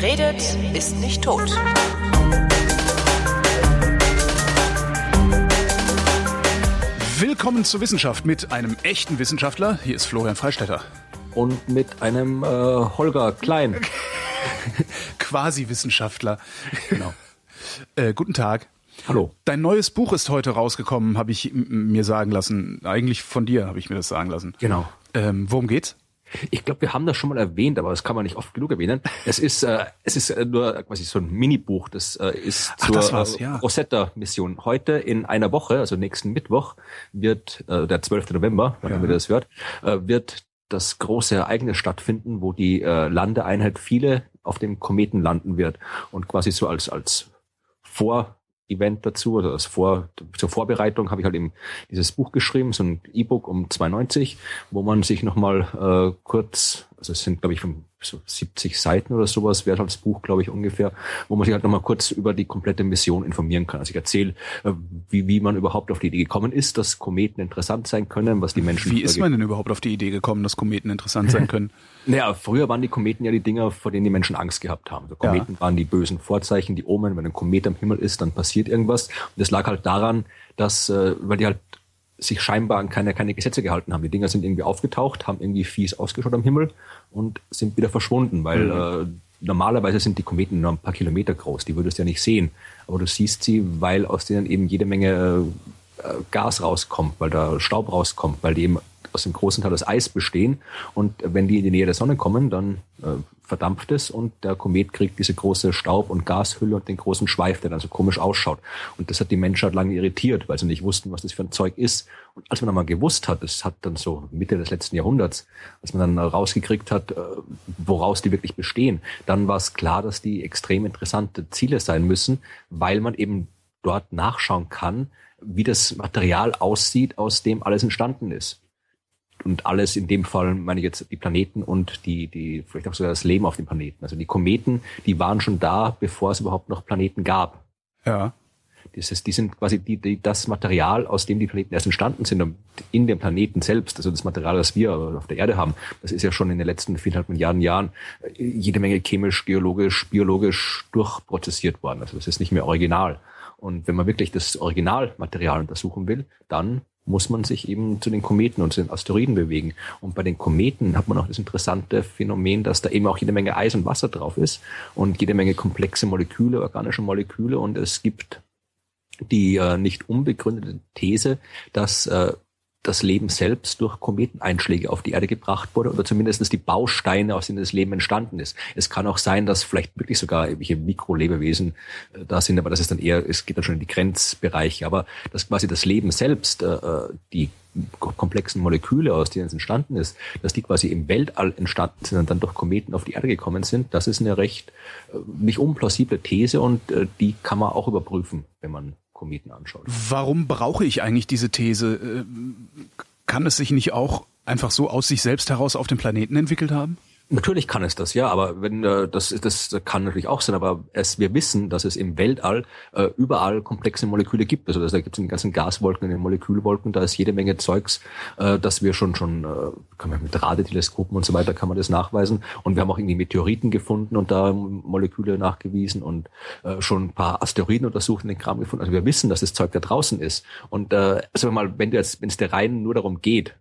Wer redet, ist nicht tot. Willkommen zur Wissenschaft mit einem echten Wissenschaftler. Hier ist Florian Freistetter. Und mit einem äh, Holger Klein. Quasi Wissenschaftler. Genau. Äh, guten Tag. Hallo. Dein neues Buch ist heute rausgekommen, habe ich mir sagen lassen. Eigentlich von dir habe ich mir das sagen lassen. Genau. Ähm, worum geht's? Ich glaube, wir haben das schon mal erwähnt, aber das kann man nicht oft genug erwähnen. Es ist, äh, es ist äh, nur quasi so ein Mini-Buch, das äh, ist Ach, zur äh, ja. Rosetta-Mission. Heute in einer Woche, also nächsten Mittwoch, wird äh, der 12. November, wann Ja. ihr das hört, äh, wird das große Ereignis stattfinden, wo die äh, Landeeinheit viele auf dem Kometen landen wird und quasi so als als Vor-Event dazu, oder als Vor zur Vorbereitung habe ich halt eben dieses Buch geschrieben, so ein E-Book um 2,90, wo man sich nochmal äh, kurz, also es sind glaube ich so 70 Seiten oder sowas, wäre halt das Buch glaube ich ungefähr, wo man sich halt nochmal kurz über die komplette Mission informieren kann. Also ich erzähle, äh, wie, wie man überhaupt auf die Idee gekommen ist, dass Kometen interessant sein können, was die Menschen Wie ist man denn überhaupt auf die Idee gekommen, dass Kometen interessant sein können? naja, früher waren die Kometen ja die Dinger, vor denen die Menschen Angst gehabt haben. Also Kometen waren die bösen Vorzeichen, die Omen. Wenn ein Komet am Himmel ist, dann passiert irgendwas. Und das lag halt daran, dass, äh, weil die halt sich scheinbar an keine, keine Gesetze gehalten haben. Die Dinger sind irgendwie aufgetaucht, haben irgendwie fies ausgeschaut am Himmel und sind wieder verschwunden, weil Mhm. äh, normalerweise sind die Kometen nur ein paar Kilometer groß. Die würdest du ja nicht sehen. Aber du siehst sie, weil aus denen eben jede Menge äh, Gas rauskommt, weil da Staub rauskommt, weil die eben aus dem großen Teil aus Eis bestehen. Und wenn die in die Nähe der Sonne kommen, dann äh, verdampft es und der Komet kriegt diese große Staub- und Gashülle und den großen Schweif, der dann so komisch ausschaut. Und das hat die Menschheit lange irritiert, weil sie nicht wussten, was das für ein Zeug ist. Und als man dann mal gewusst hat, das hat dann so Mitte des letzten Jahrhunderts, als man dann rausgekriegt hat, äh, woraus die wirklich bestehen, dann war es klar, dass die extrem interessante Ziele sein müssen, weil man eben dort nachschauen kann, wie das Material aussieht, aus dem alles entstanden ist. Und alles in dem Fall meine ich jetzt die Planeten und die, die, vielleicht auch sogar das Leben auf dem Planeten. Also die Kometen, die waren schon da, bevor es überhaupt noch Planeten gab. Ja. Das ist, die sind quasi die, die, das Material, aus dem die Planeten erst entstanden sind, und in dem Planeten selbst, also das Material, das wir auf der Erde haben, das ist ja schon in den letzten viereinhalb Milliarden Jahren äh, jede Menge chemisch, geologisch, biologisch durchprozessiert worden. Also das ist nicht mehr original. Und wenn man wirklich das Originalmaterial untersuchen will, dann muss man sich eben zu den Kometen und zu den Asteroiden bewegen. Und bei den Kometen hat man auch das interessante Phänomen, dass da eben auch jede Menge Eis und Wasser drauf ist und jede Menge komplexe Moleküle, organische Moleküle. Und es gibt die äh, nicht unbegründete These, dass äh, das Leben selbst durch Kometeneinschläge auf die Erde gebracht wurde oder zumindest die Bausteine, aus denen das Leben entstanden ist. Es kann auch sein, dass vielleicht wirklich sogar irgendwelche Mikrolebewesen äh, da sind, aber das ist dann eher, es geht dann schon in die Grenzbereiche, aber dass quasi das Leben selbst, äh, äh, die ko- komplexen Moleküle, aus denen es entstanden ist, dass die quasi im Weltall entstanden sind und dann durch Kometen auf die Erde gekommen sind, das ist eine recht äh, nicht unplausible These und die kann man auch überprüfen, wenn man Kometen anschaut. Warum brauche ich eigentlich diese These? Ähm, Kann es sich nicht auch einfach so aus sich selbst heraus auf dem Planeten entwickelt haben? Natürlich kann es das, ja, aber wenn äh, das das kann natürlich auch sein, aber es, wir wissen, dass es im Weltall äh, überall komplexe Moleküle gibt. Also da gibt es in den ganzen Gaswolken, in den Molekülwolken, da ist jede Menge Zeugs, äh, das wir schon schon äh, kann man mit Radioteleskopen und so weiter kann man das nachweisen. Und wir haben auch irgendwie Meteoriten gefunden und da Moleküle nachgewiesen und äh, schon ein paar Asteroiden untersucht und den Kram gefunden. Also wir wissen, dass das Zeug da draußen ist. Und äh, also mal, wenn du jetzt, wenn es dir rein nur darum geht,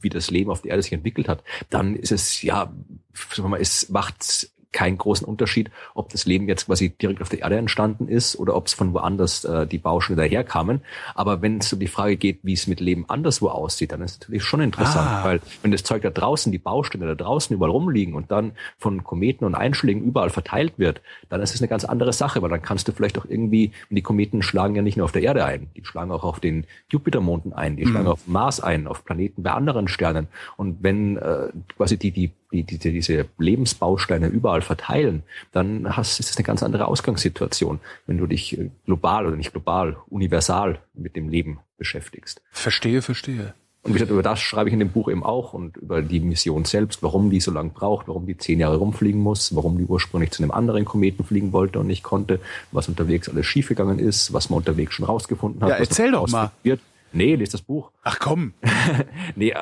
wie das Leben auf der Erde sich entwickelt hat, dann ist es ja, sagen wir mal, es macht keinen großen Unterschied, ob das Leben jetzt quasi direkt auf der Erde entstanden ist oder ob es von woanders äh, die Bausteine daherkamen. Aber wenn es um die Frage geht, wie es mit Leben anderswo aussieht, dann ist es natürlich schon interessant, Ah. weil wenn das Zeug da draußen, die Bausteine da draußen überall rumliegen und dann von Kometen und Einschlägen überall verteilt wird, dann ist es eine ganz andere Sache, weil dann kannst du vielleicht auch irgendwie, die Kometen schlagen ja nicht nur auf der Erde ein, die schlagen auch auf den Jupitermonden ein, die schlagen auf Mars ein, auf Planeten bei anderen Sternen. Und wenn äh, quasi die, die die, die, diese Lebensbausteine überall verteilen, dann hast, ist es eine ganz andere Ausgangssituation, wenn du dich äh, global oder nicht global, universal mit dem Leben beschäftigst. Verstehe, verstehe. Und wie gesagt, über das schreibe ich in dem Buch eben auch und über die Mission selbst, warum die so lange braucht, warum die zehn Jahre rumfliegen muss, warum die ursprünglich zu einem anderen Kometen fliegen wollte und nicht konnte, was unterwegs alles schiefgegangen ist, was man unterwegs schon rausgefunden hat. Ja, erzähl doch mal. Wird. Nee, lest das Buch. Ach komm. nee,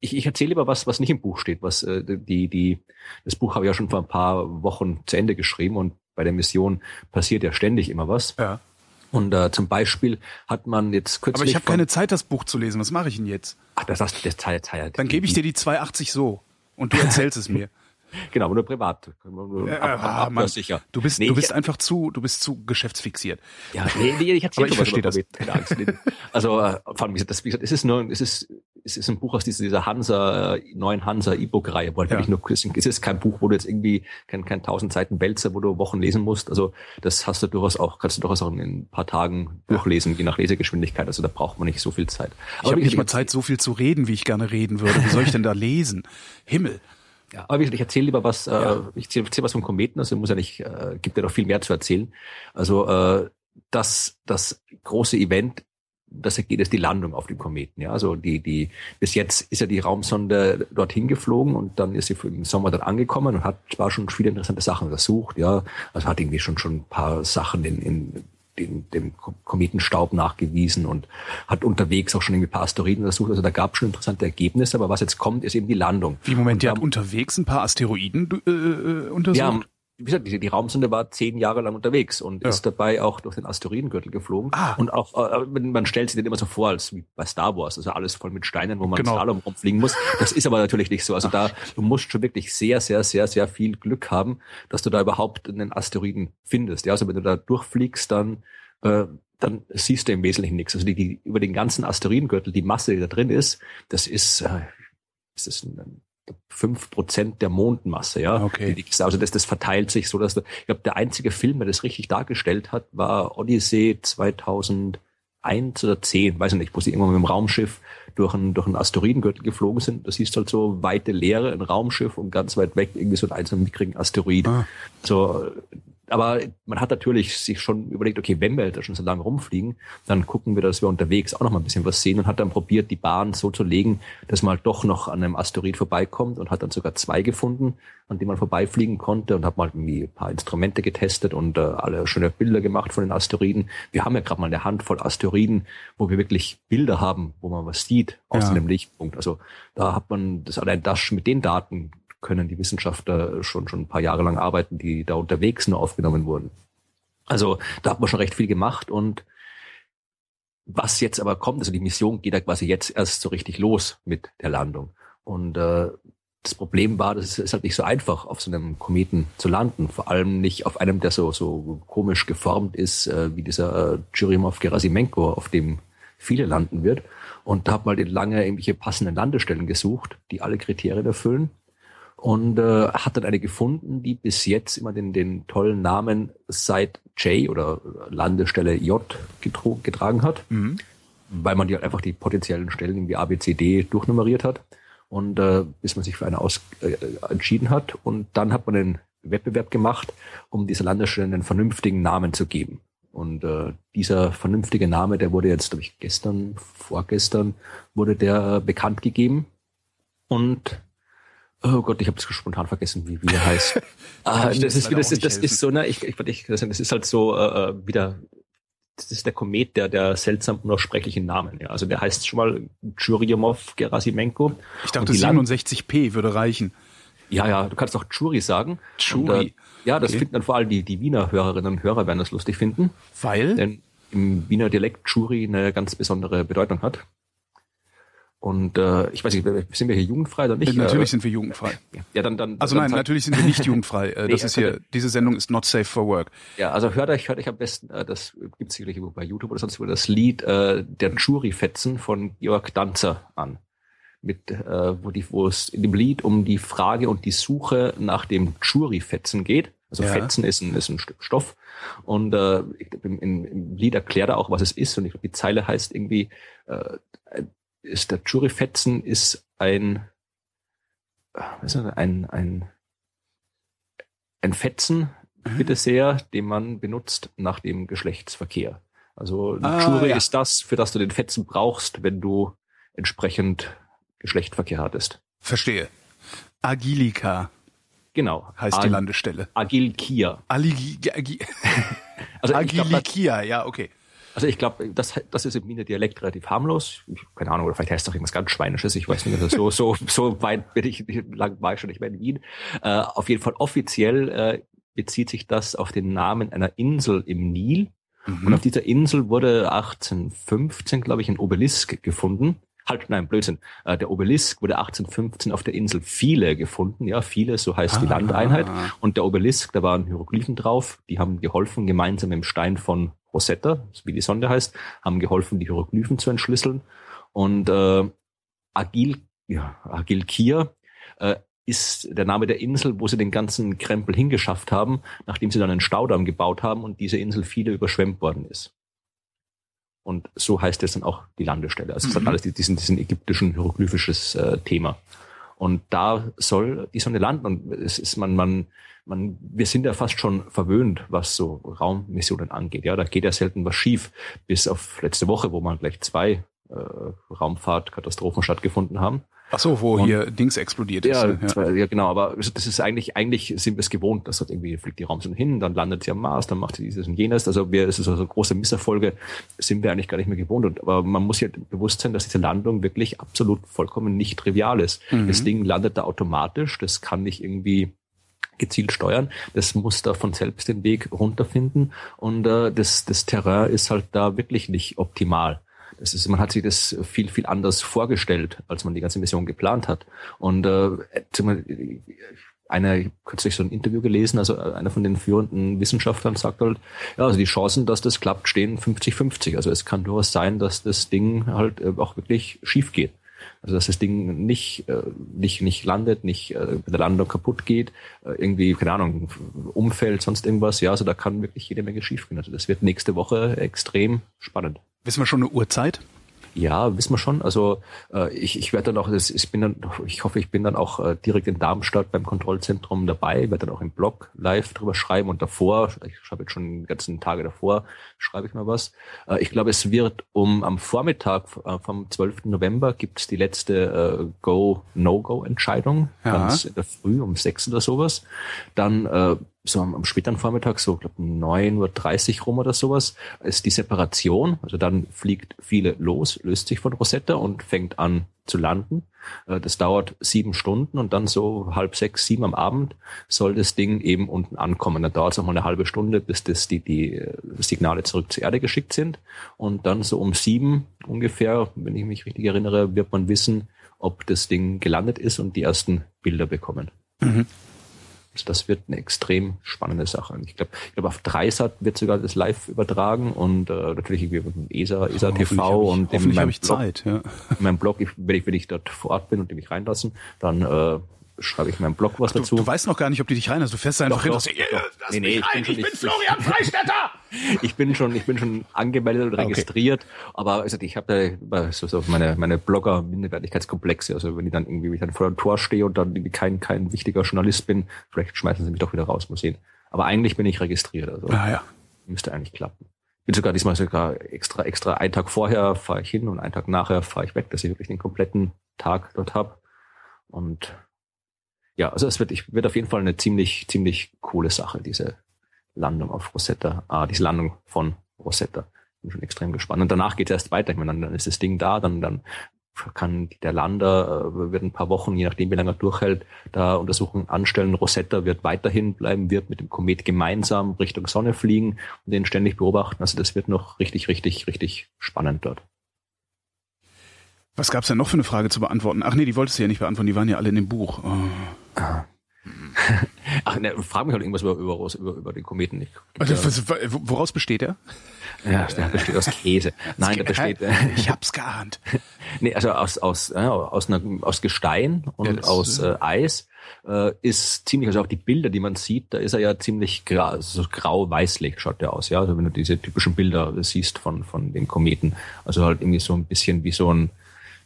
ich, ich erzähle lieber was, was nicht im Buch steht. Was äh, die die das Buch habe ich ja schon vor ein paar Wochen zu Ende geschrieben und bei der Mission passiert ja ständig immer was. Ja. Und äh, zum Beispiel hat man jetzt kürzlich. Aber ich habe keine Zeit, das Buch zu lesen. Was mache ich denn jetzt? Ach, das hast das Teil, Teil. Dann gebe ich dir die 280 so und du erzählst es mir. Genau, nur privat. Äh, ab, ab, sicher. Du bist, nee, du bist ich, einfach zu, du bist zu geschäftsfixiert. Ja, nee, nee ich erzähle ich verstehe das. Keine Angst. Also, äh, vor allem, das, wie gesagt, es ist nur, es ist, es ist ein Buch aus dieser, dieser Hansa, äh, neuen Hansa E-Book-Reihe, wo halt ja. wirklich nur, es ist kein Buch, wo du jetzt irgendwie kein, kein tausend Seiten Wälzer, wo du Wochen lesen musst. Also, das hast du durchaus auch, kannst du durchaus auch in ein paar Tagen durchlesen, je nach Lesegeschwindigkeit. Also, da braucht man nicht so viel Zeit. Ich habe nicht mal Zeit, so viel zu reden, wie ich gerne reden würde. Wie soll ich denn da lesen? Himmel. Ja, aber wie gesagt, ich erzähle lieber was, äh, ja. äh, ich erzähle erzähl was vom Kometen, also muss ja nicht, äh, gibt ja noch viel mehr zu erzählen. Also äh, das, das große Event, das geht ist die Landung auf dem Kometen. Ja, also die, die, bis jetzt ist ja die Raumsonde dorthin geflogen und dann ist sie im Sommer dann angekommen und hat zwar schon viele interessante Sachen untersucht, ja, also hat irgendwie schon schon ein paar Sachen in, in den, dem Kometenstaub nachgewiesen und hat unterwegs auch schon irgendwie ein paar Asteroiden untersucht. Also da gab es schon interessante Ergebnisse, aber was jetzt kommt, ist eben die Landung. Wie Moment, die hat unterwegs ein paar Asteroiden äh, äh untersucht? Ja, wie gesagt, die, die Raumsonde war zehn Jahre lang unterwegs und ja. ist dabei auch durch den Asteroidengürtel geflogen. Ah. Und auch, äh, man stellt sich den immer so vor, als wie bei Star Wars, also alles voll mit Steinen, wo man genau. Slalom rumfliegen muss. Das ist aber natürlich nicht so. Also da, du musst schon wirklich sehr, sehr, sehr, sehr viel Glück haben, dass du da überhaupt einen Asteroiden findest. Ja, also wenn du da durchfliegst, dann äh, dann siehst du im Wesentlichen nichts. Also die, die über den ganzen Asteroidengürtel, die Masse, die da drin ist, das ist, äh, das ist ein, fünf Prozent der Mondmasse, ja. Okay. Also das, das verteilt sich so, dass du, ich glaube, der einzige Film, der das richtig dargestellt hat, war Odyssey 2001 oder 10, weiß ich nicht, wo sie irgendwann mit dem Raumschiff durch einen, durch einen Asteroidengürtel geflogen sind. Das siehst halt so weite Leere, ein Raumschiff und ganz weit weg irgendwie so ein einzelner mickrigen Asteroid. Ah. So, aber man hat natürlich sich schon überlegt, okay, wenn wir da schon so lange rumfliegen, dann gucken wir, dass wir unterwegs auch noch mal ein bisschen was sehen und hat dann probiert, die Bahn so zu legen, dass man halt doch noch an einem Asteroid vorbeikommt und hat dann sogar zwei gefunden, an denen man vorbeifliegen konnte und hat mal irgendwie ein paar Instrumente getestet und äh, alle schöne Bilder gemacht von den Asteroiden. Wir haben ja gerade mal eine Handvoll Asteroiden, wo wir wirklich Bilder haben, wo man was sieht aus ja. einem Lichtpunkt. Also da hat man das allein das mit den Daten können die Wissenschaftler schon, schon ein paar Jahre lang arbeiten, die da unterwegs nur aufgenommen wurden. Also da hat man schon recht viel gemacht und was jetzt aber kommt, also die Mission geht ja quasi jetzt erst so richtig los mit der Landung. Und äh, das Problem war, das ist halt nicht so einfach, auf so einem Kometen zu landen. Vor allem nicht auf einem, der so, so komisch geformt ist, äh, wie dieser äh, Churyumov-Gerasimenko, auf dem viele landen wird. Und da hat man lange irgendwelche passenden Landestellen gesucht, die alle Kriterien erfüllen und äh, hat dann eine gefunden, die bis jetzt immer den, den tollen Namen Site J oder Landestelle J getragen hat, mhm. weil man die halt einfach die potenziellen Stellen irgendwie A, B, C, D durchnummeriert hat und äh, bis man sich für eine aus, äh, entschieden hat und dann hat man einen Wettbewerb gemacht, um dieser Landestelle einen vernünftigen Namen zu geben. Und äh, dieser vernünftige Name, der wurde jetzt, glaube ich, gestern, vorgestern, wurde der bekannt gegeben. Und Oh Gott, ich habe es spontan vergessen, wie, wie er heißt. ah, das, ist, das, ist, das ist so, ne, ich, ich, ich, das ist halt so äh, äh, wieder, das ist der Komet der, der seltsam unaussprechlichen Namen. Ja. Also der heißt schon mal Churyumov Gerasimenko. Ich dachte 67p würde reichen. Ja, ja, du kannst auch Churi sagen. Churi. Und, äh, ja, das okay. finden dann vor allem die, die Wiener Hörerinnen und Hörer werden das lustig finden. Weil? Denn im Wiener Dialekt Churi eine ganz besondere Bedeutung hat. Und äh, ich weiß nicht, sind wir hier jugendfrei oder nicht? Natürlich sind wir jugendfrei. Ja, dann, dann. Also dann nein, natürlich sind wir nicht jugendfrei. Äh, das nee, ist hier, diese Sendung ist not safe for work. Ja, also hört euch, hört euch am besten, äh, das gibt's sicherlich bei YouTube oder sonst wo, das Lied äh, Der Churi-Fetzen von Georg Danzer an. Mit, äh, wo die, wo es in dem Lied um die Frage und die Suche nach dem Churi-Fetzen geht. Also ja. Fetzen ist ein, ist ein Stück Stoff. Und äh, im, im Lied erklärt er auch, was es ist. Und ich glaube, die Zeile heißt irgendwie, äh, ist der Churifetzen ist ein, was ist das, ein, ein, ein Fetzen, mhm. bitte sehr, den man benutzt nach dem Geschlechtsverkehr. Also ah, Churi ja. ist das, für das du den Fetzen brauchst, wenn du entsprechend Geschlechtsverkehr hattest. Verstehe. Agilika. Genau. Heißt Ag die Landestelle. Agilkia. Aligi, Agi also Agilikia, ja, okay. Also ich glaube, das, das ist im Wiener Dialekt relativ harmlos. Ich, keine Ahnung, oder vielleicht heißt es auch irgendwas ganz Schweinisches. Ich weiß nicht, also so, so, so weit bin ich, lang war ich schon nicht mehr in Wien. Äh, auf jeden Fall offiziell äh, bezieht sich das auf den Namen einer Insel im Nil. Mhm. Und auf dieser Insel wurde 1815, glaube ich, ein Obelisk gefunden. Halt, nein, Blödsinn. Äh, der Obelisk wurde 1815 auf der Insel Viele gefunden. Ja, Viele, so heißt ah, die Landeinheit. Und der Obelisk, da waren Hieroglyphen drauf. Die haben geholfen, gemeinsam im Stein von Rosetta, wie die Sonde heißt, haben geholfen, die Hieroglyphen zu entschlüsseln. Und äh, Agil, ja, Agilkir äh, ist der Name der Insel, wo sie den ganzen Krempel hingeschafft haben, nachdem sie dann einen Staudamm gebaut haben und diese Insel viele überschwemmt worden ist. Und so heißt es dann auch die Landestelle. Also es mhm. hat alles diesen, diesen ägyptischen hieroglyphisches äh, Thema. Und da soll die Sonne landen. Und es ist man, man, man, wir sind ja fast schon verwöhnt, was so Raummissionen angeht. Ja, da geht ja selten was schief. Bis auf letzte Woche, wo man gleich zwei äh, Raumfahrtkatastrophen stattgefunden haben. Ach so, wo und, hier Dings explodiert ja, ist. Ja. ja, genau, aber das ist eigentlich, eigentlich sind wir es gewohnt, dass dort irgendwie fliegt die Raumsonde hin, dann landet sie am Mars, dann macht sie dieses und jenes. Also wir, es ist also große Misserfolge, sind wir eigentlich gar nicht mehr gewohnt. Und, aber man muss ja bewusst sein, dass diese Landung wirklich absolut vollkommen nicht trivial ist. Mhm. Das Ding landet da automatisch, das kann nicht irgendwie gezielt steuern. Das muss da von selbst den Weg runterfinden und äh, das, das Terrain ist halt da wirklich nicht optimal. Es ist, man hat sich das viel, viel anders vorgestellt, als man die ganze Mission geplant hat. Und äh, einer, kürzlich so ein Interview gelesen, also einer von den führenden Wissenschaftlern sagt halt, ja, also die Chancen, dass das klappt, stehen 50-50. Also es kann durchaus sein, dass das Ding halt äh, auch wirklich schief geht. Also dass das Ding nicht, äh, nicht, nicht landet, nicht äh, bei der Landung kaputt geht, äh, irgendwie, keine Ahnung, umfällt, sonst irgendwas. Ja, also da kann wirklich jede Menge schiefgehen. Also das wird nächste Woche extrem spannend. Wissen wir schon eine Uhrzeit? Ja, wissen wir schon. Also äh, ich, ich werde dann auch, das, ich bin dann, ich hoffe, ich bin dann auch äh, direkt in Darmstadt beim Kontrollzentrum dabei, werde dann auch im Blog live drüber schreiben und davor, ich schreibe jetzt schon die ganzen Tage davor, schreibe ich mal was. Äh, ich glaube, es wird um am Vormittag äh, vom 12. November gibt's die letzte äh, Go-No-Go-Entscheidung, ja. ganz in der Früh um sechs oder sowas. Dann äh, so am, am späteren Vormittag, so glaube 9.30 Uhr rum oder sowas, ist die Separation. Also dann fliegt viele los, löst sich von Rosetta und fängt an zu landen. Äh, das dauert sieben Stunden und dann so halb sechs, sieben am Abend soll das Ding eben unten ankommen. Dann dauert es noch mal eine halbe Stunde, bis das die, die äh, Signale zurück zur Erde geschickt sind. Und dann so um sieben ungefähr, wenn ich mich richtig erinnere, wird man wissen, ob das Ding gelandet ist und die ersten Bilder bekommen. Mhm. Also das wird eine extrem spannende Sache. Ich glaube, ich glaube auf Dreisat wird sogar das live übertragen und äh, natürlich irgendwie mit ESA, ESA oh, TV ich, und in meinem Blog, Zeit, ja. in meinem Blog, wenn ich wenn ich dort vor Ort bin und die mich reinlassen, dann äh, schreibe ich meinem Blog was Ach, dazu. Du, weißt noch gar nicht, ob die dich rein hast. Du fährst einfach doch, hin doch, doch. Nee, nee, ich bin, schon, ich, bin Florian Freistetter! ich bin schon, ich bin schon angemeldet und registriert, okay. aber also ich habe da so, so meine, meine Blogger-Minderwertigkeitskomplexe. Also wenn ich dann irgendwie dann vor dem Tor stehe und dann kein, kein wichtiger Journalist bin, vielleicht schmeißen sie mich doch wieder raus, muss sehen. Aber eigentlich bin ich registriert. Also ah, ja. müsste eigentlich klappen. Bin sogar diesmal sogar extra, extra einen Tag vorher fahre ich hin und einen Tag nachher fahre ich weg, dass ich wirklich den kompletten Tag dort habe. Und ja, also es wird, ich, wird auf jeden Fall eine ziemlich, ziemlich coole Sache, diese Landung auf Rosetta, ah, diese Landung von Rosetta. Bin schon extrem gespannt. Und danach geht es erst weiter. Ich meine, dann, ist das Ding da, dann, dann kann der Lander, äh, wird ein paar Wochen, je nachdem wie lange er durchhält, da Untersuchungen anstellen. Rosetta wird weiterhin bleiben, wird mit dem Komet gemeinsam Richtung Sonne fliegen und den ständig beobachten. Also das wird noch richtig, richtig, richtig spannend dort. Was gab's denn noch für eine Frage zu beantworten? Ach nee, die wolltest du ja nicht beantworten, die waren ja alle in dem Buch. Oh. Ah. Ach, ne, frag mich halt irgendwas über, über, über, über den Kometen. Ich, also, woraus besteht er? Ja, der besteht aus Käse. Nein, der besteht. ich hab's geahnt. nee, also aus aus äh, aus, einer, aus Gestein und ja, aus äh, Eis äh, ist ziemlich, also auch die Bilder, die man sieht, da ist er ja ziemlich grau, so grau-weißlich schaut der aus, ja. Also wenn du diese typischen Bilder siehst von von den Kometen, also halt irgendwie so ein bisschen wie so ein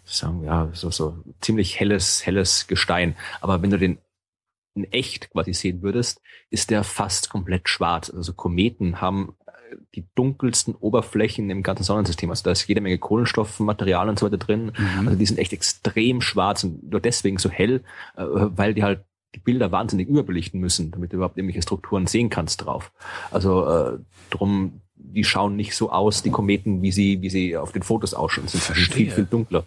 sagen wir, ja, so, so ziemlich helles, helles Gestein. Aber wenn du den in echt quasi sehen würdest, ist der fast komplett schwarz. Also Kometen haben äh, die dunkelsten Oberflächen im ganzen Sonnensystem. Also da ist jede Menge Kohlenstoffmaterial und so weiter drin. Mhm. Also die sind echt extrem schwarz und nur deswegen so hell, äh, weil die halt die Bilder wahnsinnig überbelichten müssen, damit du überhaupt irgendwelche Strukturen sehen kannst drauf. Also äh, drum die schauen nicht so aus, die Kometen, wie sie, wie sie auf den Fotos ausschauen. Sie sind viel, viel dunkler.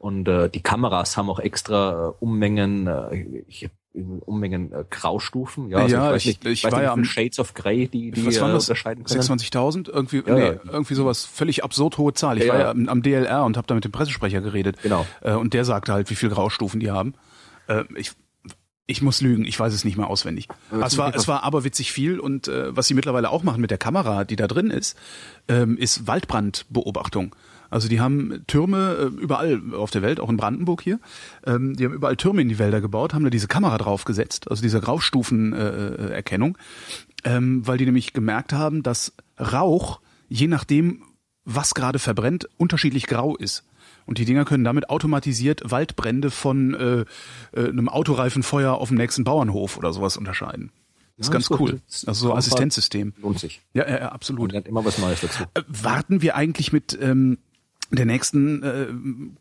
Und äh, die Kameras haben auch extra äh, Ummengen, äh, ich Ummengen äh, Graustufen. Ja, also Ja, weiß ich- nicht, ich war nicht, ja am- Shades of Grey, die, die Was waren äh, das? unterscheiden können. 26.000? Irgendwie, Ja, nee, ja. irgendwie sowas völlig absurd hohe Zahl. Ich Ja, war ja. am, am DLR und habe da mit dem Pressesprecher geredet. Genau. Äh, und der sagte halt, wie viel Graustufen die haben. Äh, ich, ich muss lügen, ich weiß es nicht mehr auswendig. Ja, es, war, es war aber witzig viel und äh, was sie mittlerweile auch machen mit der Kamera, die da drin ist, ähm, ist Waldbrandbeobachtung. Also die haben Türme äh, überall auf der Welt, auch in Brandenburg hier. Ähm, die haben überall Türme in die Wälder gebaut, haben da diese Kamera draufgesetzt, also diese Graustufenerkennung, äh, Erkennung, ähm, weil die nämlich gemerkt haben, dass Rauch, je nachdem, was gerade verbrennt, unterschiedlich grau ist. Und die Dinger können damit automatisiert Waldbrände von äh, äh, einem Autoreifenfeuer auf dem nächsten Bauernhof oder sowas unterscheiden. Das ist Ja, ganz ist cool. Also so ein Assistenzsystem. Lohnt sich. Ja, ja, absolut. lernt immer was Neues dazu. Äh, Warten wir eigentlich mit ähm, der nächsten äh,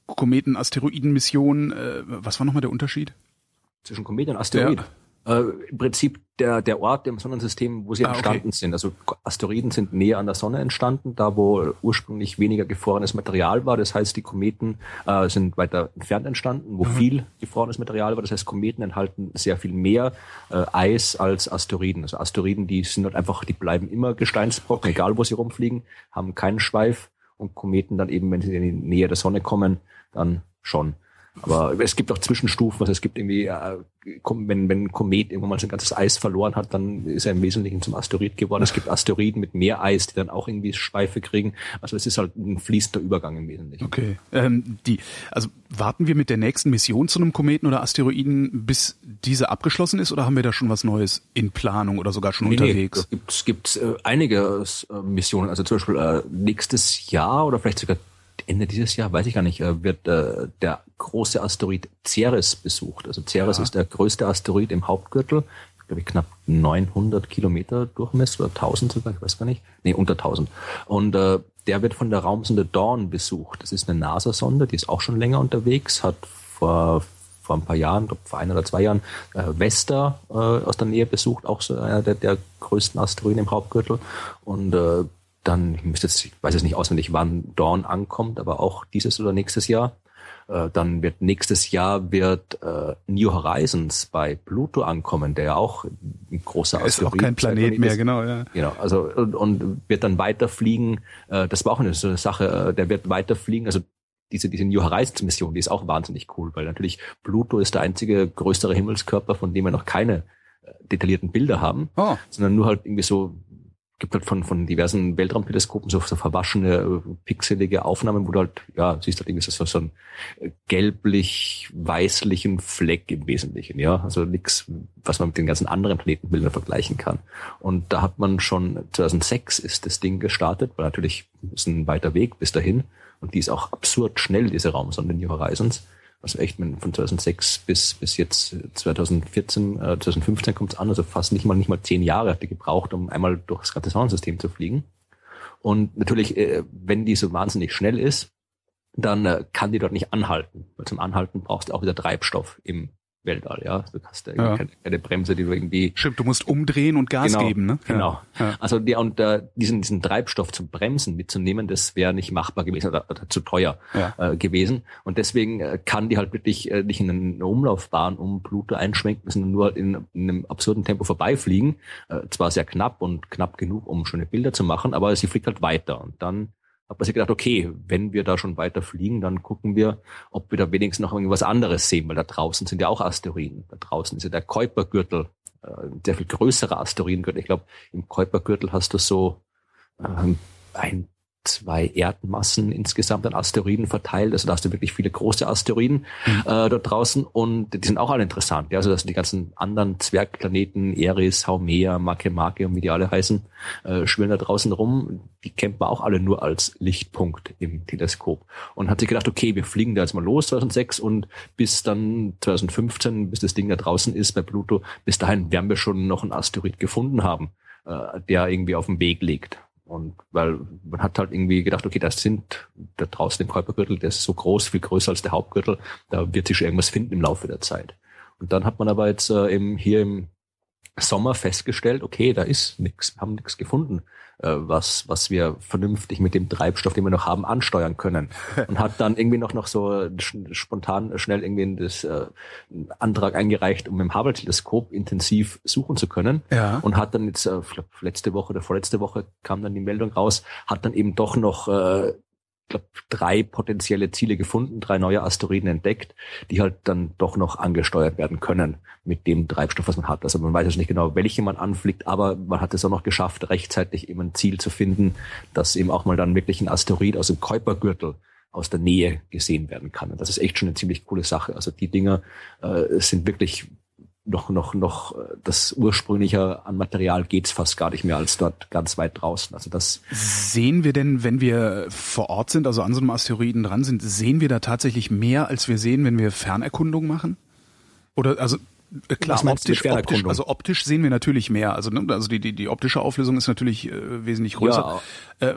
Kometen-Asteroiden-Mission, äh, was war nochmal der Unterschied? Zwischen Komet und Asteroid. Äh, Im Prinzip der, der Ort im Sonnensystem, wo sie Ah, okay. entstanden sind. Also Asteroiden sind näher an der Sonne entstanden, da wo ursprünglich weniger gefrorenes Material war. Das heißt, die Kometen äh, sind weiter entfernt entstanden, Mhm. wo viel gefrorenes Material war. Das heißt, Kometen enthalten sehr viel mehr äh, Eis als Asteroiden. Also Asteroiden, die sind halt einfach, die bleiben immer Gesteinsbrocken, egal wo sie rumfliegen, haben keinen Schweif. Und Kometen dann eben, wenn sie in die Nähe der Sonne kommen, dann schon. Aber es gibt auch Zwischenstufen, also es gibt irgendwie, äh, wenn, wenn ein Komet irgendwann mal sein ganzes Eis verloren hat, dann ist er im Wesentlichen zum Asteroid geworden. Es gibt Asteroiden mit mehr Eis, die dann auch irgendwie Schweife kriegen. Also es ist halt ein fließender Übergang im Wesentlichen. Okay. Ähm, die, also warten wir mit der nächsten Mission zu einem Kometen oder Asteroiden, bis diese abgeschlossen ist, oder haben wir da schon was Neues in Planung oder sogar schon Nee, nee, unterwegs? da gibt's gibt's äh, einige äh, Missionen. Also zum Beispiel äh, nächstes Jahr oder vielleicht sogar Ende dieses Jahr, weiß ich gar nicht, äh, wird äh, der große Asteroid Ceres besucht. Also Ceres Ja. ist der größte Asteroid im Hauptgürtel. Ich glaube, knapp 900 Kilometer Durchmesser oder 1000 sogar, ich weiß gar nicht. Nee, unter 1000. Und äh, der wird von der Raumsonde Dawn besucht. Das ist eine NASA-Sonde, die ist auch schon länger unterwegs, hat vor vor ein paar Jahren, glaub, vor ein oder zwei Jahren, äh, Vesta äh, aus der Nähe besucht, auch so einer der, der größten Asteroiden im Hauptgürtel. Und äh, dann, ich müsste jetzt, ich weiß jetzt nicht auswendig, wann Dawn ankommt, aber auch dieses oder nächstes Jahr. Äh, dann wird nächstes Jahr wird äh, New Horizons bei Pluto ankommen, der ja auch ein großer ist auch Asteroid kein Planet mehr, ist. genau, ja. Genau, also und, und wird dann weiterfliegen. Äh, das war auch eine so eine Sache. Äh, der wird weiterfliegen. Also diese diese New Horizons Mission, die ist auch wahnsinnig cool, weil natürlich Pluto ist der einzige größere Himmelskörper, von dem wir noch keine äh, detaillierten Bilder haben, Oh, sondern nur halt irgendwie so gibt halt von von diversen Weltraumteleskopen so, so verwaschene äh, pixelige Aufnahmen, wo du halt ja siehst halt irgendwie so, so einen äh, gelblich weißlichen Fleck im Wesentlichen, ja, also nichts, was man mit den ganzen anderen Planetenbildern vergleichen kann. Und da hat man schon 2006 ist das Ding gestartet, weil natürlich ist ein weiter Weg bis dahin und die ist auch absurd schnell diese Raumsonde New Horizons. Also echt von 2006 bis bis jetzt 2014, äh, 2015 kommt es an, also fast nicht mal nicht mal zehn Jahre hat die gebraucht, um einmal durch das ganze Sonnensystem zu fliegen. Und natürlich, äh, wenn die so wahnsinnig schnell ist, dann äh, kann die dort nicht anhalten. Weil zum Anhalten brauchst du auch wieder Treibstoff im Weltall, ja. Du hast ja, Ja. Keine, keine Bremse, die du irgendwie stimmt, du musst umdrehen und Gas genau, geben, ne? Genau. Ja. Also der und äh, diesen diesen Treibstoff zum Bremsen mitzunehmen, das wäre nicht machbar gewesen oder, oder zu teuer Ja. äh, gewesen. Und deswegen äh, kann die halt wirklich äh, nicht in eine Umlaufbahn um Pluto einschwenken, sondern nur halt in, in einem absurden Tempo vorbeifliegen. Äh, zwar sehr knapp und knapp genug, um schöne Bilder zu machen, aber sie fliegt halt weiter. Und dann hat man sich gedacht, okay, wenn wir da schon weiter fliegen, dann gucken wir, ob wir da wenigstens noch irgendwas anderes sehen, weil da draußen sind ja auch Asteroiden. Da draußen ist ja der Kuipergürtel, äh, sehr viel größerer Asteroidengürtel. Ich glaube, im Kuipergürtel hast du so ähm, ein, zwei Erdmassen insgesamt an Asteroiden verteilt. Also da hast du wirklich viele große Asteroiden äh, dort draußen und die sind auch alle interessant. Ja, also das sind die ganzen anderen Zwergplaneten, Eris, Haumea, Makemake und wie die alle heißen, äh, schwirren da draußen rum. Die kennt man auch alle nur als Lichtpunkt im Teleskop. Und hat sich gedacht, okay, wir fliegen da jetzt mal los 2006 und bis dann 2015, bis das Ding da draußen ist bei Pluto, bis dahin werden wir schon noch einen Asteroid gefunden haben, äh, der irgendwie auf dem Weg liegt. Und weil man hat halt irgendwie gedacht, okay, das sind da draußen im Kuipergürtel, der ist so groß, viel größer als der Hauptgürtel, da wird sich irgendwas finden im Laufe der Zeit. Und dann hat man aber jetzt äh, eben hier im Sommer festgestellt, okay, da ist nichts, haben nichts gefunden, was, was wir vernünftig mit dem Treibstoff, den wir noch haben, ansteuern können. Und hat dann irgendwie noch, noch so spontan schnell irgendwie das äh, Antrag eingereicht, um im Hubble-Teleskop intensiv suchen zu können. Ja. Und hat dann jetzt, äh, letzte Woche oder vorletzte Woche kam dann die Meldung raus, hat dann eben doch noch äh, glaube, drei potenzielle Ziele gefunden, drei neue Asteroiden entdeckt, die halt dann doch noch angesteuert werden können mit dem Treibstoff, was man hat. Also man weiß jetzt nicht genau, welche man anfliegt, aber man hat es auch noch geschafft, rechtzeitig eben ein Ziel zu finden, dass eben auch mal dann wirklich ein Asteroid aus dem Kuipergürtel aus der Nähe gesehen werden kann. Und das ist echt schon eine ziemlich coole Sache. Also die Dinger äh, sind wirklich noch, noch, noch das ursprüngliche an Material geht's fast gar nicht mehr als dort ganz weit draußen. Also das sehen wir denn, wenn wir vor Ort sind, also an so einem Asteroiden dran sind, sehen wir da tatsächlich mehr, als wir sehen, wenn wir Fernerkundung machen? Oder also äh, Klar, optisch, optisch, also optisch sehen wir natürlich mehr. Also, ne, also die, die, die optische Auflösung ist natürlich äh, wesentlich größer. Ja. Äh,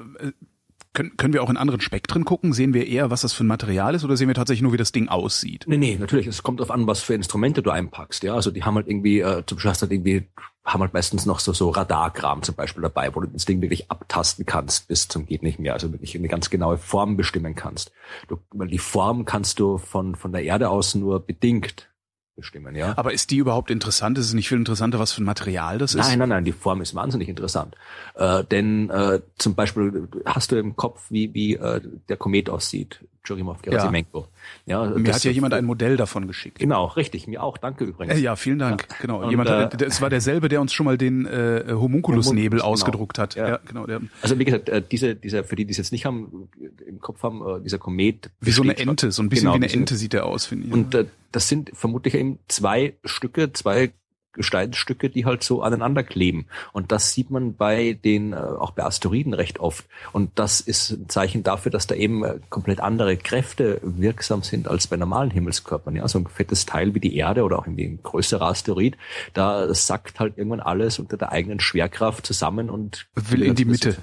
können, können wir auch in anderen Spektren gucken? Sehen wir eher, was das für ein Material ist oder sehen wir tatsächlich nur, wie das Ding aussieht? Nee, nee, natürlich. Es kommt darauf an, was für Instrumente du einpackst. Ja, also die haben halt irgendwie, äh, zum Beispiel hast du halt irgendwie, haben halt meistens noch so, so Radarkram zum Beispiel dabei, wo du das Ding wirklich abtasten kannst bis zum geht nicht mehr. Also wirklich eine ganz genaue Form bestimmen kannst. Du, weil die Form kannst du von, von der Erde aus nur bedingt bestimmen, ja. Aber ist die überhaupt interessant? Ist es nicht viel interessanter, was für ein Material das ist? Nein, nein, nein, die Form ist wahnsinnig interessant. Äh, denn äh, zum Beispiel hast du im Kopf, wie, wie äh, der Komet aussieht. Churyumov Gerasimenko. Ja. ja mir hat ja jemand ein Modell davon geschickt. Genau, richtig. Mir auch. Danke übrigens. Ja, vielen Dank. Ja. Genau. Und, jemand, äh, es war derselbe, der uns schon mal den äh, Homunculusnebel genau. ausgedruckt hat. Ja. ja, genau. Der, also wie gesagt, äh, diese, dieser, für die, die es jetzt nicht haben, im Kopf haben, äh, dieser Komet. Wie so eine Ente, so ein bisschen genau, wie eine Ente sieht der aus, finde ich. Und äh, das sind vermutlich eben zwei Stücke, zwei Gesteinsstücke, die halt so aneinander kleben. Und das sieht man bei den, äh, auch bei Asteroiden recht oft. Und das ist ein Zeichen dafür, dass da eben äh, komplett andere Kräfte wirksam sind als bei normalen Himmelskörpern. Ja, so ein fettes Teil wie die Erde oder auch irgendwie ein größerer Asteroid, da sackt halt irgendwann alles unter der eigenen Schwerkraft zusammen und will in die Mitte.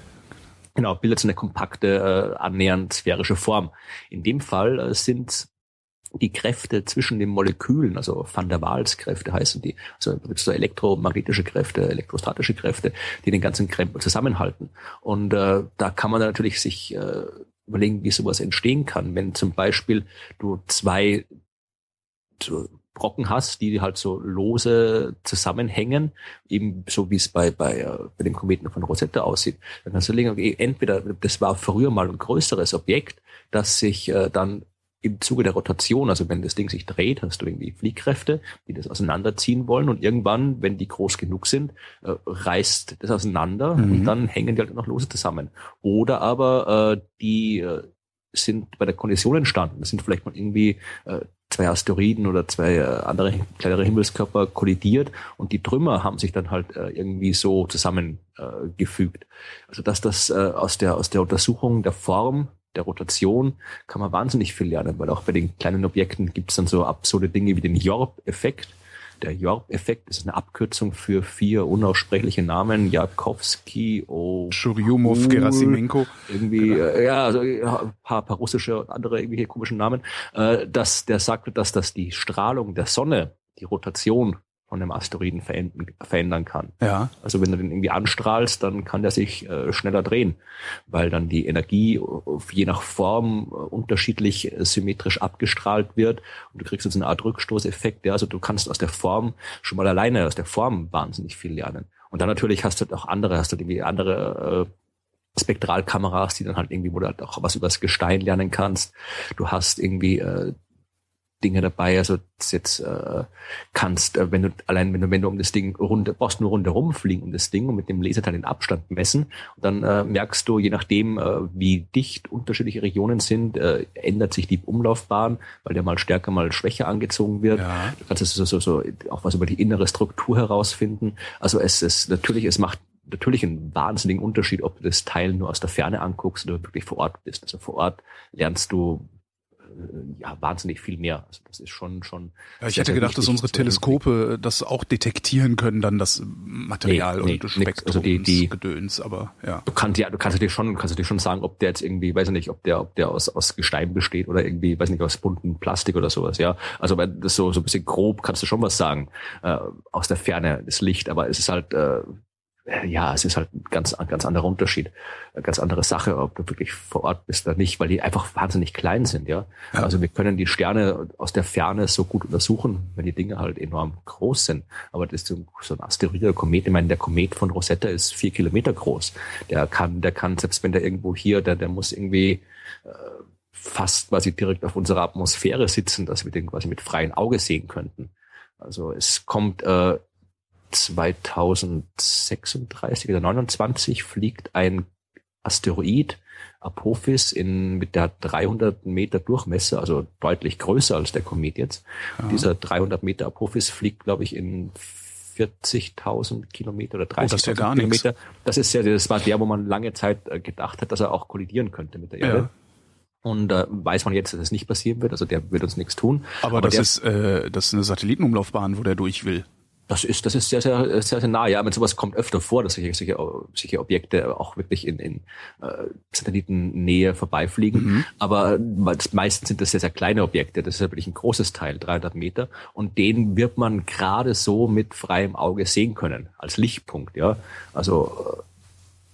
Genau, bildet so eine kompakte, äh, annähernd sphärische Form. In dem Fall äh, sind die Kräfte zwischen den Molekülen, also Van der Waals Kräfte heißen die, also so elektromagnetische Kräfte, elektrostatische Kräfte, die den ganzen Krempel zusammenhalten. Und äh, da kann man natürlich sich äh, überlegen, wie sowas entstehen kann, wenn zum Beispiel du zwei Brocken hast, die halt so lose zusammenhängen, eben so wie es bei, bei, äh, bei dem Kometen von Rosetta aussieht. Dann kannst du legen, okay, entweder das war früher mal ein größeres Objekt, das sich äh, dann im Zuge der Rotation, also wenn das Ding sich dreht, hast du irgendwie Fliehkräfte, die das auseinanderziehen wollen und irgendwann, wenn die groß genug sind, äh, reißt das auseinander mhm. und dann hängen die halt noch lose zusammen. Oder aber äh, die äh, sind bei der Kollision entstanden. Das sind vielleicht mal irgendwie äh, zwei Asteroiden oder zwei äh, andere kleinere Himmelskörper kollidiert und die Trümmer haben sich dann halt äh, irgendwie so zusammengefügt. Äh, also dass das äh, aus der aus der Untersuchung der Form der Rotation kann man wahnsinnig viel lernen, weil auch bei den kleinen Objekten gibt es dann so absurde Dinge wie den Jorp-Effekt. Der Jorp-Effekt ist eine Abkürzung für vier unaussprechliche Namen. Jakowski, oh, Churyumov, Gerasimenko. Irgendwie, genau. äh, ja, also ja, ein paar, paar russische und andere irgendwelche komischen Namen. Äh, dass der sagt, dass das die Strahlung der Sonne, die Rotation von einem Asteroiden verändern kann. Ja. Also wenn du den irgendwie anstrahlst, dann kann der sich äh, schneller drehen, weil dann die Energie je nach Form äh, unterschiedlich äh, symmetrisch abgestrahlt wird und du kriegst jetzt eine Art Rückstoßeffekt. Ja? Also du kannst aus der Form schon mal alleine aus der Form wahnsinnig viel lernen. Und dann natürlich hast du auch andere, hast du irgendwie andere äh, Spektralkameras, die dann halt irgendwie, wo du halt auch was übers Gestein lernen kannst. Du hast irgendwie äh, Dinge dabei. Also jetzt äh, kannst, äh, wenn du allein wenn du wenn du um das Ding runde brauchst nur rundherum fliegen um das Ding und mit dem Laserteil den Abstand messen, und dann äh, merkst du, je nachdem äh, wie dicht unterschiedliche Regionen sind, äh, ändert sich die Umlaufbahn, weil der mal stärker, mal schwächer angezogen wird. Ja. Du kannst so, so, so auch was über die innere Struktur herausfinden. Also es ist natürlich, es macht natürlich einen wahnsinnigen Unterschied, ob du das Teil nur aus der Ferne anguckst oder wirklich vor Ort bist. Also vor Ort lernst du ja wahnsinnig viel mehr. Also das ist schon schon. Ja, ich hätte gedacht, dass unsere Teleskope das auch detektieren können, dann das Material nee, nee, und Spektrum also die, die, Gedöns, aber ja. Du kannst ja, du kannst dir schon, kannst dir schon sagen, ob der jetzt irgendwie, weiß ich nicht, ob der, ob der aus, aus Gestein besteht oder irgendwie, weiß nicht, aus bunten Plastik oder sowas, ja. Also weil das so so ein bisschen grob kannst du schon was sagen äh, aus der Ferne das Licht, aber es ist halt äh, äh, ja, es ist halt ein ganz, ein ganz anderer Unterschied, eine ganz andere Sache, ob du wirklich vor Ort bist oder nicht, weil die einfach wahnsinnig klein sind, ja? ja. Also wir können die Sterne aus der Ferne so gut untersuchen, wenn die Dinge halt enorm groß sind. Aber das ist so ein Asteroid oder Komet, ich meine, der Komet von Rosetta ist vier Kilometer groß. Der kann, der kann, selbst wenn der irgendwo hier, der, der muss irgendwie äh, fast quasi direkt auf unserer Atmosphäre sitzen, dass wir den quasi mit freiem Auge sehen könnten. Also es kommt äh, 2036 oder 29 fliegt ein Asteroid Apophis in, mit der 300 Meter Durchmesser, also deutlich größer als der Komet jetzt. Ja. Dieser 300 Meter Apophis fliegt, glaube ich, in 40.000 Kilometer oder 30.000 oh, das ja Kilometer. Nix. Das ist ja, das war der, wo man lange Zeit äh, gedacht hat, dass er auch kollidieren könnte mit der Erde. Ja. Und äh, weiß man jetzt, dass es nicht passieren wird, also der wird uns nichts tun. Aber, Aber das ist äh, das ist eine Satellitenumlaufbahn, wo der durch will. Das ist, das ist sehr, sehr, sehr, sehr nah. Ja, aber sowas kommt öfter vor, dass solche, solche, solche Objekte auch wirklich in, in äh, Satellitennähe vorbeifliegen. Mhm. Aber meistens sind das sehr, sehr kleine Objekte. Das ist ja wirklich ein großes Teil, 300 Meter. Und den wird man gerade so mit freiem Auge sehen können, als Lichtpunkt. Ja, also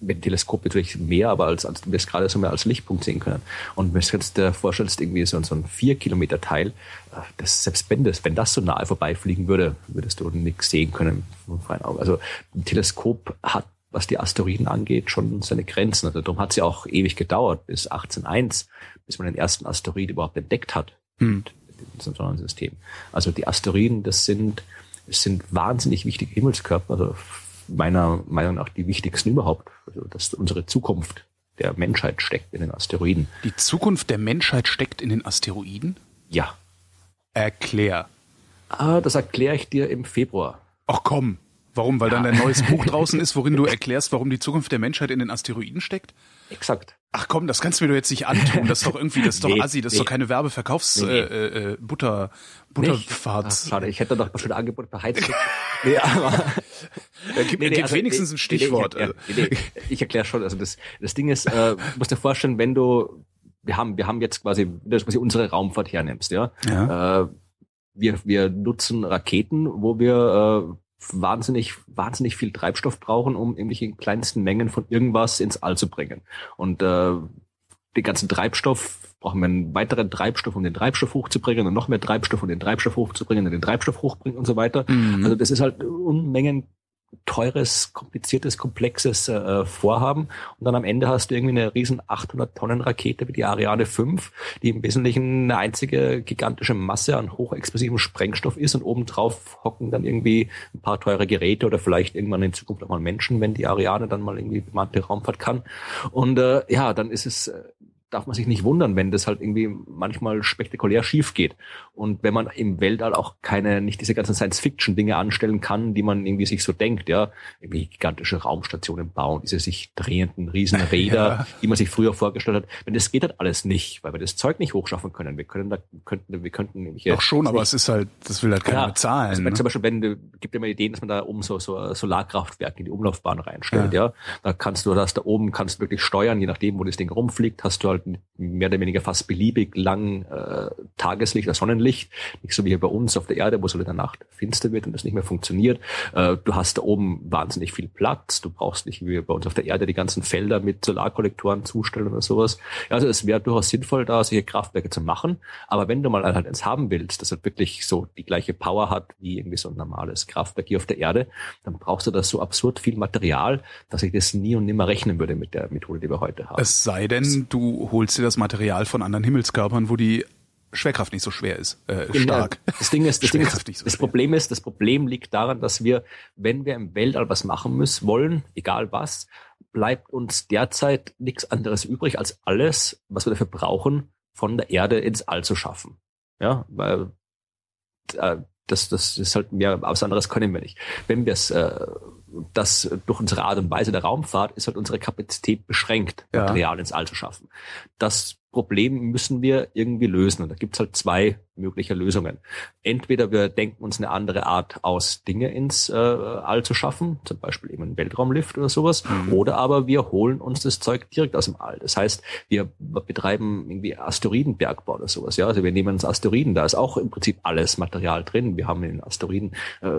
mit Teleskop natürlich mehr, aber als, als wir es gerade so mehr als Lichtpunkt sehen können. Und wenn du jetzt dir vorstellst, irgendwie so, so ein vier Kilometer Teil, äh, das, selbst wenn das, wenn das so nahe vorbeifliegen würde, würdest du nichts sehen können vom freien Auge. Also ein Teleskop hat, was die Asteroiden angeht, schon seine Grenzen. Also darum hat es ja auch ewig gedauert, bis 1801, bis man den ersten Asteroid überhaupt entdeckt hat. Hm. In Sonnensystem. Also die Asteroiden, das sind, das sind wahnsinnig wichtige Himmelskörper, also meiner Meinung nach die wichtigsten überhaupt. Also, dass unsere Zukunft der Menschheit steckt in den Asteroiden. Die Zukunft der Menschheit steckt in den Asteroiden? Ja. Erklär. Ah, das erkläre ich dir im Februar. Ach komm. Warum? Weil ja. dann ein neues Buch draußen ist, worin du erklärst, warum die Zukunft der Menschheit in den Asteroiden steckt? Exakt. Ach komm, das kannst du mir doch jetzt nicht antun. Das ist doch irgendwie, das ist doch nee, Assi, das nee. ist doch keine Werbeverkaufs nee, äh, äh, Butter Butterfahrt. Ach, schade, ich hätte doch schon Angebot bei Heizung. nee, aber ja, gib, nee, nee, also, wenigstens ein Stichwort. ich, erklär, also. ich erkläre schon. Also das, das Ding ist, äh, du musst dir vorstellen, wenn du, wir haben, wir haben jetzt quasi, wenn du quasi unsere Raumfahrt hernimmst, ja. ja. Äh, wir, wir nutzen Raketen, wo wir äh, wahnsinnig, wahnsinnig viel Treibstoff brauchen, um irgendwelche kleinsten Mengen von irgendwas ins All zu bringen. Und äh, den ganzen Treibstoff brauchen wir einen weiteren Treibstoff, um den Treibstoff hochzubringen und noch mehr Treibstoff, um den Treibstoff hochzubringen und den Treibstoff hochbringen und so weiter. Mhm. Also das ist halt Unmengen teures, kompliziertes, komplexes äh, Vorhaben. Und dann am Ende hast du irgendwie eine riesen 800 Tonnen Rakete wie die Ariane 5, die im Wesentlichen eine einzige gigantische Masse an hochexplosivem Sprengstoff ist und obendrauf hocken dann irgendwie ein paar teure Geräte oder vielleicht irgendwann in Zukunft auch mal Menschen, wenn die Ariane dann mal irgendwie bemannte Raumfahrt kann. Und äh, ja, dann ist es äh, darf man sich nicht wundern, wenn das halt irgendwie manchmal spektakulär schief geht. Und wenn man im Weltall auch keine, nicht diese ganzen Science-Fiction-Dinge anstellen kann, die man irgendwie sich so denkt, ja, irgendwie gigantische Raumstationen bauen, diese sich drehenden Riesenräder, ja. die man sich früher vorgestellt hat. Wenn das geht halt alles nicht, weil wir das Zeug nicht hochschaffen können. Wir können da, könnten, wir könnten nämlich Doch schon, aber es ist halt, das will halt keiner ja, bezahlen. Also ne? Zum Beispiel, wenn gibt ja mal Ideen, dass man da oben so, so Solarkraftwerke in die Umlaufbahn reinstellt, ja. ja. Da kannst du das da oben kannst du wirklich steuern, je nachdem, wo das Ding rumfliegt, hast du halt mehr oder weniger fast beliebig lang äh, Tageslicht oder Sonnenlicht. Nicht so wie hier bei uns auf der Erde, wo es halt in der Nacht finster wird und das nicht mehr funktioniert. Äh, du hast da oben wahnsinnig viel Platz. Du brauchst nicht wie bei uns auf der Erde die ganzen Felder mit Solarkollektoren zustellen oder sowas. Ja, also es wäre durchaus sinnvoll, da solche Kraftwerke zu machen. Aber wenn du mal halt eins haben willst, das halt wirklich so die gleiche Power hat wie irgendwie so ein normales Kraftwerk hier auf der Erde, dann brauchst du da so absurd viel Material, dass ich das nie und nimmer rechnen würde mit der Methode, die wir heute haben. Es sei denn, du holst dir das Material von anderen Himmelskörpern, wo die Schwerkraft nicht so schwer ist, äh, genau. stark. Das Ding ist, das, Ding ist, so das Problem ist, das Problem liegt daran, dass wir, wenn wir im Weltall was machen müssen, wollen, egal was, bleibt uns derzeit nichts anderes übrig, als alles, was wir dafür brauchen, von der Erde ins All zu schaffen. Ja, weil äh, das, das ist halt mehr, was anderes können wir nicht. Wenn wir es äh, das durch unsere Art und Weise der Raumfahrt ist halt unsere Kapazität beschränkt, Material ja. ins All zu schaffen. Das Problem müssen wir irgendwie lösen. Und da gibt's halt zwei mögliche Lösungen. Entweder wir denken uns eine andere Art aus, Dinge ins äh, All zu schaffen, zum Beispiel eben einen Weltraumlift oder sowas, mhm. oder aber wir holen uns das Zeug direkt aus dem All. Das heißt, wir betreiben irgendwie Asteroidenbergbau oder sowas. Ja, also wir nehmen uns Asteroiden, da ist auch im Prinzip alles Material drin. Wir haben in den Asteroiden äh,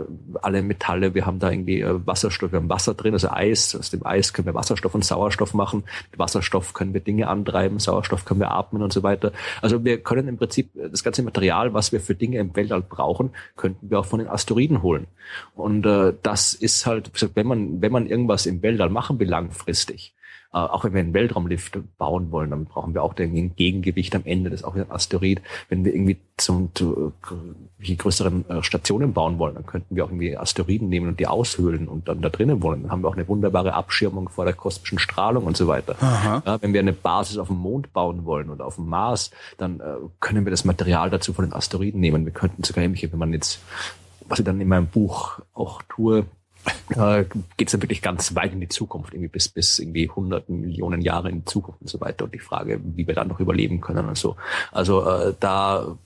alle Metalle, wir haben da irgendwie äh, Wasserstoff, wir haben Wasser drin, also Eis. Aus dem Eis können wir Wasserstoff und Sauerstoff machen. Mit Wasserstoff können wir Dinge antreiben, Sauerstoff können wir atmen und so weiter. Also wir können im Prinzip das ganze Material, was wir für Dinge im Weltall brauchen, könnten wir auch von den Asteroiden holen. Und äh, das ist halt, wenn man, wenn man irgendwas im Weltall machen will langfristig, äh, auch wenn wir einen Weltraumlift bauen wollen, dann brauchen wir auch ein Gegengewicht am Ende, das ist auch wieder ein Asteroid. Wenn wir irgendwie zum, zu äh, größeren äh, Stationen bauen wollen, dann könnten wir auch irgendwie Asteroiden nehmen und die aushöhlen und dann da drinnen wollen. Dann haben wir auch eine wunderbare Abschirmung vor der kosmischen Strahlung und so weiter. Ja, wenn wir eine Basis auf dem Mond bauen wollen oder auf dem Mars, dann äh, können wir das Material dazu von den Asteroiden nehmen. Wir könnten sogar ähnliche, wenn man jetzt was ich dann in meinem Buch auch tue, äh, geht es dann wirklich ganz weit in die Zukunft, irgendwie bis, bis irgendwie hunderten Millionen Jahre in die Zukunft und so weiter. Und die Frage, wie wir dann noch überleben können und so. Also äh, da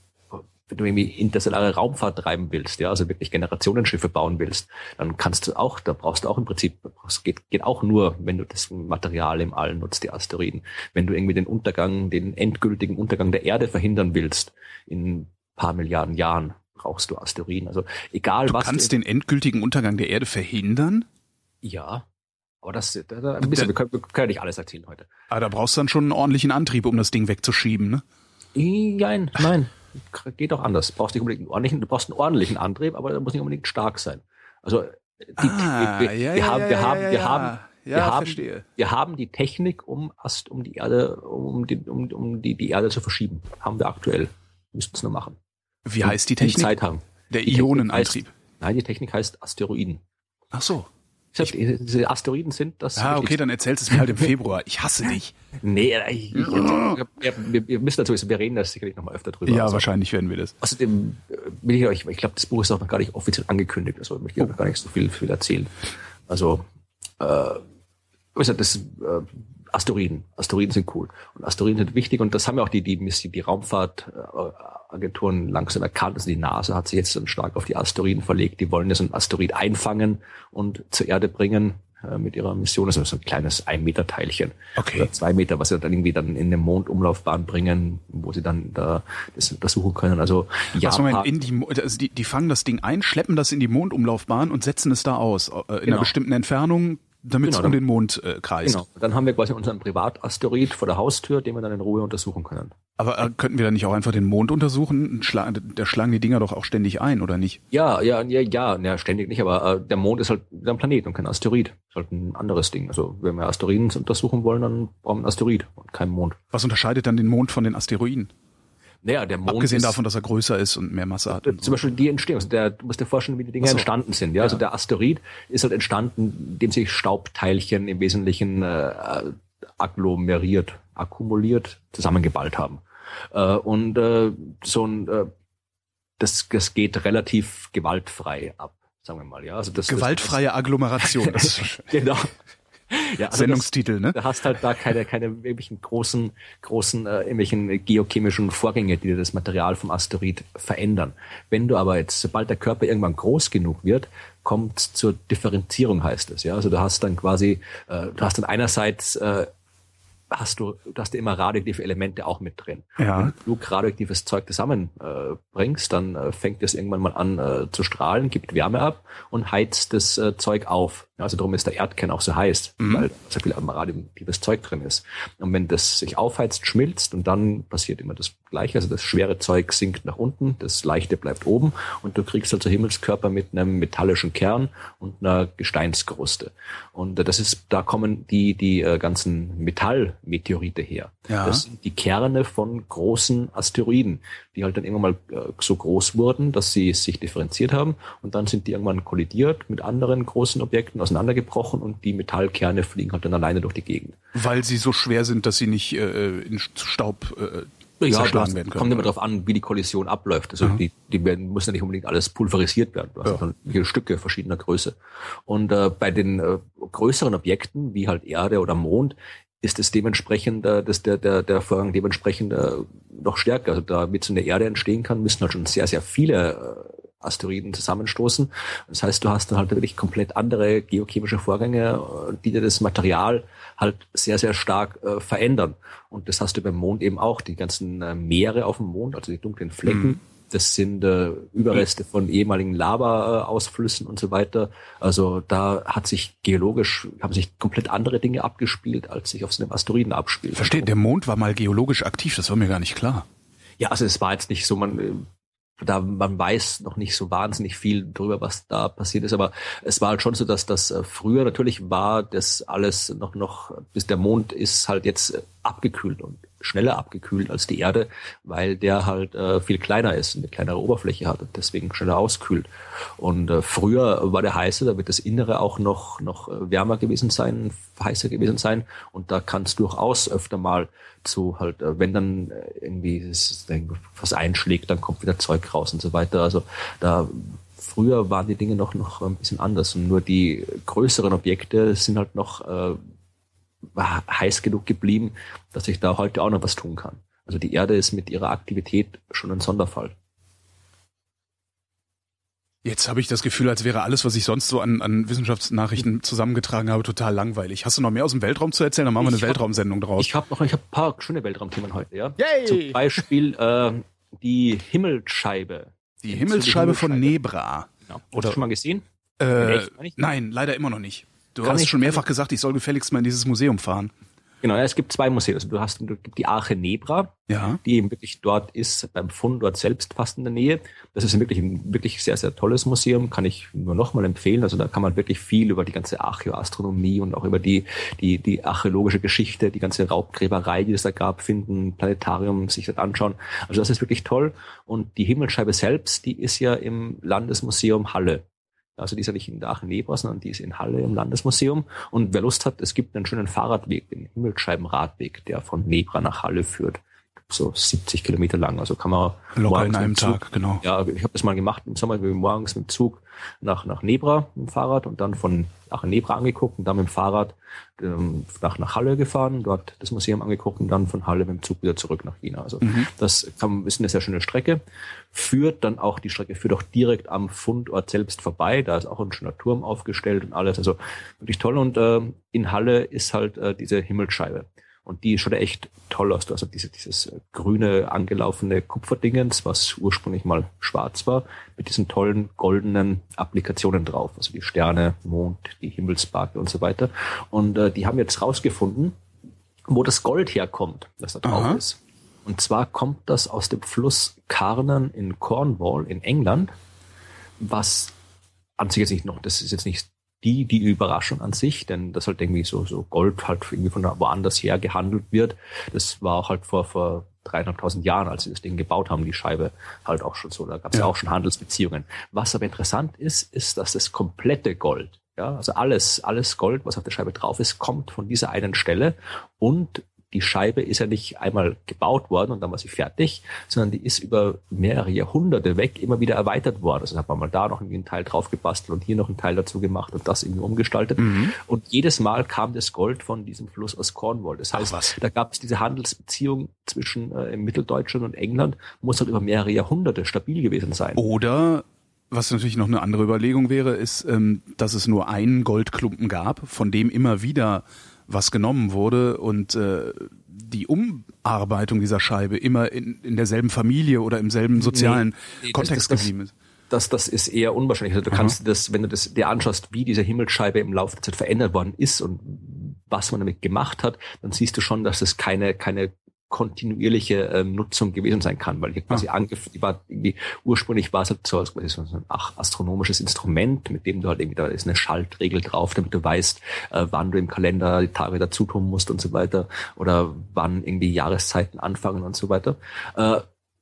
wenn du irgendwie interstellare Raumfahrt treiben willst, ja, also wirklich Generationenschiffe bauen willst, dann kannst du auch, da brauchst du auch im Prinzip, es geht, geht auch nur, wenn du das Material im All nutzt, die Asteroiden. Wenn du irgendwie den Untergang, den endgültigen Untergang der Erde verhindern willst, in paar Milliarden Jahren, brauchst du Asteroiden. Also egal du was. Du kannst den endgültigen Untergang der Erde verhindern? Ja. Aber das, da, da, ein bisschen, wir können, wir können ja nicht alles erzählen heute. Aber da brauchst du dann schon einen ordentlichen Antrieb, um das Ding wegzuschieben, ne? Nein, nein. Geht auch anders. Du brauchst nicht unbedingt einen ordentlichen, du brauchst einen ordentlichen Antrieb, aber der muss nicht unbedingt stark sein. Also die, ah, wir, ja, wir, haben, wir haben, wir haben, ja, wir haben, verstehe. wir haben die Technik, um Ast, um die Erde, um die, um, um die, die Erde zu verschieben. Haben wir aktuell. Müssten es nur machen. Wie heißt die Technik? Zeit haben. Der Ionenantrieb. Nein, die Technik heißt Asteroiden. Ach so. Ich, diese Asteroiden sind das. Ah, okay, dann erzählst du es mir halt im Februar. Ich hasse dich. Nee, ich, ich, wir, wir müssen dazu, wir reden da sicherlich noch mal öfter drüber. Ja, also, wahrscheinlich werden wir das. Außerdem äh, will ich euch, ich glaube, das Buch ist auch noch gar nicht offiziell angekündigt, also ich möchte oh. noch gar nicht so viel, viel erzählen. Also, äh, das, äh, Asteroiden. Asteroiden sind cool. Und Asteroiden sind wichtig und das haben ja auch die, die, die Raumfahrtagenturen langsam erkannt. Also die NASA hat sich jetzt dann stark auf die Asteroiden verlegt. Die wollen ja so ein Asteroid einfangen und zur Erde bringen äh, mit ihrer Mission. Das ist so ein kleines ein Meter Teilchen. Okay. Oder zwei Meter, was sie dann irgendwie dann in eine Mondumlaufbahn bringen, wo sie dann da das untersuchen können. Also Japan. Moment, in die, also die, die fangen das Ding ein, schleppen das in die Mondumlaufbahn und setzen es da aus. Äh, in genau. einer bestimmten Entfernung damit genau, es um den Mond äh, kreist. Genau. Dann haben wir quasi unseren Privatasteroid vor der Haustür, den wir dann in Ruhe untersuchen können. Aber äh, könnten wir dann nicht auch einfach den Mond untersuchen? Schla der schlagen die Dinger doch auch ständig ein, oder nicht? Ja, ja, ja, ja, ja ständig nicht, aber äh, der Mond ist halt ein Planet und kein Asteroid. Ist halt ein anderes Ding. Also wenn wir Asteroiden untersuchen wollen, dann brauchen wir einen Asteroid und keinen Mond. Was unterscheidet dann den Mond von den Asteroiden? Naja, der Mond Abgesehen ist, davon, dass er größer ist und mehr Masse hat. Zum so. Beispiel die Entstehung. Also der, du musst dir vorstellen, wie die Dinge so. entstanden sind. Ja? Also ja? Also der Asteroid ist halt entstanden, indem sich Staubteilchen im Wesentlichen äh, agglomeriert, akkumuliert, zusammengeballt haben. Äh, und äh, so ein äh, das, das geht relativ gewaltfrei ab, sagen wir mal. Ja, also das gewaltfreie Agglomeration. Das ist genau. ja, also Sendungstitel, das, ne? Du hast halt da keine, keine irgendwelchen großen, großen, äh, irgendwelchen geochemischen Vorgänge, die dir das Material vom Asteroid verändern. Wenn du aber jetzt, sobald der Körper irgendwann groß genug wird, kommt zur Differenzierung, heißt es. Ja, also du hast dann quasi, äh, du hast dann einerseits äh, hast du, du hast immer radioaktive Elemente auch mit drin. Ja. Wenn du radioaktives Zeug zusammenbringst, äh, dann äh, fängt es irgendwann mal an äh, zu strahlen, gibt Wärme ab und heizt das äh, Zeug auf. Also darum ist der Erdkern auch so heiß, mhm. weil so viel radioaktives Zeug drin ist. Und wenn das sich aufheizt, schmilzt und dann passiert immer das Gleiche. Also das schwere Zeug sinkt nach unten, das leichte bleibt oben und du kriegst also Himmelskörper mit einem metallischen Kern und einer Gesteinskruste. Und äh, das ist, da kommen die, die äh, ganzen Metallmeteorite her. Ja. Das sind die Kerne von großen Asteroiden, die halt dann irgendwann mal äh, so groß wurden, dass sie sich differenziert haben und dann sind die irgendwann kollidiert mit anderen großen Objekten auseinandergebrochen und die Metallkerne fliegen halt dann alleine durch die Gegend. Weil sie so schwer sind, dass sie nicht äh, in Staub äh, ja, zerschlagen werden können. Kommt immer darauf an, wie die Kollision abläuft. Also mhm. die, die werden, müssen ja nicht unbedingt alles pulverisiert werden. Du hast ja. dann Stücke verschiedener Größe. Und äh, bei den äh, größeren Objekten, wie halt Erde oder Mond, ist es dementsprechend, äh, dass der, der, der Vorgang dementsprechend äh, noch stärker. Also damit so eine Erde entstehen kann, müssen halt schon sehr, sehr viele äh, Asteroiden zusammenstoßen. Das heißt, du hast dann halt wirklich komplett andere geochemische Vorgänge, die dir das Material halt sehr, sehr stark äh, verändern. Und das hast du beim Mond eben auch. Die ganzen äh, Meere auf dem Mond, also die dunklen Flecken, mhm. das sind äh, Überreste von ehemaligen Lava-Ausflüssen und so weiter. Also da hat sich geologisch, haben sich komplett andere Dinge abgespielt, als sich auf so einem Asteroiden abspielt. Verstehe, der Mond war mal geologisch aktiv, das war mir gar nicht klar. Ja, also es war jetzt nicht so, man äh, da man weiß noch nicht so wahnsinnig viel drüber, was da passiert ist, aber es war halt schon so, dass das äh, früher natürlich war, das alles noch noch bis der Mond ist halt jetzt abgekühlt und schneller abgekühlt als die Erde, weil der halt äh, viel kleiner ist, eine kleinere Oberfläche hat und deswegen schneller auskühlt. Und äh, früher war der heißer, da wird das Innere auch noch noch äh, wärmer gewesen sein, heißer gewesen sein und da kann es durchaus öfter mal zu halt, äh, wenn dann äh, irgendwie was einschlägt, dann kommt wieder Zeug raus und so weiter. Also da früher waren die Dinge noch noch ein bisschen anders und nur die größeren Objekte sind halt noch äh, heiß genug geblieben, dass ich da heute auch noch was tun kann. Also die Erde ist mit ihrer Aktivität schon ein Sonderfall. Jetzt habe ich das Gefühl, als wäre alles, was ich sonst so an, an Wissenschaftsnachrichten zusammengetragen habe, total langweilig. Hast du noch mehr aus dem Weltraum zu erzählen? Dann machen wir eine ich Weltraumsendung draus. Ich habe noch ich hab ein paar schöne Weltraumthemen heute, ja. Yay! Zum Beispiel äh, die Himmelsscheibe. Die Himmelsscheibe von Nebra. Genau. Oder, Hast du schon mal gesehen? Äh, nein, leider immer noch nicht. Du Kann hast schon mehrfach gesagt, ich soll gefälligst mal in dieses Museum fahren. Genau, es gibt zwei Museen. Also du hast die Arche Nebra, ja. die eben wirklich dort ist, beim Fund dort selbst fast in der Nähe. Das ist wirklich ein wirklich sehr, sehr tolles Museum, kann ich nur nochmal empfehlen. Also da kann man wirklich viel über die ganze Archäoastronomie und auch über die, die, die archäologische Geschichte, die ganze Raubgräberei, die es da gab, finden, Planetarium sich das anschauen. Also das ist wirklich toll. Und die Himmelsscheibe selbst, die ist ja im Landesmuseum Halle. Also die ist ja nicht in Aachen-Nebra, sondern die ist in Halle im Landesmuseum. Und wer Lust hat, es gibt einen schönen Fahrradweg, den Himmelsscheibenradweg, der von Nebra nach Halle führt so 70 Kilometer lang. Also kann man locker in einem Tag, genau. Ja, ich habe das mal gemacht im Sommer, morgens mit dem Zug nach nach Nebra mit dem Fahrrad und dann von nach Nebra angeguckt und dann mit dem Fahrrad ähm, nach nach Halle gefahren, dort das Museum angeguckt und dann von Halle mit dem Zug wieder zurück nach China. Also mhm. das kann, ist eine sehr schöne Strecke. Führt dann auch die Strecke führt auch direkt am Fundort selbst vorbei. Da ist auch ein schöner Turm aufgestellt und alles. Also wirklich toll. Und äh, in Halle ist halt äh, diese Himmelsscheibe. Und die schaut echt toll aus. Also diese, dieses äh, grüne, angelaufene Kupferdingens, was ursprünglich mal schwarz war, mit diesen tollen goldenen Applikationen drauf. Also die Sterne, Mond, die Himmelsbarke und so weiter. Und äh, die haben jetzt rausgefunden, wo das Gold herkommt, das da drauf Aha. ist. Und zwar kommt das aus dem Fluss Carnan in Cornwall in England, was an sich jetzt nicht noch, das ist jetzt nicht die, die Überraschung an sich, denn das halt irgendwie so, so Gold halt irgendwie von woanders her gehandelt wird. Das war auch halt vor, vor dreieinhalbtausend Jahren, als sie das Ding gebaut haben, die Scheibe halt auch schon so. Da gab es ja. ja auch schon Handelsbeziehungen. Was aber interessant ist, ist, dass das komplette Gold, ja, also alles, alles Gold, was auf der Scheibe drauf ist, kommt von dieser einen Stelle und die Scheibe ist ja nicht einmal gebaut worden und dann war sie fertig, sondern die ist über mehrere Jahrhunderte weg immer wieder erweitert worden. Also hat man mal da noch irgendwie einen Teil drauf gebastelt und hier noch einen Teil dazu gemacht und das irgendwie umgestaltet. Mhm. Und jedes Mal kam das Gold von diesem Fluss aus Cornwall. Das heißt, da gab es diese Handelsbeziehung zwischen äh, Mitteldeutschland und England, muss halt über mehrere Jahrhunderte stabil gewesen sein. Oder was natürlich noch eine andere Überlegung wäre, ist, ähm, dass es nur einen Goldklumpen gab, von dem immer wieder was genommen wurde und äh, die Umarbeitung dieser Scheibe immer in, in derselben Familie oder im selben sozialen nee, nee, Kontext das, das, geblieben ist. Das, das ist eher unwahrscheinlich. Also du Aha. kannst das, wenn du das dir anschaust, wie diese Himmelsscheibe im Laufe der Zeit verändert worden ist und was man damit gemacht hat, dann siehst du schon, dass es keine, keine kontinuierliche ähm, Nutzung gewesen sein kann, weil hier quasi ah. angefangen war irgendwie ursprünglich war es halt so, quasi so ein ach, astronomisches Instrument, mit dem du halt irgendwie da ist eine Schaltregel drauf, damit du weißt, äh, wann du im Kalender die Tage dazu tun musst und so weiter oder wann irgendwie Jahreszeiten anfangen und so weiter. Äh,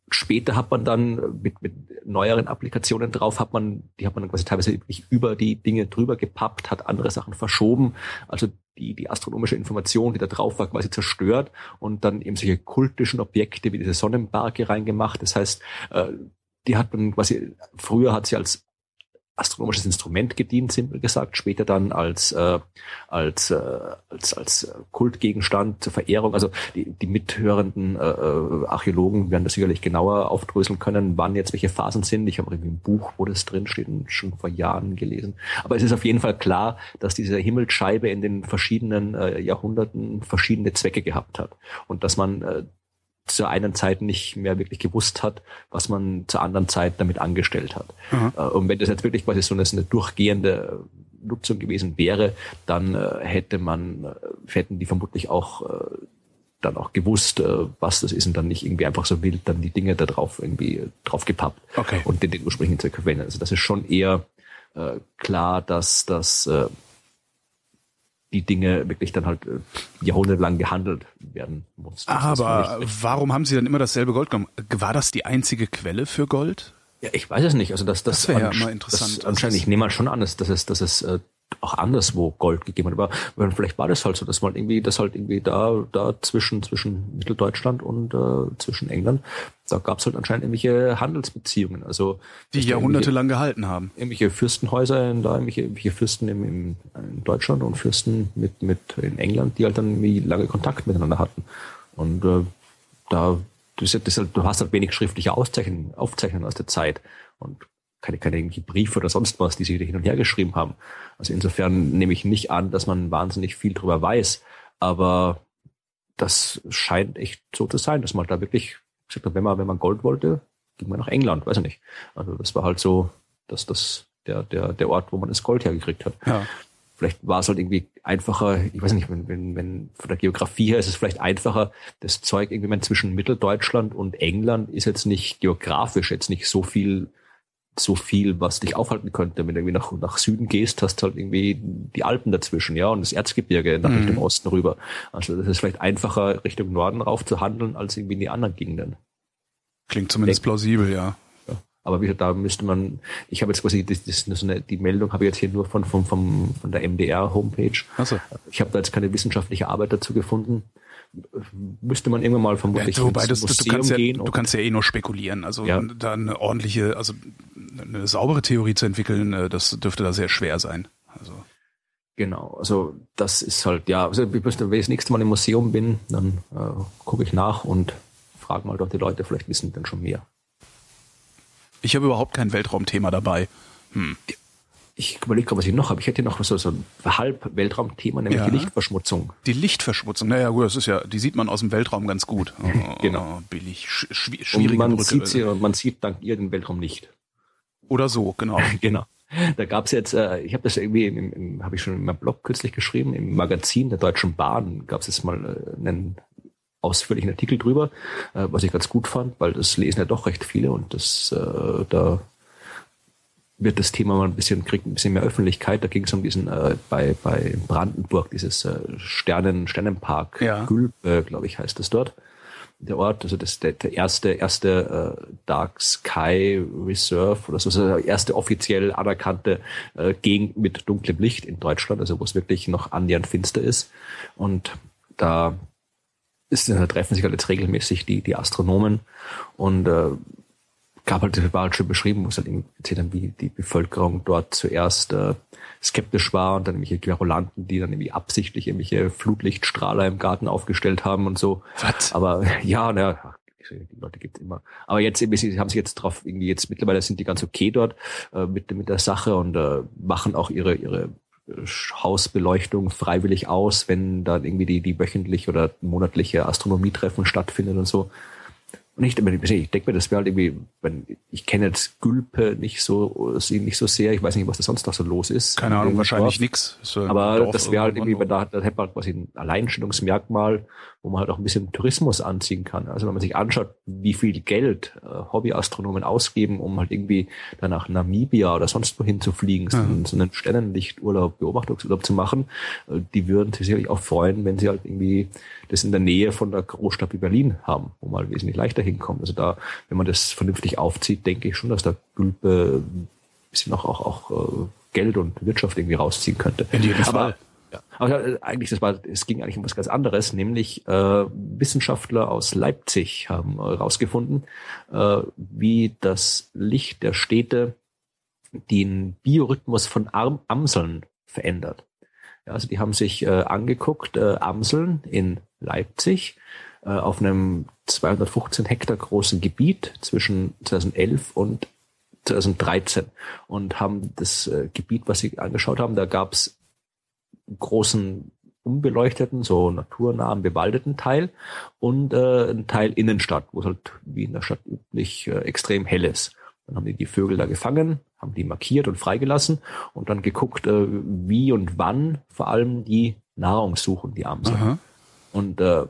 später hat man dann mit, mit neueren Applikationen drauf, hat man, die hat man quasi teilweise wirklich über die Dinge drüber gepappt, hat andere Sachen verschoben, also die, die astronomische Information, die da drauf war, quasi zerstört und dann eben solche kultischen Objekte wie diese Sonnenbarke reingemacht. Das heißt, äh, die hat man quasi, früher hat sie als astronomisches Instrument gedient, simpel gesagt, später dann als, äh, als, äh, als, als Kultgegenstand zur Verehrung. Also die, die mithörenden äh, äh, Archäologen werden das sicherlich genauer aufdröseln können, wann jetzt welche Phasen sind. Ich habe irgendwie ein Buch, wo das drin steht, schon vor Jahren gelesen. Aber es ist auf jeden Fall klar, dass diese Himmelsscheibe in den verschiedenen äh, Jahrhunderten verschiedene Zwecke gehabt hat. Und dass man äh, zur einen Zeit nicht mehr wirklich gewusst hat, was man zur anderen Zeit damit angestellt hat. Mhm. Und wenn das jetzt wirklich quasi so eine, eine durchgehende Nutzung gewesen wäre, dann äh, hätte man, äh, hätten die vermutlich auch dann auch gewusst, was das ist und dann nicht irgendwie einfach so wild dann die Dinge da drauf irgendwie drauf gepappt okay. und den, den ursprünglichen Zweck verwenden. Also das ist schon eher klar, dass das die Dinge wirklich dann halt äh, jahrhundertelang gehandelt werden mussten. Aber warum haben sie dann immer dasselbe Gold genommen? War das die einzige Quelle für Gold? Ja, ich weiß es nicht. Also das, das, das wäre ja mal interessant. Das anscheinend, ich nehme mal schon an, dass, dass es, dass es äh, auch anderswo Gold gegeben hat. Aber vielleicht war das halt so, dass man irgendwie, das halt irgendwie da, da zwischen, zwischen Mitteldeutschland und äh, zwischen England, da gab es halt anscheinend irgendwelche Handelsbeziehungen. Also die jahrhundertelang gehalten haben. Irgendwelche Fürstenhäuser in da, irgendwelche, irgendwelche Fürsten im, im, in Deutschland und Fürsten mit, mit in England, die halt dann irgendwie lange Kontakt miteinander hatten. Und äh, da du, das halt, du hast halt wenig schriftliche Aufzeichnungen, Aufzeichnungen aus der Zeit. Und keine, keine irgendwie Briefe oder sonst was, die sie hin und her geschrieben haben. Also insofern nehme ich nicht an, dass man wahnsinnig viel drüber weiß, aber das scheint echt so zu sein, dass man da wirklich gesagt hat, wenn man, wenn man Gold wollte, ging man nach England, weiß ich nicht. Also das war halt so, dass das der, der, der Ort, wo man das Gold hergekriegt hat. Ja. Vielleicht war es halt irgendwie einfacher, ich weiß nicht, wenn, wenn, wenn von der Geografie her ist es vielleicht einfacher, das Zeug irgendwie zwischen Mitteldeutschland und England ist jetzt nicht geografisch jetzt nicht so viel so viel, was dich aufhalten könnte. Wenn du irgendwie nach, nach Süden gehst, hast du halt irgendwie die Alpen dazwischen, ja, und das Erzgebirge nach mhm. Richtung Osten rüber. Also das ist vielleicht einfacher, Richtung Norden rauf zu handeln, als irgendwie in die anderen Gegenden. Klingt zumindest Denk. plausibel, ja. Aber wie gesagt, da müsste man, ich habe jetzt quasi, das, das, so eine, die Meldung habe ich jetzt hier nur von, von, von, von der MDR-Homepage. So. Ich habe da jetzt keine wissenschaftliche Arbeit dazu gefunden müsste man irgendwann mal vermutlich ja, wobei das, Museum du kannst ja, gehen. Du kannst ja eh nur spekulieren. Also ja. da eine ordentliche, also eine saubere Theorie zu entwickeln, äh, das dürfte da sehr schwer sein. Also. Genau, also das ist halt, ja, also ich müsste, wenn ich das nächste Mal im Museum bin, dann äh, gucke ich nach und frage mal dort die Leute, vielleicht wissen die dann schon mehr. Ich habe überhaupt kein Weltraumthema dabei. Hm ich überlege gerade, was ich noch habe. Ich hätte noch so, so ein Halb-Weltraumthema, nämlich ja. die Lichtverschmutzung. Die Lichtverschmutzung, naja gut, das ist ja, die sieht man aus dem Weltraum ganz gut. Oh, genau. Billig, schw schwierige Und man Brücke. sieht sie, man sieht dank ihr den Weltraum nicht. Oder so, genau. genau. Da gab es jetzt, äh, ich habe das irgendwie, habe ich schon in meinem Blog kürzlich geschrieben, im Magazin der Deutschen Bahn gab es jetzt mal äh, einen ausführlichen Artikel drüber, äh, was ich ganz gut fand, weil das lesen ja doch recht viele und das äh, da wird das Thema mal ein bisschen, kriegt ein bisschen mehr Öffentlichkeit. Da ging es um diesen, äh, bei, bei Brandenburg, dieses äh, Sternen, Sternenpark, ja. Gülpe, glaube ich, heißt es dort. Der Ort, also das der, der erste, erste äh, Dark Sky Reserve oder so, also der erste offiziell anerkannte äh, Gegend mit dunklem Licht in Deutschland, also wo es wirklich noch annähernd finster ist. Und da ist, da treffen sich halt jetzt regelmäßig die, die Astronomen und äh, gab halt, war halt schon beschrieben, wo es halt erzählt haben, wie die Bevölkerung dort zuerst äh, skeptisch war und dann irgendwelche Querulanten, die dann irgendwie absichtlich irgendwelche Flutlichtstrahler im Garten aufgestellt haben und so. Was? Aber ja, naja, die Leute gibt's immer. Aber jetzt sie haben sich jetzt drauf irgendwie jetzt mittlerweile sind die ganz okay dort äh, mit mit der Sache und äh, machen auch ihre ihre äh, Hausbeleuchtung freiwillig aus, wenn da irgendwie die die wöchentlich oder monatliche Astronomietreffen stattfinden und so. Und ich, ich denke mir, das wäre halt irgendwie, ich kenne jetzt Gülpe nicht so, sie nicht so sehr, ich weiß nicht, was da sonst noch so los ist. Keine Ahnung, wahrscheinlich nichts. Aber das wäre halt irgendwie, wenn da, da hätte man quasi ein Alleinstellungsmerkmal, wo man halt auch ein bisschen Tourismus anziehen kann. Also wenn man sich anschaut, wie viel Geld äh, Hobbyastronomen ausgeben, um halt irgendwie dann nach Namibia oder sonst wohin zu fliegen, so, so einen Sternenlichturlaub, Beobachtungsurlaub zu machen, äh, die würden sich sicherlich auch freuen, wenn sie halt irgendwie das in der Nähe von der Großstadt wie Berlin haben, wo man wesentlich leichter hinkommt. Also da, wenn man das vernünftig aufzieht, denke ich schon, dass da Gülpe ein bisschen auch, auch, auch äh, Geld und Wirtschaft irgendwie rausziehen könnte. In jedem Fall. Aber ja. Aber äh, eigentlich, das war, es ging eigentlich um was ganz anderes, nämlich äh, Wissenschaftler aus Leipzig haben herausgefunden, äh, wie das Licht der Städte den Biorhythmus von Arm Amseln verändert. Ja, also die haben sich äh, angeguckt, äh, Amseln in Leipzig äh, auf einem 215 Hektar großen Gebiet zwischen 2011 und 2013 und haben das äh, Gebiet, was sie angeschaut haben, da gab es großen unbeleuchteten, so naturnahen, bewaldeten Teil und äh, ein Teil Innenstadt, wo es halt wie in der Stadt üblich äh, extrem hell ist. Dann haben die die Vögel da gefangen, haben die markiert und freigelassen und dann geguckt, äh, wie und wann vor allem die Nahrung suchen, die Amseln. Und äh,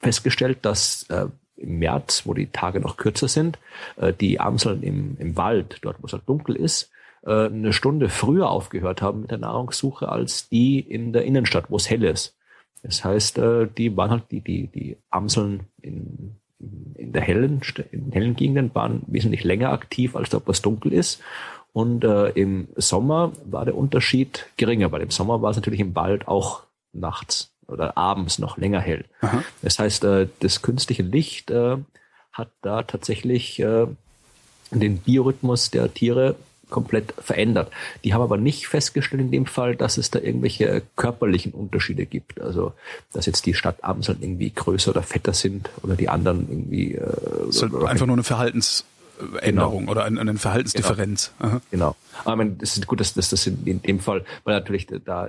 festgestellt, dass äh, im März, wo die Tage noch kürzer sind, äh, die Amseln im, im Wald, dort wo es halt dunkel ist, äh, eine Stunde früher aufgehört haben mit der Nahrungssuche als die in der Innenstadt, wo es hell ist. Das heißt, äh, die waren halt die, die, die Amseln in, in der hellen, in hellen Gegenden waren wesentlich länger aktiv, als dort was dunkel ist. Und äh, im Sommer war der Unterschied geringer, weil im Sommer war es natürlich im Wald auch nachts oder abends noch länger hell. Aha. Das heißt, äh, das künstliche Licht äh, hat da tatsächlich äh, den Biorhythmus der Tiere komplett verändert. Die haben aber nicht festgestellt in dem Fall, dass es da irgendwelche körperlichen Unterschiede gibt. Also, dass jetzt die Stadtamseln irgendwie größer oder fetter sind oder die anderen irgendwie. Äh, es ist halt einfach nur eine Verhaltensänderung genau. oder eine, eine Verhaltensdifferenz. Genau. genau. Aber es ist gut, dass, dass das in, in dem Fall, weil natürlich da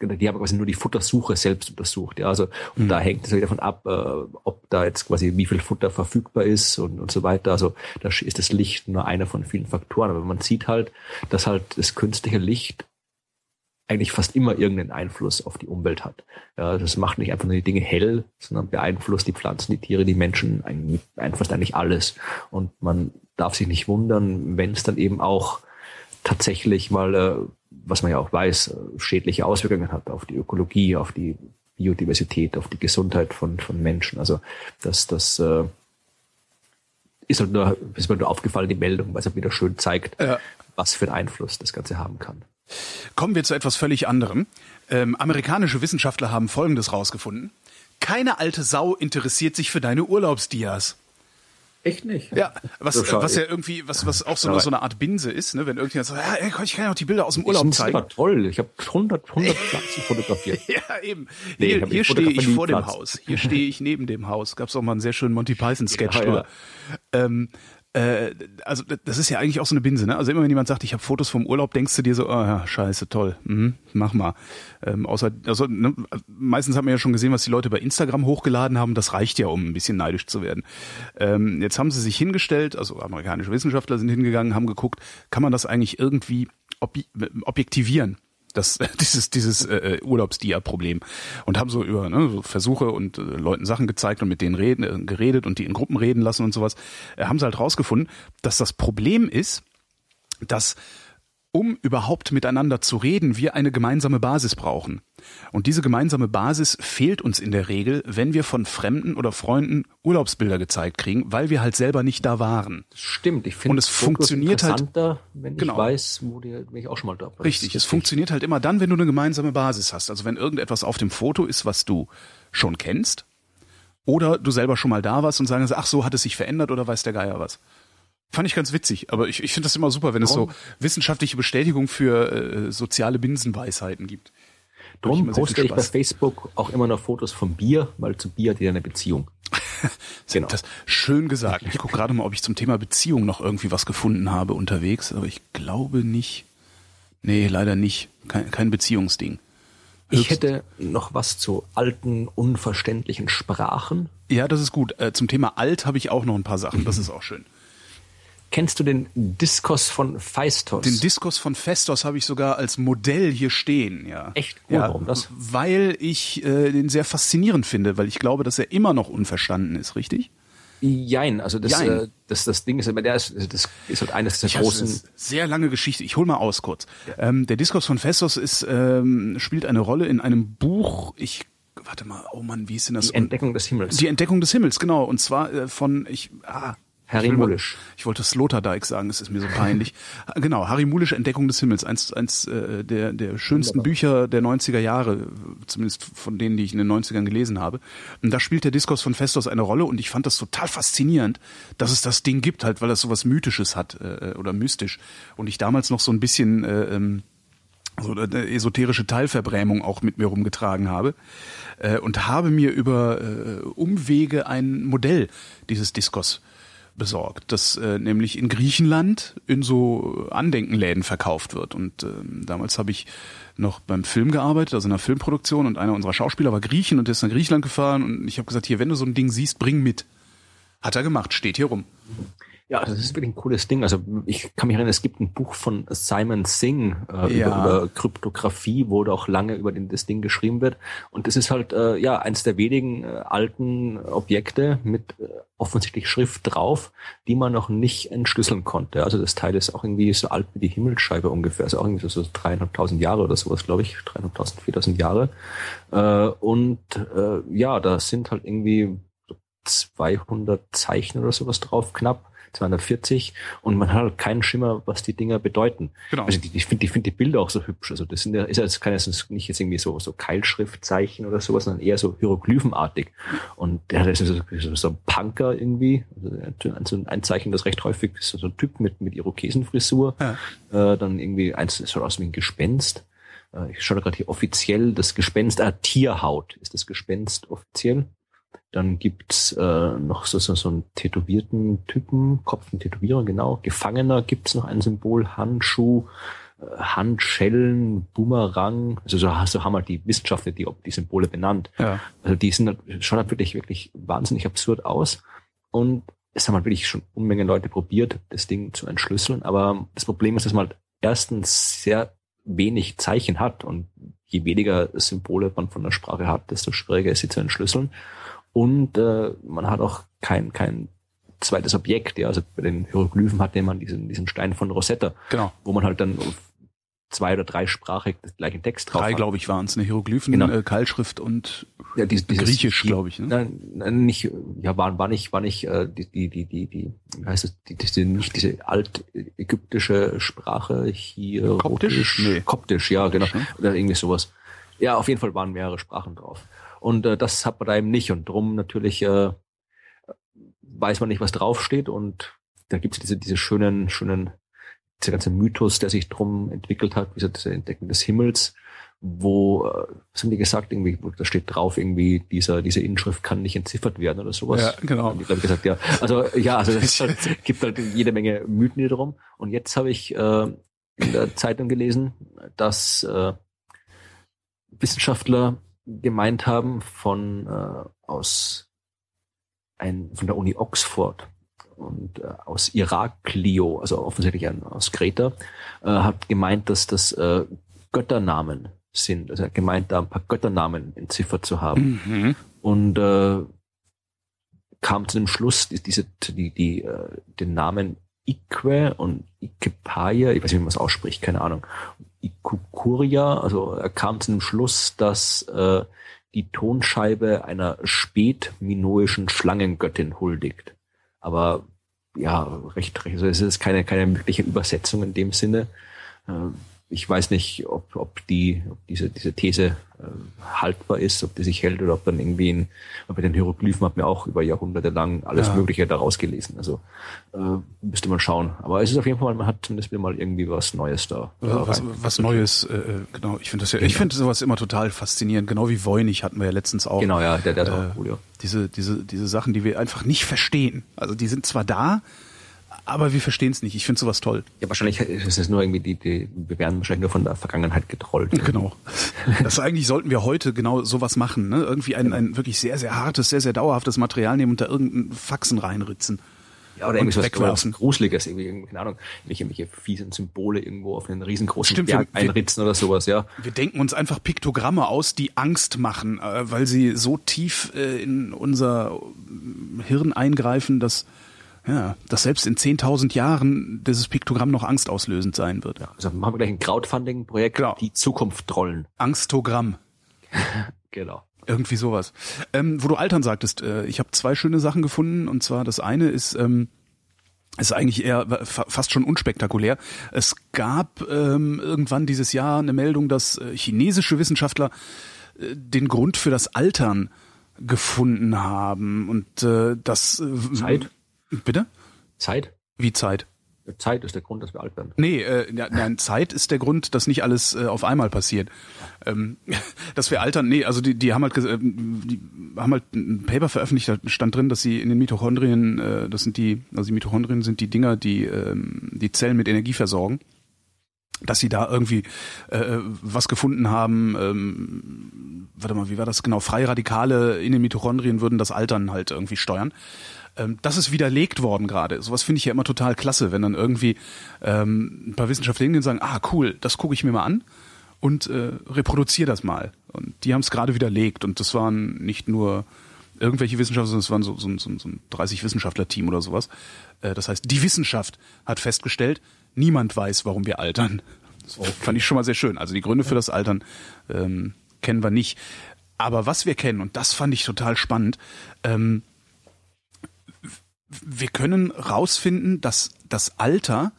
die haben quasi nur die Futtersuche selbst untersucht. Ja, also und mhm. da hängt es wieder davon ab, äh, ob da jetzt quasi wie viel Futter verfügbar ist und, und so weiter. Also da ist das Licht nur einer von vielen Faktoren. Aber man sieht halt, dass halt das künstliche Licht eigentlich fast immer irgendeinen Einfluss auf die Umwelt hat. Ja, das macht nicht einfach nur die Dinge hell, sondern beeinflusst die Pflanzen, die Tiere, die Menschen, beeinflusst eigentlich alles. Und man darf sich nicht wundern, wenn es dann eben auch tatsächlich mal äh, was man ja auch weiß, schädliche Auswirkungen hat auf die Ökologie, auf die Biodiversität, auf die Gesundheit von, von Menschen. Also das, das äh, ist halt nur, ist mir nur aufgefallen, die Meldung, weil es halt wieder schön zeigt, ja. was für einen Einfluss das Ganze haben kann. Kommen wir zu etwas völlig anderem. Ähm, amerikanische Wissenschaftler haben Folgendes rausgefunden. Keine alte Sau interessiert sich für deine Urlaubsdias. Echt nicht? Ja, was, was ja irgendwie, was, was auch so, eine, so eine Art Binse ist, ne? wenn irgendjemand sagt, ja, ey, ich kann ja auch die Bilder aus dem Urlaub ich zeigen. Das war toll, ich habe 100, 100 Pflanzen fotografiert. ja, eben. Nee, hier, hier stehe ich vor dem Haus, hier stehe ich neben dem Haus. Gab's auch mal einen sehr schönen Monty Python-Sketch ja, drüber. Ja. Ähm, äh, also das ist ja eigentlich auch so eine Binse, ne? Also immer wenn jemand sagt, ich habe Fotos vom Urlaub, denkst du dir so, oh ja, scheiße, toll, mhm, mach mal. Ähm, außer, also ne, meistens hat man ja schon gesehen, was die Leute bei Instagram hochgeladen haben. Das reicht ja, um ein bisschen neidisch zu werden. Ähm, jetzt haben sie sich hingestellt, also amerikanische Wissenschaftler sind hingegangen, haben geguckt, kann man das eigentlich irgendwie ob objektivieren? Das dieses dieses äh, Urlaubsdia-Problem und haben so über ne, so Versuche und äh, Leuten Sachen gezeigt und mit denen reden, äh, geredet und die in Gruppen reden lassen und sowas, äh, haben sie halt rausgefunden, dass das Problem ist, dass um überhaupt miteinander zu reden, wir eine gemeinsame Basis brauchen. Und diese gemeinsame Basis fehlt uns in der Regel, wenn wir von Fremden oder Freunden Urlaubsbilder gezeigt kriegen, weil wir halt selber nicht da waren. Das stimmt, ich finde Und es funktioniert halt, wenn ich genau. weiß, wo die, wenn ich auch schon mal da war. Richtig, es funktioniert halt immer dann, wenn du eine gemeinsame Basis hast. Also wenn irgendetwas auf dem Foto ist, was du schon kennst, oder du selber schon mal da warst und sagen, ach so hat es sich verändert oder weiß der Geier was. Fand ich ganz witzig, aber ich, ich finde das immer super, wenn es so wissenschaftliche Bestätigung für äh, soziale Binsenweisheiten gibt. Darum poste ich bei Facebook auch immer noch Fotos vom Bier, weil zu Bier hat jeder eine Beziehung. genau. Das schön gesagt. Ich gucke gerade mal, ob ich zum Thema Beziehung noch irgendwie was gefunden habe unterwegs, aber ich glaube nicht. Nee, leider nicht. Kein, kein Beziehungsding. Höchst. Ich hätte noch was zu alten, unverständlichen Sprachen. Ja, das ist gut. Äh, zum Thema alt habe ich auch noch ein paar Sachen. Das ist auch schön. Kennst du den Diskos von Phaistos? Den Diskos von Phaistos habe ich sogar als Modell hier stehen, ja. Echt? Cool, ja, warum das? Weil ich äh, den sehr faszinierend finde, weil ich glaube, dass er immer noch unverstanden ist, richtig? Jein, also das, Jein. Äh, das, das Ding ist, der ist, das ist halt eines der ich großen. Sehr lange Geschichte. Ich hol mal aus kurz. Ja. Ähm, der Diskos von Phaistos ist ähm, spielt eine Rolle in einem Buch. Ich warte mal. Oh Mann, wie ist denn das? Die Entdeckung des Himmels. Die Entdeckung des Himmels, genau. Und zwar äh, von ich ah Harry Mulisch. Ich wollte Sloterdijk sagen, es ist mir so peinlich. genau, Harry Mulisch, Entdeckung des Himmels, eins, eins äh, der, der schönsten. Bücher der 90er Jahre, zumindest von denen, die ich in den 90ern gelesen habe. Und da spielt der Diskurs von Festos eine Rolle und ich fand das total faszinierend, dass es das Ding gibt, halt, weil das sowas Mythisches hat äh, oder mystisch. Und ich damals noch so ein bisschen äh, ähm, so eine esoterische Teilverbrämung auch mit mir rumgetragen habe äh, und habe mir über äh, Umwege ein Modell dieses Diskos besorgt, das äh, nämlich in Griechenland in so Andenkenläden verkauft wird. Und äh, damals habe ich noch beim Film gearbeitet, also in einer Filmproduktion und einer unserer Schauspieler war Griechen und ist nach Griechenland gefahren und ich habe gesagt, hier, wenn du so ein Ding siehst, bring mit. Hat er gemacht, steht hier rum. Ja, das ist wirklich ein cooles Ding. Also ich kann mich erinnern, es gibt ein Buch von Simon Singh äh, ja. über, über Kryptographie, wo da auch lange über den, das Ding geschrieben wird. Und das ist halt äh, ja eins der wenigen äh, alten Objekte mit äh, offensichtlich Schrift drauf, die man noch nicht entschlüsseln konnte. Also das Teil ist auch irgendwie so alt wie die Himmelsscheibe ungefähr. Also auch irgendwie so, so dreieinhalbtausend Jahre oder sowas, glaube ich. Dreieinhalbtausend, viertausend Jahre. Äh, und äh, ja, da sind halt irgendwie 200 Zeichen oder sowas drauf, knapp 240 und man hat halt keinen Schimmer, was die Dinger bedeuten. Genau. Also ich finde ich finde die Bilder auch so hübsch. Also das sind ja, ist ja jetzt keine, nicht jetzt irgendwie so, so Keilschriftzeichen oder sowas, sondern eher so hieroglyphenartig. Und der ist so, so, ein Punker irgendwie, also ein Zeichen, das recht häufig ist, so ein Typ mit, mit Irokesenfrisur, ja. äh, dann irgendwie eins, das schaut aus wie ein Gespenst. Äh, ich schaue gerade hier offiziell das Gespenst, ah, Tierhaut ist das Gespenst offiziell. Dann gibt's äh, noch so, so, so einen tätowierten Typen, Kopf ein Tätowierer, genau. Gefangener gibt's noch ein Symbol, Handschuh, äh, Handschellen, Boomerang. Also so, so haben halt die Wissenschaftler die, die Symbole benannt. Ja. Also die sind halt, schauen halt wirklich, wirklich wahnsinnig absurd aus. Und es haben halt wirklich schon Unmengen Leute probiert, das Ding zu entschlüsseln. Aber das Problem ist, dass man halt erstens sehr wenig Zeichen hat und je weniger Symbole man von der Sprache hat, desto schwieriger ist sie zu entschlüsseln. Und äh, man hat auch kein, kein zweites Objekt. Ja. Also bei den Hieroglyphen hatte man diesen, diesen Stein von Rosetta, genau. wo man halt dann zwei oder drei sprachig das gleiche Text drauf Drei, glaube ich, waren es. Eine Hieroglyphen, genau. äh, Keilschrift und ja, dieses, dieses Griechisch, glaube ich. Ne? Nein, nein, nicht, ja, war, war nicht, war nicht äh, die, die, die, die, die, wie heißt es, die, die, nicht diese altägyptische Sprache hier. Koptisch? Nee. Koptisch, ja, genau. Oder irgendwie sowas. Ja, auf jeden Fall waren mehrere Sprachen drauf. Und äh, das hat man da eben nicht. Und drum natürlich äh, weiß man nicht, was draufsteht. Und da gibt es diese, diese schönen, schönen, dieser ganze Mythos, der sich drum entwickelt hat, wie diese Entdeckung des Himmels, wo, äh, was haben die gesagt, irgendwie, da steht drauf, irgendwie, dieser, diese Inschrift kann nicht entziffert werden oder sowas. Ja, genau. Und ich glaube, gesagt, ja. Also, ja, also es halt, gibt halt jede Menge Mythen hier drum. Und jetzt habe ich äh, in der Zeitung gelesen, dass äh, Wissenschaftler gemeint haben von äh, aus ein, von der Uni Oxford und äh, aus Iraklio, also offensichtlich ein, aus Kreta, äh, hat gemeint, dass das äh, Götternamen sind. Also er hat gemeint, da ein paar Götternamen entziffert zu haben. Mhm. Und äh, kam zu dem Schluss, die, diese, die, die, äh, den Namen Ique und Ikepaya, ich weiß nicht, wie man es ausspricht, keine Ahnung, Ikukuria, also er kam zu dem Schluss, dass äh, die Tonscheibe einer spätminoischen Schlangengöttin huldigt. Aber ja, recht, recht, also es ist keine, keine mögliche Übersetzung in dem Sinne. Äh, ich weiß nicht, ob, ob die, ob diese, diese These haltbar ist, ob die sich hält oder ob dann irgendwie in, bei den Hieroglyphen hat mir auch über Jahrhunderte lang alles ja. Mögliche daraus gelesen. Also äh, müsste man schauen. Aber es ist auf jeden Fall, man hat zumindest wieder mal irgendwie was Neues da. Was, was Neues, äh, äh, genau. Ich finde das ja, genau. ich finde sowas immer total faszinierend. Genau wie Voynich hatten wir ja letztens auch. Genau, ja, der, der äh, auch cool, ja. Diese, diese, diese Sachen, die wir einfach nicht verstehen. Also die sind zwar da, aber wir verstehen es nicht. Ich finde sowas toll. Ja, wahrscheinlich ist es nur irgendwie die, die, wir werden wahrscheinlich nur von der Vergangenheit getrollt. Genau. Das eigentlich sollten wir heute genau sowas machen, ne? Irgendwie ein, ein wirklich sehr, sehr hartes, sehr, sehr dauerhaftes Material nehmen und da irgendeinen Faxen reinritzen. Ja, oder irgendwas wegwerfen. Gruseliges, irgendwie, keine Ahnung, irgendwelche fiesen Symbole irgendwo auf einen riesengroßen Stimmt, Berg wir, einritzen oder sowas, ja. Wir denken uns einfach Piktogramme aus, die Angst machen, äh, weil sie so tief äh, in unser Hirn eingreifen, dass ja, dass selbst in 10.000 Jahren dieses Piktogramm noch angstauslösend sein wird. Ja, also machen wir gleich ein Crowdfunding-Projekt, genau. die Zukunft trollen. Angstogramm. genau. Irgendwie sowas. Ähm, wo du Altern sagtest, äh, ich habe zwei schöne Sachen gefunden und zwar das eine ist ähm, ist eigentlich eher fast schon unspektakulär. Es gab ähm, irgendwann dieses Jahr eine Meldung, dass äh, chinesische Wissenschaftler äh, den Grund für das Altern gefunden haben und äh, das äh, Zeit. Bitte? Zeit. Wie Zeit? Zeit ist der Grund, dass wir alt werden. Nee, äh, nein, Zeit ist der Grund, dass nicht alles äh, auf einmal passiert. Ähm, dass wir altern, nee, also die, die haben halt äh, die haben halt ein Paper veröffentlicht, da stand drin, dass sie in den Mitochondrien, äh, das sind die, also die Mitochondrien sind die Dinger, die ähm, die Zellen mit Energie versorgen dass sie da irgendwie äh, was gefunden haben, ähm, warte mal, wie war das genau? Freie Radikale in den Mitochondrien würden das Altern halt irgendwie steuern. Ähm, das ist widerlegt worden gerade. Sowas finde ich ja immer total klasse, wenn dann irgendwie ähm, ein paar Wissenschaftler hingehen und sagen, ah cool, das gucke ich mir mal an und äh, reproduziere das mal. Und die haben es gerade widerlegt und das waren nicht nur irgendwelche Wissenschaftler, sondern es waren so, so, so, so ein 30 Wissenschaftler-Team oder sowas. Äh, das heißt, die Wissenschaft hat festgestellt, niemand weiß, warum wir altern. Das okay. fand ich schon mal sehr schön. Also die Gründe für das Altern ähm, kennen wir nicht. Aber was wir kennen, und das fand ich total spannend, ähm, wir können rausfinden, dass das Alter,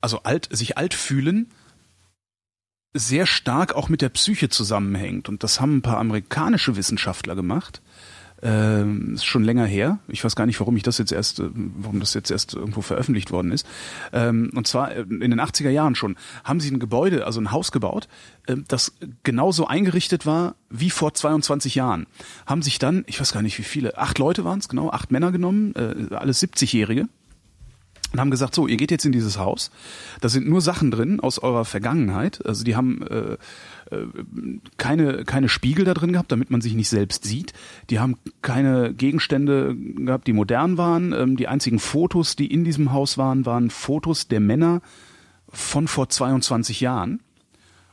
also alt, sich alt fühlen, sehr stark auch mit der Psyche zusammenhängt. Und das haben ein paar amerikanische Wissenschaftler gemacht. Ähm, ist schon länger her. Ich weiß gar nicht, warum ich das jetzt erst, äh, warum das jetzt erst irgendwo veröffentlicht worden ist. Ähm, und zwar äh, in den 80er Jahren schon haben sie ein Gebäude, also ein Haus gebaut, äh, das genauso eingerichtet war wie vor 22 Jahren. Haben sich dann, ich weiß gar nicht wie viele, acht Leute waren es, genau, acht Männer genommen, äh, alles 70-Jährige und haben gesagt, so, ihr geht jetzt in dieses Haus, da sind nur Sachen drin aus eurer Vergangenheit, also die haben äh, äh, keine, keine Spiegel da drin gehabt, damit man sich nicht selbst sieht. Die haben keine Gegenstände gehabt, die modern waren. Ähm, die einzigen Fotos, die in diesem Haus waren, waren Fotos der Männer von vor 22 Jahren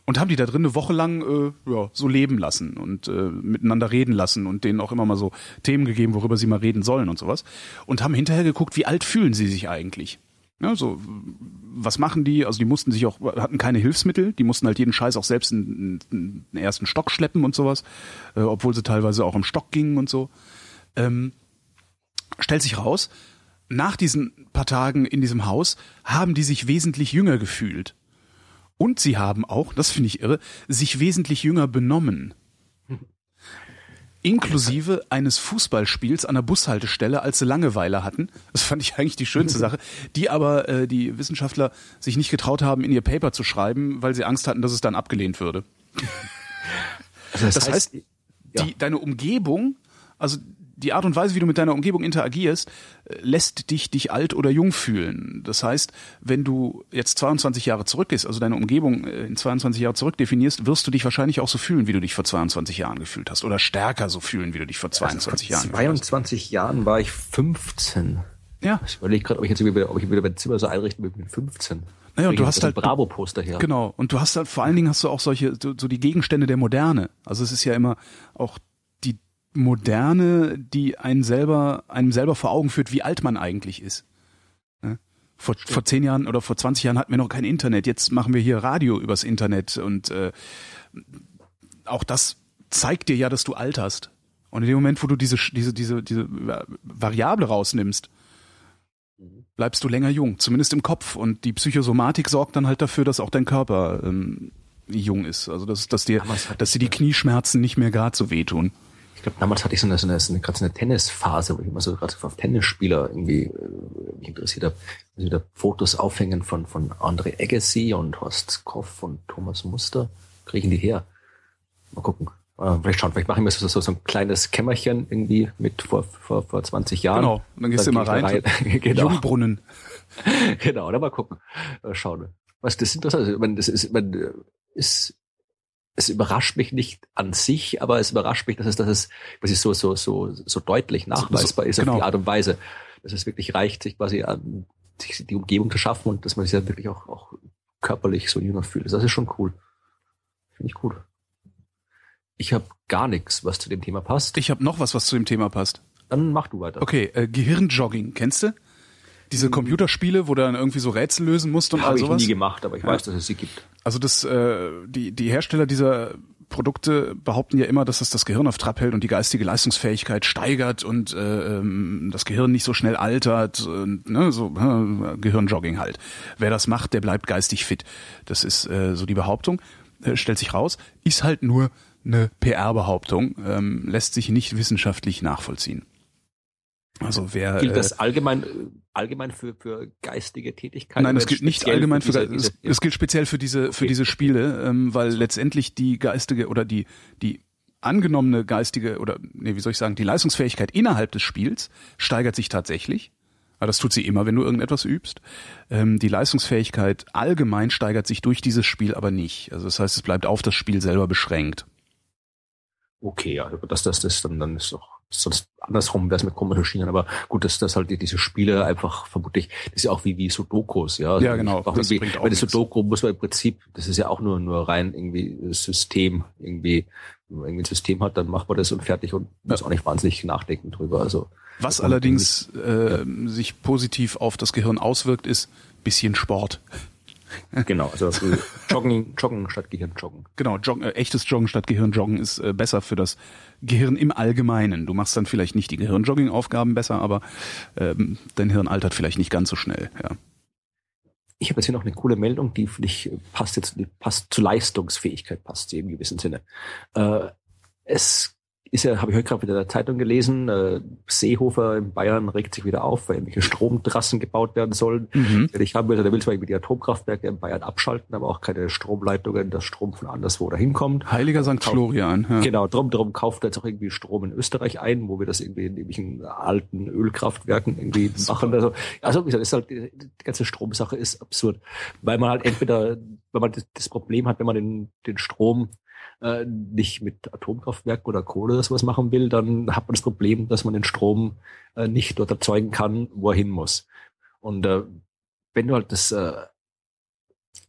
und haben die da drin eine Woche lang äh, ja, so leben lassen und äh, miteinander reden lassen und denen auch immer mal so Themen gegeben, worüber sie mal reden sollen und sowas. Und haben hinterher geguckt, wie alt fühlen sie sich eigentlich. Ja, so, was machen die? Also die mussten sich auch, hatten keine Hilfsmittel, die mussten halt jeden Scheiß auch selbst in, in, in ersten Stock schleppen und sowas, äh, obwohl sie teilweise auch im Stock gingen und so. Ähm, stellt sich raus, nach diesen paar Tagen in diesem Haus haben die sich wesentlich jünger gefühlt. Und sie haben auch, das finde ich irre, sich wesentlich jünger benommen inklusive eines Fußballspiels an der Bushaltestelle, als sie Langeweile hatten. Das fand ich eigentlich die schönste Sache, die aber äh, die Wissenschaftler sich nicht getraut haben, in ihr Paper zu schreiben, weil sie Angst hatten, dass es dann abgelehnt würde. Also das, das, heißt, heißt ja. die, deine Umgebung, also die Art und Weise, wie du mit deiner Umgebung interagierst, äh, lässt dich dich alt oder jung fühlen. Das heißt, wenn du jetzt 22 Jahre zurückgehst, also deine Umgebung äh, in 22 Jahre zurück definierst, wirst du dich wahrscheinlich auch so fühlen, wie du dich vor 22 Jahren gefühlt hast oder stärker so fühlen, wie du dich vor 22 also vor Jahren. 22 Jahren war ich 15. Ja. Ich überlege gerade, ob ich jetzt wieder, ob ich wieder mein Zimmer so einrichten will mit 15. Naja, und du hast halt Bravo-Poster her. Genau. Und du hast halt vor allen Dingen hast du auch solche so, so die Gegenstände der Moderne. Also es ist ja immer auch Moderne, die einen selber, einem selber vor Augen führt, wie alt man eigentlich ist. Ne? Vor, vor zehn Jahren oder vor 20 Jahren hatten wir noch kein Internet. Jetzt machen wir hier Radio übers Internet und äh, auch das zeigt dir ja, dass du alterst. Und in dem Moment, wo du diese, diese, diese, diese Variable rausnimmst, bleibst du länger jung, zumindest im Kopf. Und die Psychosomatik sorgt dann halt dafür, dass auch dein Körper ähm, jung ist. Also dass, dass dir, dass dir die Knieschmerzen nicht mehr gerade so wehtun glaube, damals hatte ich so eine, so eine, so eine gerade so eine Tennisphase, wo ich immer so gerade auf Tennisspieler irgendwie äh, mich interessiert habe. Also wieder Fotos aufhängen von, von André Agassi und Horst Koff und Thomas Muster. Kriegen die her? Mal gucken. Äh, vielleicht schauen, vielleicht machen wir so, so, so ein kleines Kämmerchen irgendwie mit vor, vor, vor 20 Jahren. Genau, und dann gehst dann du immer rein. rein. genau. Jungbrunnen. genau, dann mal gucken. Schauen. Was das ist interessant. Ich meine, das ist, man ist es überrascht mich nicht an sich, aber es überrascht mich, dass es, dass es quasi so, so, so, so deutlich nachweisbar ist genau. auf die Art und Weise, dass es wirklich reicht, sich quasi an, sich die Umgebung zu schaffen und dass man sich ja wirklich auch, auch körperlich so jünger fühlt. Das ist schon cool. Finde ich gut. Ich habe gar nichts, was zu dem Thema passt. Ich habe noch was, was zu dem Thema passt. Dann mach du weiter. Okay, äh, Gehirnjogging, kennst du? Diese Computerspiele, wo du dann irgendwie so Rätsel lösen musst und all Habe ich sowas? nie gemacht, aber ich weiß, dass es sie gibt. Also das, äh, die, die Hersteller dieser Produkte behaupten ja immer, dass es das Gehirn auf Trab hält und die geistige Leistungsfähigkeit steigert und äh, ähm, das Gehirn nicht so schnell altert, und, ne, so äh, Gehirnjogging halt. Wer das macht, der bleibt geistig fit. Das ist äh, so die Behauptung. Äh, stellt sich raus, ist halt nur eine PR-Behauptung, ähm, lässt sich nicht wissenschaftlich nachvollziehen. Also wer Gilt äh, das allgemein, äh, allgemein für, für geistige Tätigkeiten? Nein, es gilt nicht allgemein für, diese- es, diese- es gilt speziell für diese für Okay. diese Spiele, ähm, weil letztendlich die geistige oder die die angenommene geistige oder nee, wie soll ich sagen, die Leistungsfähigkeit innerhalb des Spiels steigert sich tatsächlich. Aber das tut sie immer, wenn du irgendetwas übst. Ähm, die Leistungsfähigkeit allgemein steigert sich durch dieses Spiel aber nicht. Also das heißt, es bleibt auf das Spiel selber beschränkt. Okay, ja, aber das, das, das, dann, dann ist doch, sonst andersrum wäre es mit komischen Schienen, aber gut, dass das halt die, diese Spiele einfach vermutlich, das ist ja auch wie, wie Sudokus, ja. Ja, genau, das bringt auch das nichts. Sudoku muss man im Prinzip, das ist ja auch nur, nur rein irgendwie System, irgendwie, wenn man irgendwie ein System hat, dann macht man das und fertig und muss auch nicht wahnsinnig nachdenken drüber, also. Was allerdings äh, sich positiv auf das Gehirn auswirkt, ist bisschen Sport. Genau, also äh, Joggen, Joggen statt Gehirn joggen. Genau, Joggen, äh, echtes Joggen statt Gehirnjoggen ist äh, besser für das Gehirn im Allgemeinen. Du machst dann vielleicht nicht die Gehirnjogging-Aufgaben besser, aber ähm, dein Hirn altert vielleicht nicht ganz so schnell. Ja. Ich habe jetzt hier noch eine coole Meldung, die finde ich äh, passt jetzt, die passt zur Leistungsfähigkeit, passt sie im gewissen Sinne. Äh, es ist ja, habe ich heute gerade wieder in der Zeitung gelesen, äh, Seehofer in Bayern regt sich wieder auf, weil irgendwelche Stromtrassen gebaut werden sollen. Mhm. Ich haben will, der will zwar irgendwie die Atomkraftwerke in Bayern abschalten, aber auch keine Stromleitungen, dass Strom von anderswo dahin kommt. Heiliger St. Florian. Ja. Genau, drum, drum kauft er jetzt auch irgendwie Strom in Österreich ein, wo wir das irgendwie in irgendwelchen alten Ölkraftwerken irgendwie machen. Also, also wie gesagt, ist halt, die die ganze Stromsache ist absurd. Weil man halt entweder, wenn man das, das Problem hat, wenn man den, den Strom äh, nicht mit Atomkraftwerken oder Kohle oder sowas machen will, dann hat man das Problem, dass man den Strom äh, nicht dort erzeugen kann, wo er hin muss. Und äh, wenn du halt das äh,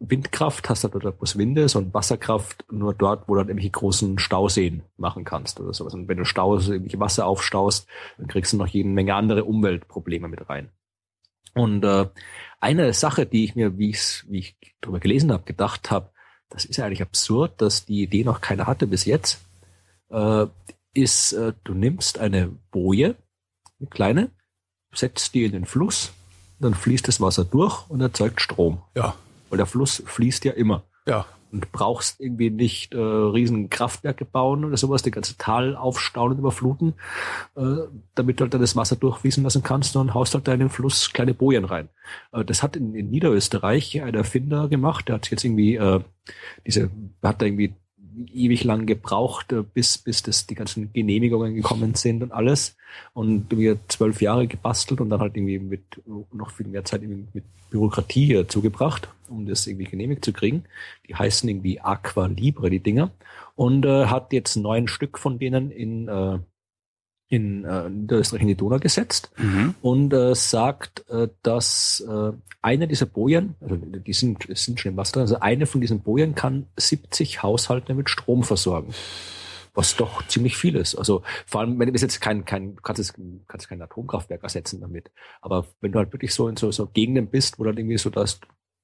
Windkraft hast du dort bloß Winde, so und Wasserkraft nur dort, wo du dann irgendwelche großen Stauseen machen kannst oder sowas. Und wenn du Staus, irgendwelche Wasser aufstaust, dann kriegst du noch jede Menge andere Umweltprobleme mit rein. Und äh, eine Sache, die ich mir, wie, ich's, wie ich drüber gelesen habe, gedacht habe, das ist ja eigentlich absurd, dass die Idee noch keiner hatte bis jetzt, äh, ist, äh, du nimmst eine Boje, eine kleine, setzt die in den Fluss, dann fließt das Wasser durch und erzeugt Strom. ja, Weil der Fluss fließt ja immer. ja. Und brauchst irgendwie nicht äh, riesen Kraftwerke bauen oder sowas, die ganze Tal aufstauen und überfluten, äh, damit du halt dann das Wasser durchfließen lassen kannst, sondern haust halt da in den Fluss kleine Bojen rein. Äh, das hat in, in Niederösterreich ein Erfinder gemacht, der hat jetzt irgendwie äh, diese, hat da irgendwie ewig lang gebraucht, äh, bis, bis das die ganzen Genehmigungen gekommen sind und alles. Und wir zwölf Jahre gebastelt und dann halt irgendwie mit noch viel mehr Zeit mit Bürokratie hier zugebracht, um das irgendwie genehmigt zu kriegen. Die heißen irgendwie Aqua Libre, die Dinger. Und äh, hat jetzt neun Stück von denen in, äh, in äh, Niederösterreich in die Donau gesetzt Mhm. und äh, sagt, äh, dass äh, eine dieser Bojen, also die sind, sind schon im Wasser, also eine von diesen Bojen kann 70 Haushalte mit Strom versorgen. Was doch ziemlich viel ist. Also vor allem, wenn du jetzt kein, kein, du kannst es, kannst kein Atomkraftwerk ersetzen damit. Aber wenn du halt wirklich so in so, so Gegenden bist, wo dann irgendwie so das,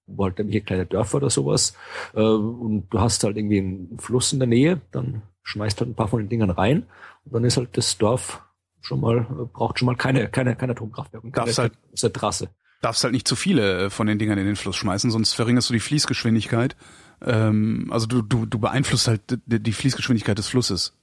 wo halt irgendwelche kleine Dörfer oder sowas, äh, und du hast halt irgendwie einen Fluss in der Nähe, dann schmeißt halt ein paar von den Dingern rein und dann ist halt das Dorf schon mal, braucht schon mal keine, keine, keine Atomkraftwerke und keine, Darf's halt- keine Trasse. Darfst halt nicht zu viele äh, von den Dingern in den Fluss schmeißen, sonst verringerst du die Fließgeschwindigkeit. Ähm, also du, du, du beeinflusst halt die Fließgeschwindigkeit des Flusses.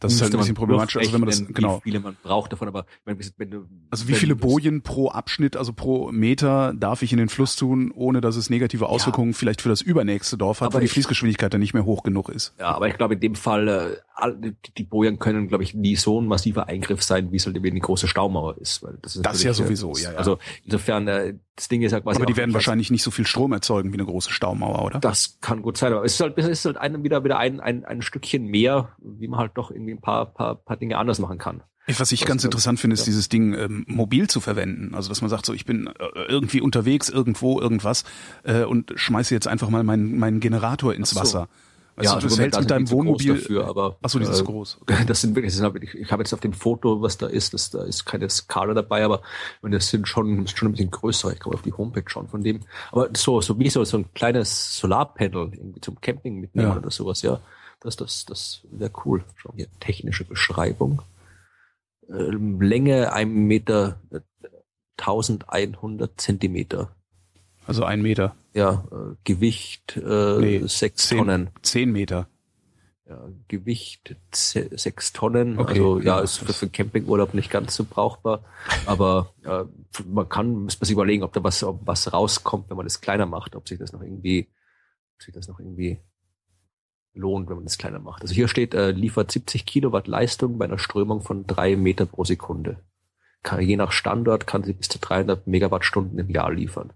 Das ist halt ein bisschen problematisch. Also wenn man das, genau. Wie viele man braucht davon, aber wenn, wenn du, Also wie viele Bojen pro Abschnitt, also pro Meter darf ich in den Fluss tun, ohne dass es negative Auswirkungen vielleicht für das übernächste Dorf hat, Aber weil die Fließgeschwindigkeit dann nicht mehr hoch genug ist. Ja, aber ich glaube, in dem Fall, äh, die, Bojen können, glaube ich, nie so ein massiver Eingriff sein, wie es halt eben eine große Staumauer ist. Weil das ist Das ja sowieso, ja, ja. Also insofern, äh, das Ding ist ja quasi. Aber die werden wahrscheinlich nicht so viel Strom erzeugen wie eine große Staumauer, oder? Das kann gut sein, aber es ist halt, es ist halt ein, wieder, wieder ein, ein, ein Stückchen mehr, wie man halt doch irgendwie ein paar, paar, paar Dinge anders machen kann. Was ich ganz interessant finde, ist dieses Ding ähm, mobil zu verwenden. Also dass man sagt, so ich bin äh, irgendwie unterwegs, irgendwo, irgendwas äh, und schmeiße jetzt einfach mal meinen, meinen Generator ins so. Wasser. Also ja, du also hältst mit deinem Wohnmobil dafür, aber Achso, dieses äh, groß. Das sind wirklich, das sind, ich, ich habe jetzt auf dem Foto, was da ist, das, da ist keine Skala dabei, aber und das sind schon, ist schon ein bisschen größer. Ich mal auf die Homepage schauen von dem. Aber so, so wie so, so ein kleines Solarpanel irgendwie zum Camping mitnehmen Ja. oder sowas, ja. Das, das, das wäre cool. Schau hier, technische Beschreibung. Ähm, Länge 1 Meter, äh, 1100 Zentimeter. Also ein Meter. Ja, äh, Gewicht äh, Nee, 6 Zehn, Tonnen. zehn Meter. Ja, Gewicht ze- sechs Tonnen. Okay, also ja, ja, ist für, für Campingurlaub nicht ganz so brauchbar. Aber äh, man kann, muss man sich überlegen, ob da was, ob was rauskommt, wenn man das kleiner macht, ob sich das noch irgendwie, ob sich das noch irgendwie lohnt, wenn man das kleiner macht. Also hier steht, äh, liefert 70 Kilowatt Leistung bei einer Strömung von drei Meter pro Sekunde. Kann, je nach Standort kann sie bis zu 300 Megawattstunden im Jahr liefern.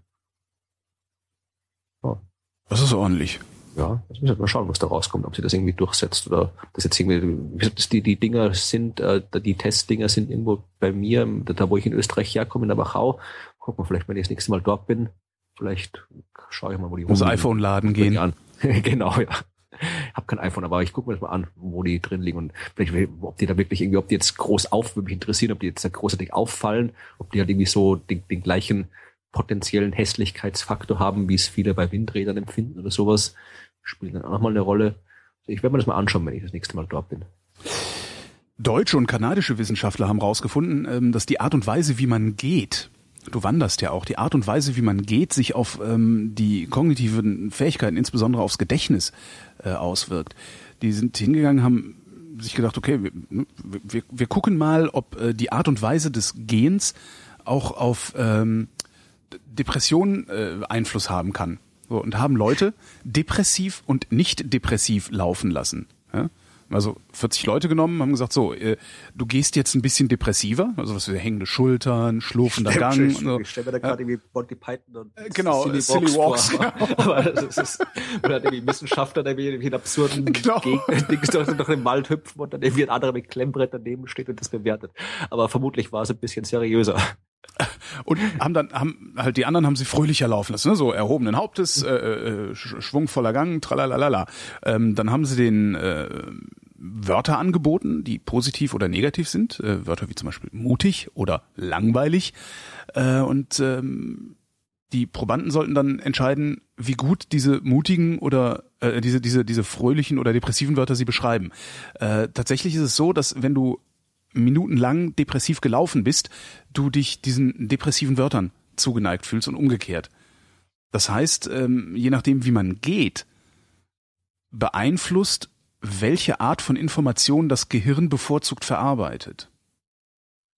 Das ist ordentlich. Ja, jetzt müssen wir mal schauen, was da rauskommt, ob sie das irgendwie durchsetzt oder das jetzt irgendwie, das die, die Dinger sind, äh, die Testdinger sind irgendwo bei mir, da wo ich in Österreich herkomme, in der Wachau. Gucken wir vielleicht, wenn ich das nächste Mal dort bin, vielleicht schaue ich mal, wo die Muss rumliegen. iPhone laden Guck mir die gehen. An. genau, ja. Hab kein iPhone, aber ich gucke mir das mal an, wo die drin liegen und vielleicht, ob die da wirklich irgendwie, ob die jetzt groß auf, würde mich interessieren, ob die jetzt da großartig auffallen, ob die halt irgendwie so den, den gleichen potenziellen Hässlichkeitsfaktor haben, wie es viele bei Windrädern empfinden oder sowas, spielt dann auch nochmal eine Rolle. Ich werde mir das mal anschauen, wenn ich das nächste Mal dort bin. Deutsche und kanadische Wissenschaftler haben herausgefunden, ähm, dass die Art und Weise, wie man geht, du wanderst ja auch, die Art und Weise, wie man geht, sich auf ähm, die kognitiven Fähigkeiten, insbesondere aufs Gedächtnis, äh, auswirkt. Die sind hingegangen, haben sich gedacht, okay, wir, wir, wir gucken mal, ob äh, die Art und Weise des Gehens auch auf ähm, Depressionen äh, Einfluss haben kann. So, und haben Leute depressiv und nicht depressiv laufen lassen. Ja? Also 40 Leute genommen, haben gesagt, so, äh, du gehst jetzt ein bisschen depressiver, also was wir hängende Schultern, schlurfender Gang. und so. stelle mir da gerade irgendwie Monty Python und Äh, genau, Silly Walks, vor. Aber das ist, oder hat irgendwie Wissenschaftler, der irgendwie einen absurden Genau. Gegner, Dings durch, den Wald hüpfen und dann irgendwie ein anderer mit Klemmbrett daneben steht und das bewertet. Aber vermutlich war es ein bisschen seriöser. Und haben dann, haben halt die anderen haben sie fröhlicher laufen lassen, ne? so erhobenen Hauptes, äh, äh, sch- schwungvoller Gang, tralalala. Ähm, dann haben sie den äh, Wörter angeboten, die positiv oder negativ sind, äh, Wörter wie zum Beispiel mutig oder langweilig. Äh, und ähm, die Probanden sollten dann entscheiden, wie gut diese mutigen oder äh, diese diese diese fröhlichen oder depressiven Wörter sie beschreiben. Äh, tatsächlich ist es so, dass wenn du minutenlang depressiv gelaufen bist, du dich diesen depressiven Wörtern zugeneigt fühlst und umgekehrt. Das heißt, ähm, je nachdem, wie man geht, beeinflusst, welche Art von Information das Gehirn bevorzugt verarbeitet.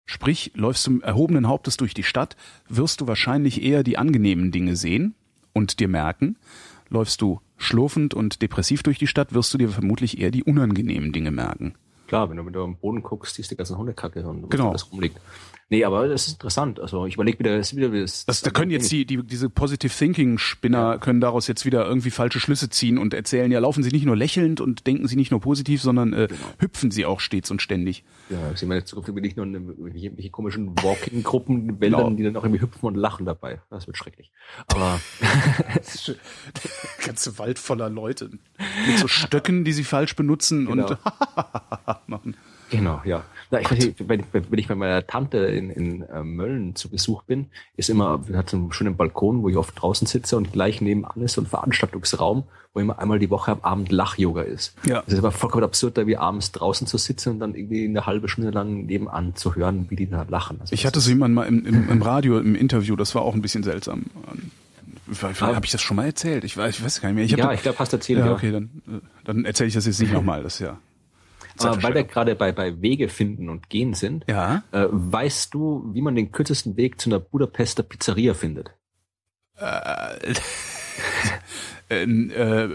Sprich, läufst du erhobenen Hauptes durch die Stadt, wirst du wahrscheinlich eher die angenehmen Dinge sehen und dir merken. Läufst du schlurfend und depressiv durch die Stadt, wirst du dir vermutlich eher die unangenehmen Dinge merken. Klar, wenn du, du am Boden guckst, siehst du die ganzen Hundekacke und Genau. das rumliegt. Nee, aber das ist interessant. Also ich überlege wieder, das ist wieder das, Das, da können jetzt die, die diese Positive Thinking Spinner können daraus jetzt wieder irgendwie falsche Schlüsse ziehen und erzählen, ja, laufen sie nicht nur lächelnd und denken sie nicht nur positiv, sondern äh, hüpfen sie auch stets und ständig. Ja, sehen wir in Zukunft irgendwie nicht nur in irgendwelche, komischen Walking-Gruppen, in Wäldern, Genau. die dann auch irgendwie hüpfen und lachen dabei. Das wird schrecklich. Aber Ganze Wald voller Leute mit so Stöcken, die sie falsch benutzen Genau. und machen. Genau, ja. Na, ich weiß nicht, wenn, ich- wenn ich bei meiner Tante in, in äh, Mölln zu Besuch bin, ist immer, hat so einen schönen Balkon, wo ich oft draußen sitze und gleich nebenan ist so ein Veranstaltungsraum, wo immer einmal die Woche am Abend Lach-Yoga ist. Ja. Es ist aber vollkommen absurd, da wie abends draußen zu sitzen und dann irgendwie eine halbe Stunde lang nebenan zu hören, wie die da lachen. Also Ich das hatte so jemanden mal im, im, im Radio im Interview, das war auch ein bisschen seltsam. Habe ich das schon mal erzählt? Ich weiß, ich weiß gar nicht mehr. Ich ja, da- ich glaube, hast du erzählt, ja, okay, dann, äh, dann erzähle ich das jetzt nicht nochmal. Das ist ja. Aber weil wir gerade bei, bei Wege finden und gehen sind, Ja. äh, weißt du, wie man den kürzesten Weg zu einer Budapester Pizzeria findet? Äh, äh,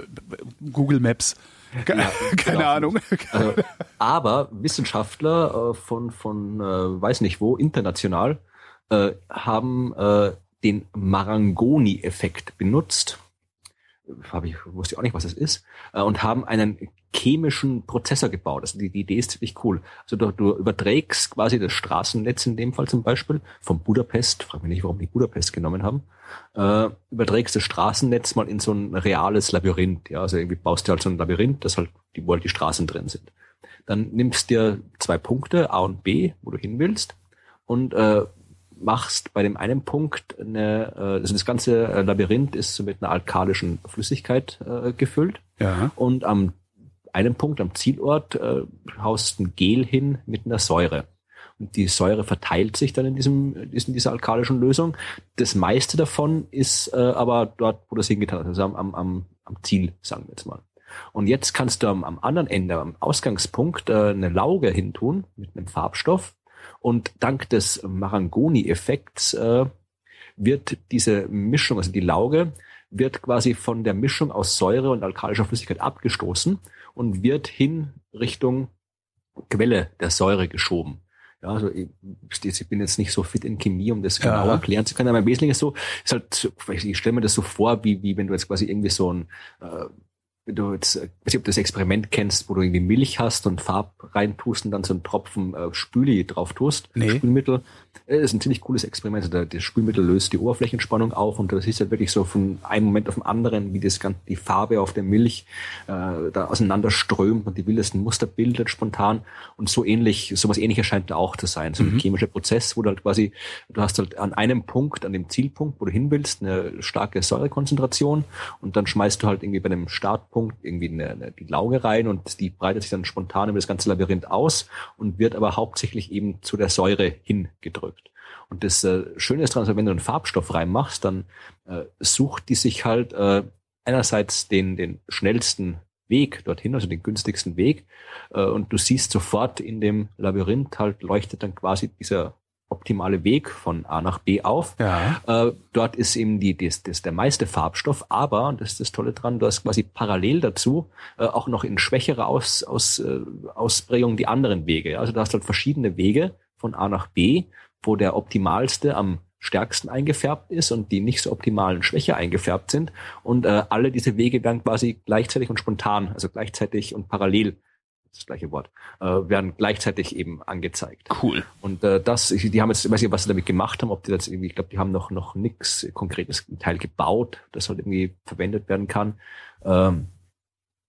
Google Maps. Ke- Ja, Keine genau. Ahnung. Also, aber Wissenschaftler äh, von, von äh, weiß nicht wo, international, äh, haben den Marangoni-Effekt benutzt. Habe ich, wusste ich auch nicht, was das ist, äh, und haben einen chemischen Prozessor gebaut. Also die, die Idee ist ziemlich cool. Also du, du überträgst quasi das Straßennetz in dem Fall zum Beispiel von Budapest, frag mich nicht, warum die Budapest genommen haben, äh, überträgst das Straßennetz mal in so ein reales Labyrinth. Ja, also irgendwie baust du halt so ein Labyrinth, das halt, die, wo halt die Straßen drin sind. Dann nimmst dir zwei Punkte, A und B, wo du hin willst, und äh, machst bei dem einen Punkt eine, äh, also das ganze Labyrinth ist so mit einer alkalischen Flüssigkeit äh, gefüllt. Ja. Und am einem Punkt, am Zielort, äh, haust ein Gel hin mit einer Säure. Und die Säure verteilt sich dann in diesem, in dieser alkalischen Lösung. Das meiste davon ist äh, aber dort, wo das hingetan ist, also am, am, am Ziel, sagen wir jetzt mal. Und jetzt kannst du am, am anderen Ende, am Ausgangspunkt, äh, eine Lauge hintun mit einem Farbstoff. Und dank des Marangoni-Effekts äh, wird diese Mischung, also die Lauge, wird quasi von der Mischung aus Säure und alkalischer Flüssigkeit abgestoßen und wird hin Richtung Quelle der Säure geschoben. Ja, also ich, ich bin jetzt nicht so fit in Chemie, um das genau Ja. erklären zu können, aber im Wesentlichen ist so, ist halt, ich stelle mir das so vor, wie, wie wenn du jetzt quasi irgendwie so ein, äh, du jetzt, äh, weiß nicht, ob du das Experiment kennst, wo du irgendwie Milch hast und Farb reintust und dann so einen Tropfen äh, Spüli drauf tust, Nee. Spülmittel. Äh, Das ist ein ziemlich cooles Experiment. Also Das Spülmittel löst die Oberflächenspannung auf und das ist halt wirklich so von einem Moment auf den anderen, wie das ganze, die Farbe auf der Milch äh, da auseinander strömt und die wildesten Muster bildet spontan. Und so ähnlich, sowas ähnliches scheint da auch zu sein. So ein chemischer Prozess, wo du halt quasi, du hast halt an einem Punkt, an dem Zielpunkt, wo du hin willst, eine starke Säurekonzentration und dann schmeißt du halt irgendwie bei einem Startpunkt irgendwie eine, eine, die Lauge rein und die breitet sich dann spontan über das ganze Labyrinth aus und wird aber hauptsächlich eben zu der Säure hingedrückt. Und das äh, Schöne ist also wenn du einen Farbstoff reinmachst, dann äh, sucht die sich halt äh, einerseits den, den schnellsten Weg dorthin, also den günstigsten Weg. Äh, und du siehst sofort in dem Labyrinth halt leuchtet dann quasi dieser optimale Weg von A nach B auf. Ja. Äh, dort ist eben die, das, das der meiste Farbstoff, aber, und das ist das Tolle dran, du hast quasi parallel dazu äh, auch noch in schwächerer Aus, Aus, äh, Ausprägung die anderen Wege. Also du hast halt verschiedene Wege von A nach B, wo der optimalste am stärksten eingefärbt ist und die nicht so optimalen schwächer eingefärbt sind. Und äh, alle diese Wege werden quasi gleichzeitig und spontan, also gleichzeitig und parallel, das gleiche Wort, äh, werden gleichzeitig eben angezeigt. Cool. Und äh, das, ich- die haben jetzt, ich weiß nicht, was sie damit gemacht haben, ob die das irgendwie, ich glaube, die haben noch noch nichts konkretes im Teil gebaut, das halt irgendwie verwendet werden kann. Ähm,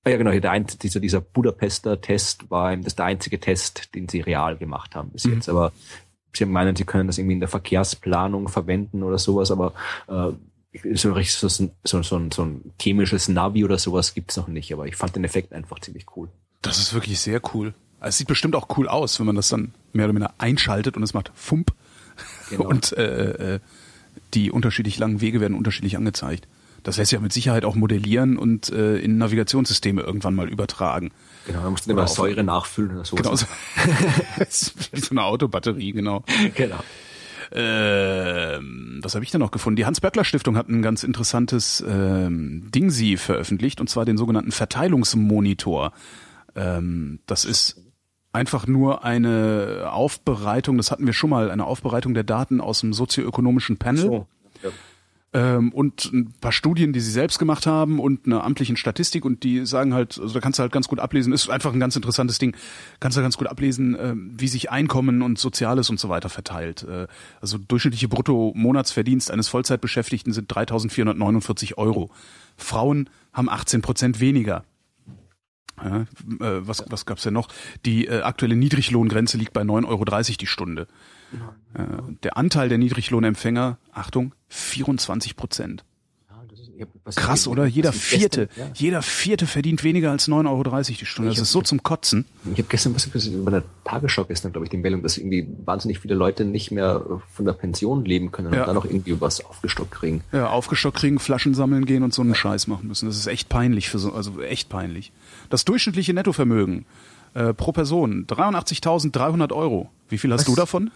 ja, genau, hier der ein, dieser, dieser Budapester Test war eben das der einzige Test, den sie real gemacht haben bis Mhm. jetzt. Aber sie meinen, sie können das irgendwie in der Verkehrsplanung verwenden oder sowas, aber äh, so so, so, so, so, ein, so ein chemisches Navi oder sowas gibt's noch nicht. Aber ich fand den Effekt einfach ziemlich cool. Das ist wirklich sehr cool. Es sieht bestimmt auch cool aus, wenn man das dann mehr oder minder einschaltet und es macht Fump. Genau. Und äh, äh, die unterschiedlich langen Wege werden unterschiedlich angezeigt. Das lässt sich ja mit Sicherheit auch modellieren und äh, in Navigationssysteme irgendwann mal übertragen. Genau, man muss dann immer Säure nachfüllen oder sowas. Genau so. Das ist wie so eine Autobatterie, genau. genau. Ähm, was habe ich denn noch gefunden? Die Hans-Böckler-Stiftung hat ein ganz interessantes ähm, Ding sie veröffentlicht, und zwar den sogenannten Verteilungsmonitor. Ähm, das ist einfach nur eine Aufbereitung, das hatten wir schon mal, eine Aufbereitung der Daten aus dem sozioökonomischen Panel So. Ja. ähm, und ein paar Studien, die sie selbst gemacht haben und eine amtlichen Statistik und die sagen halt, also da kannst du halt ganz gut ablesen, ist einfach ein ganz interessantes Ding, kannst du ganz gut ablesen, ähm, wie sich Einkommen und Soziales und so weiter verteilt. Äh, also durchschnittliche Brutto-Monatsverdienst eines Vollzeitbeschäftigten sind 3.449 Euro. Frauen haben 18 Prozent weniger. Ja, äh, was was gab's denn noch? Die äh, aktuelle Niedriglohngrenze liegt bei 9,30 Euro die Stunde. Äh, der Anteil der Niedriglohnempfänger, Achtung, 24 Prozent. Ja, das ist- ich hab- was Krass, oder? Jeder Vierte, Gestern, ja. jeder Vierte verdient weniger als 9,30 Euro die Stunde. Ich Das hab- ist so zum Kotzen. Ich habe gestern was was- über der Tagesschau gestern, glaube ich, die Meldung, dass irgendwie wahnsinnig viele Leute nicht mehr von der Pension leben können Ja. und dann noch irgendwie was aufgestockt kriegen. Ja, aufgestockt kriegen, Flaschen sammeln gehen und so einen Scheiß machen müssen. Das ist echt peinlich für so, also echt peinlich. Das durchschnittliche Nettovermögen äh, pro Person 83.300 Euro. Wie viel hast Was? du davon?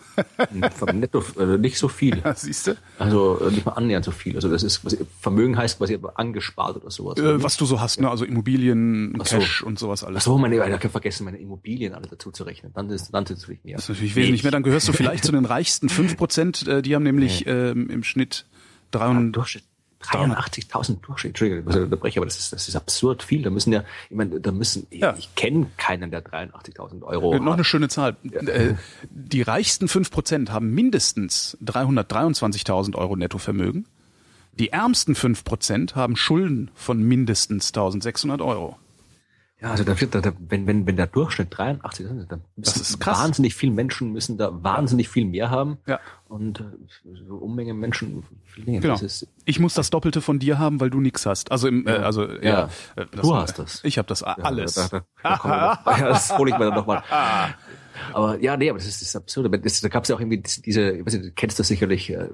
Vom Netto äh, nicht so viel. Ja, siehst du? Also äh, nicht mal annähernd so viel. Also das ist quasi, Vermögen heißt quasi aber angespart oder sowas. Äh, was du so hast, ne? Also Immobilien, Ach so. Cash und sowas Ach alles. so, meine, ich habe vergessen, meine Immobilien alle dazu zu rechnen. Dann ist dann sind es natürlich mehr. Das ist natürlich wesentlich mehr. Dann gehörst du vielleicht zu den reichsten 5 Prozent. Äh, die haben nämlich ähm, im Schnitt Ah, 300, Durchschnitt, 83.000 Durchschnitt. Entschuldigung, ich muss unterbrechen, aber das ist, das ist absurd viel. Da müssen ja, ich meine, da müssen, Ja. ich kenne keinen, der 83.000 Euro Äh, Noch hat. eine schöne Zahl. Äh, Die reichsten 5% haben mindestens 323.000 Euro Nettovermögen. Die ärmsten 5% haben Schulden von mindestens 1600 Euro. Ja, also da wird, da, wenn, wenn, wenn der Durchschnitt 83 ist, dann Das müssen ist krass. wahnsinnig viele Menschen müssen da wahnsinnig viel mehr haben. Ja. Und äh, so Unmenge Menschen viel mehr. Genau. Ist, Ich muss das Doppelte von dir haben, weil du nix hast. Also im, äh, also ja, Ja. Du hast das. Ich habe das a- Ja, alles. Da, da, da noch, ja, das hole ich mir dann nochmal. Aber ja, nee, aber das ist das Absurde. Aber Das, da gab es ja auch irgendwie diese, diese, ich weiß nicht, du kennst das sicherlich, äh,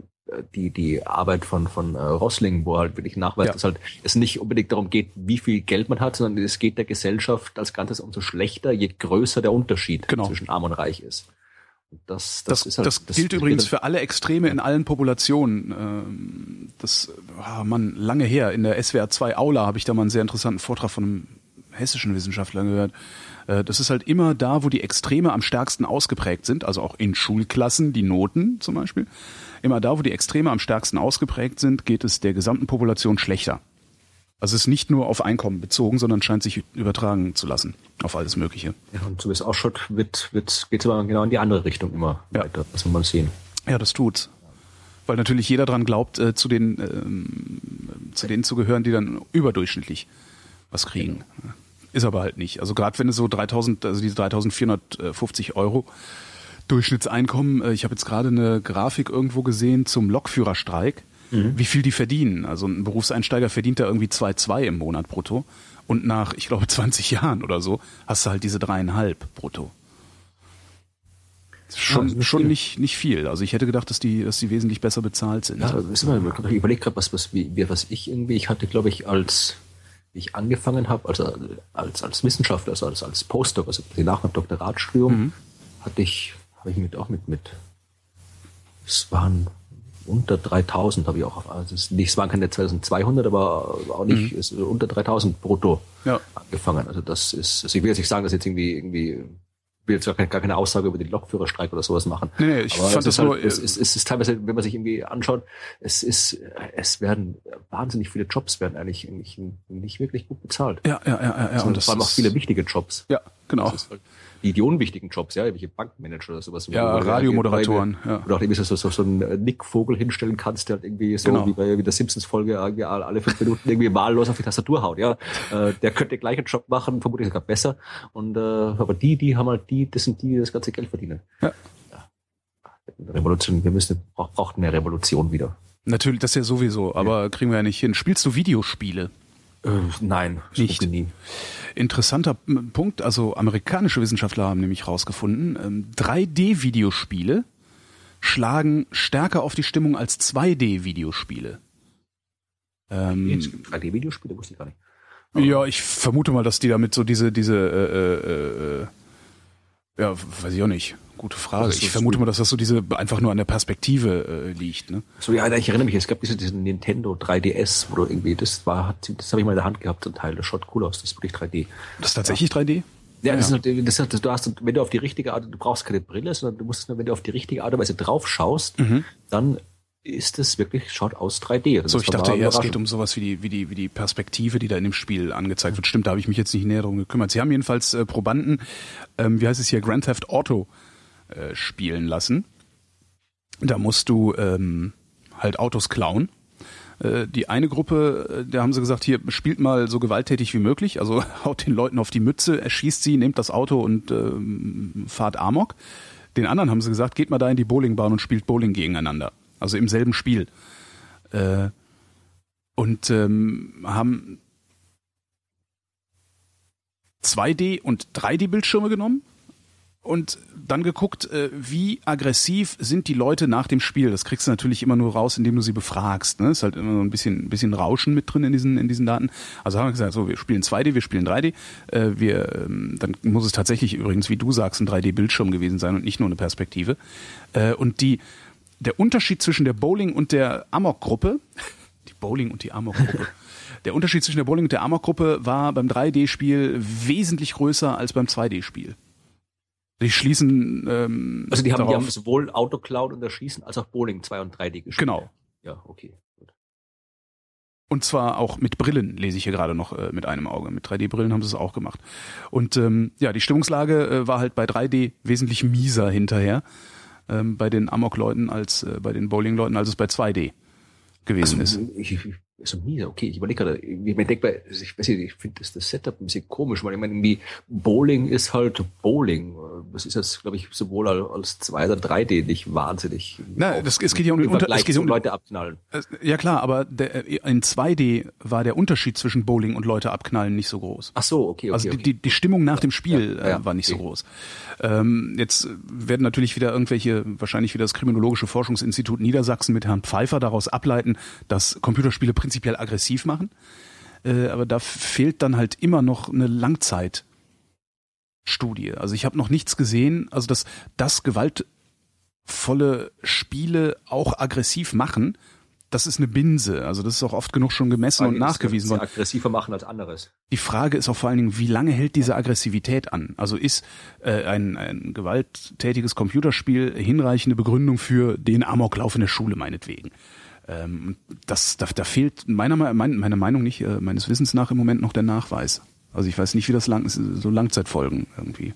die, die Arbeit von, von äh, Rossling, wo halt wirklich nachweist, Ja. dass halt es nicht unbedingt darum geht, wie viel Geld man hat, sondern es geht der Gesellschaft als Ganzes umso schlechter, je größer der Unterschied Genau. zwischen arm und reich ist. Und das, das, Das, ist halt, das gilt übrigens für alle Extreme in allen Populationen. Ähm, Das war man lange her. In der SWR 2 Aula habe ich da mal einen sehr interessanten Vortrag von einem hessischen Wissenschaftler gehört. Äh, Das ist halt immer da, wo die Extreme am stärksten ausgeprägt sind, also auch in Schulklassen, die Noten zum Beispiel. Immer da, wo die Extreme am stärksten ausgeprägt sind, geht es der gesamten Population schlechter. Also es ist nicht nur auf Einkommen bezogen, sondern scheint sich übertragen zu lassen auf alles Mögliche. Ja, und so wie es ausschaut, wird, wird, geht es aber genau in die andere Richtung immer Ja. weiter. Das muss man sehen. Ja, das tut's. Weil natürlich jeder dran glaubt, äh, zu den ähm, zu denen zu gehören, die dann überdurchschnittlich was kriegen. Ist aber halt nicht. Also gerade wenn du so 3000, also diese 3450 Euro Durchschnittseinkommen, äh, ich habe jetzt gerade eine Grafik irgendwo gesehen zum Lokführerstreik, wie viel die verdienen. Also ein Berufseinsteiger verdient da irgendwie 2,2 im Monat brutto. Und nach, ich glaube, 20 Jahren oder so, hast du halt diese dreieinhalb brutto. Ja, Schon, das ist schon viel. nicht, nicht viel. Also ich hätte gedacht, dass die, dass die wesentlich besser bezahlt sind. Ja, wissen wir, ich überlege gerade, was, was, was ich irgendwie, ich hatte, glaube ich, als ich angefangen habe, also als, als Wissenschaftler, also als, als Postdoc, also nach meinem Doktoratstudium, hatte ich, habe ich mit auch mit, mit, es waren unter 3000 habe ich auch, also es, nicht, es waren keine 2200, aber auch nicht, es, unter 3000 brutto Ja. angefangen. Also das ist, also ich will jetzt nicht sagen, dass jetzt irgendwie, irgendwie, ich will jetzt gar keine, gar keine Aussage über den Lokführerstreik oder sowas machen. Nee, nee, ich Aber fand es das ist nur, halt, es, äh, ist, es ist teilweise, wenn man sich irgendwie anschaut, es ist, es werden wahnsinnig viele Jobs werden eigentlich, eigentlich nicht wirklich gut bezahlt. Ja, ja, ja, ja. ja. und vor allem auch viele wichtige Jobs. Ja, genau. Das ist halt die, die unwichtigen Jobs, ja, welche Bankmanager oder sowas. Ja, Radiomoderatoren, ja. Oder auch irgendwie so, so, so einen äh, Nick Vogel hinstellen kannst, der halt irgendwie so Genau. wie bei wie der Simpsons-Folge irgendwie alle fünf Minuten irgendwie wahllos auf die Tastatur haut, ja. Äh, der könnte den gleichen Job machen, vermutlich sogar besser. Und äh, aber die, die haben halt die, das sind die, die das ganze Geld verdienen. Ja. Revolution, wir müssen, brauch, brauchten eine Revolution wieder. Natürlich, das ja sowieso, aber kriegen wir ja nicht hin. Spielst du Videospiele? Äh, nein, Nicht. nie. Interessanter Punkt, also amerikanische Wissenschaftler haben nämlich rausgefunden, ähm, 3D-Videospiele schlagen stärker auf die Stimmung als 2D-Videospiele. Ähm, Es gibt 3D-Videospiele, wusste ich gar nicht. Ja, ich vermute mal, dass die damit so diese, diese, äh, äh, äh, ja, weiß ich auch nicht. Gute Frage. Ist Ich vermute mal, dass das so diese einfach nur an der Perspektive äh, liegt. Ne? So, ja, ich erinnere mich, es gab diese, diesen Nintendo 3DS, wo du irgendwie, das war, hat- das habe ich mal in der Hand gehabt, so ein Teil, das schaut cool aus, das ist wirklich 3D. Das ist tatsächlich 3D? Ja, das ist, halt- das ist, du hast, wenn du auf die richtige Art, du brauchst keine Brille, sondern du musst nur, wenn du auf die richtige Art und Weise drauf schaust, dann ist es wirklich, schaut aus 3D. Das So, ist ich dachte eher, es geht um sowas wie die, wie die, wie die Perspektive, die da in dem Spiel angezeigt wird. Stimmt, da habe ich mich jetzt nicht näher drum gekümmert. Sie haben jedenfalls äh, Probanden, ähm, wie heißt es hier, Grand Theft Auto äh, spielen lassen. Da musst du ähm, halt Autos klauen. Äh, Die eine Gruppe, äh, da haben sie gesagt, hier spielt mal so gewalttätig wie möglich, also haut den Leuten auf die Mütze, erschießt sie, nehmt das Auto und ähm, fahrt Amok. Den anderen haben sie gesagt, geht mal da in die Bowlingbahn und spielt Bowling gegeneinander. Also im selben Spiel. Äh, und ähm, haben 2D und 3D Bildschirme genommen und dann geguckt, äh, wie aggressiv sind die Leute nach dem Spiel. Das kriegst du natürlich immer nur raus, indem du sie befragst. Ne? Ist halt immer so ein bisschen, ein bisschen Rauschen mit drin in diesen, in diesen Daten. Also haben wir gesagt, so wir spielen 2D, wir spielen 3D. Äh, wir, ähm, dann muss es tatsächlich übrigens, wie du sagst, ein 3D-Bildschirm gewesen sein und nicht nur eine Perspektive. Äh, und die, der Unterschied zwischen der Bowling und der Amok-Gruppe, die Bowling und die Amok-Gruppe. Der Unterschied zwischen der Bowling und der Amok-Gruppe war beim 3D-Spiel wesentlich größer als beim 2D-Spiel. Die schließen ähm, Also die haben, die darauf, haben sowohl Autocloud und Erschießen als auch Bowling 2 und 3D gespielt. genau. Ja, okay. Gut. Und zwar auch mit Brillen, lese ich hier gerade noch äh, mit einem Auge. Mit 3D-Brillen haben sie es auch gemacht. Und ähm, ja, die Stimmungslage äh, war halt bei 3D wesentlich mieser hinterher ähm, bei den Amok-Leuten als äh, bei den Bowling-Leuten, als es bei 2D gewesen also, ist. Ich, so nie, okay, ich überlege gerade, ich denke, ich weiß nicht, ich finde das, das Setup ein bisschen komisch, weil ich meine, irgendwie Bowling ist halt Bowling. Das ist jetzt, glaube ich, sowohl als 2 oder 3D nicht wahnsinnig. Na, das, es geht ja um, den Unter, es geht um Leute abknallen. Ja klar, aber der, in 2D war der Unterschied zwischen Bowling und Leute abknallen nicht so groß. Ach so, okay, okay. Also okay. Die, die Stimmung nach dem Spiel ja, ja, äh, war nicht okay. so groß. Ähm, jetzt werden natürlich wieder irgendwelche, wahrscheinlich wieder das Kriminologische Forschungsinstitut Niedersachsen mit Herrn Pfeiffer daraus ableiten, dass Computerspiele prinzipiell aggressiv machen. Äh, aber da fehlt dann halt immer noch eine Langzeitstudie. Also ich habe noch nichts gesehen, also dass das gewaltvolle Spiele auch aggressiv machen, das ist eine Binse. Also das ist auch oft genug schon gemessen und nachgewiesen worden. aggressiver machen als anderes. Die Frage ist auch vor allen Dingen, wie lange hält diese Aggressivität an? Also ist äh, ein, ein gewalttätiges Computerspiel hinreichende Begründung für den Amoklauf in der Schule meinetwegen? Ähm, das, da, da fehlt meiner, mein, meiner Meinung nicht, äh, meines Wissens nach im Moment noch der Nachweis. Also ich weiß nicht, wie das lang, so Langzeitfolgen irgendwie.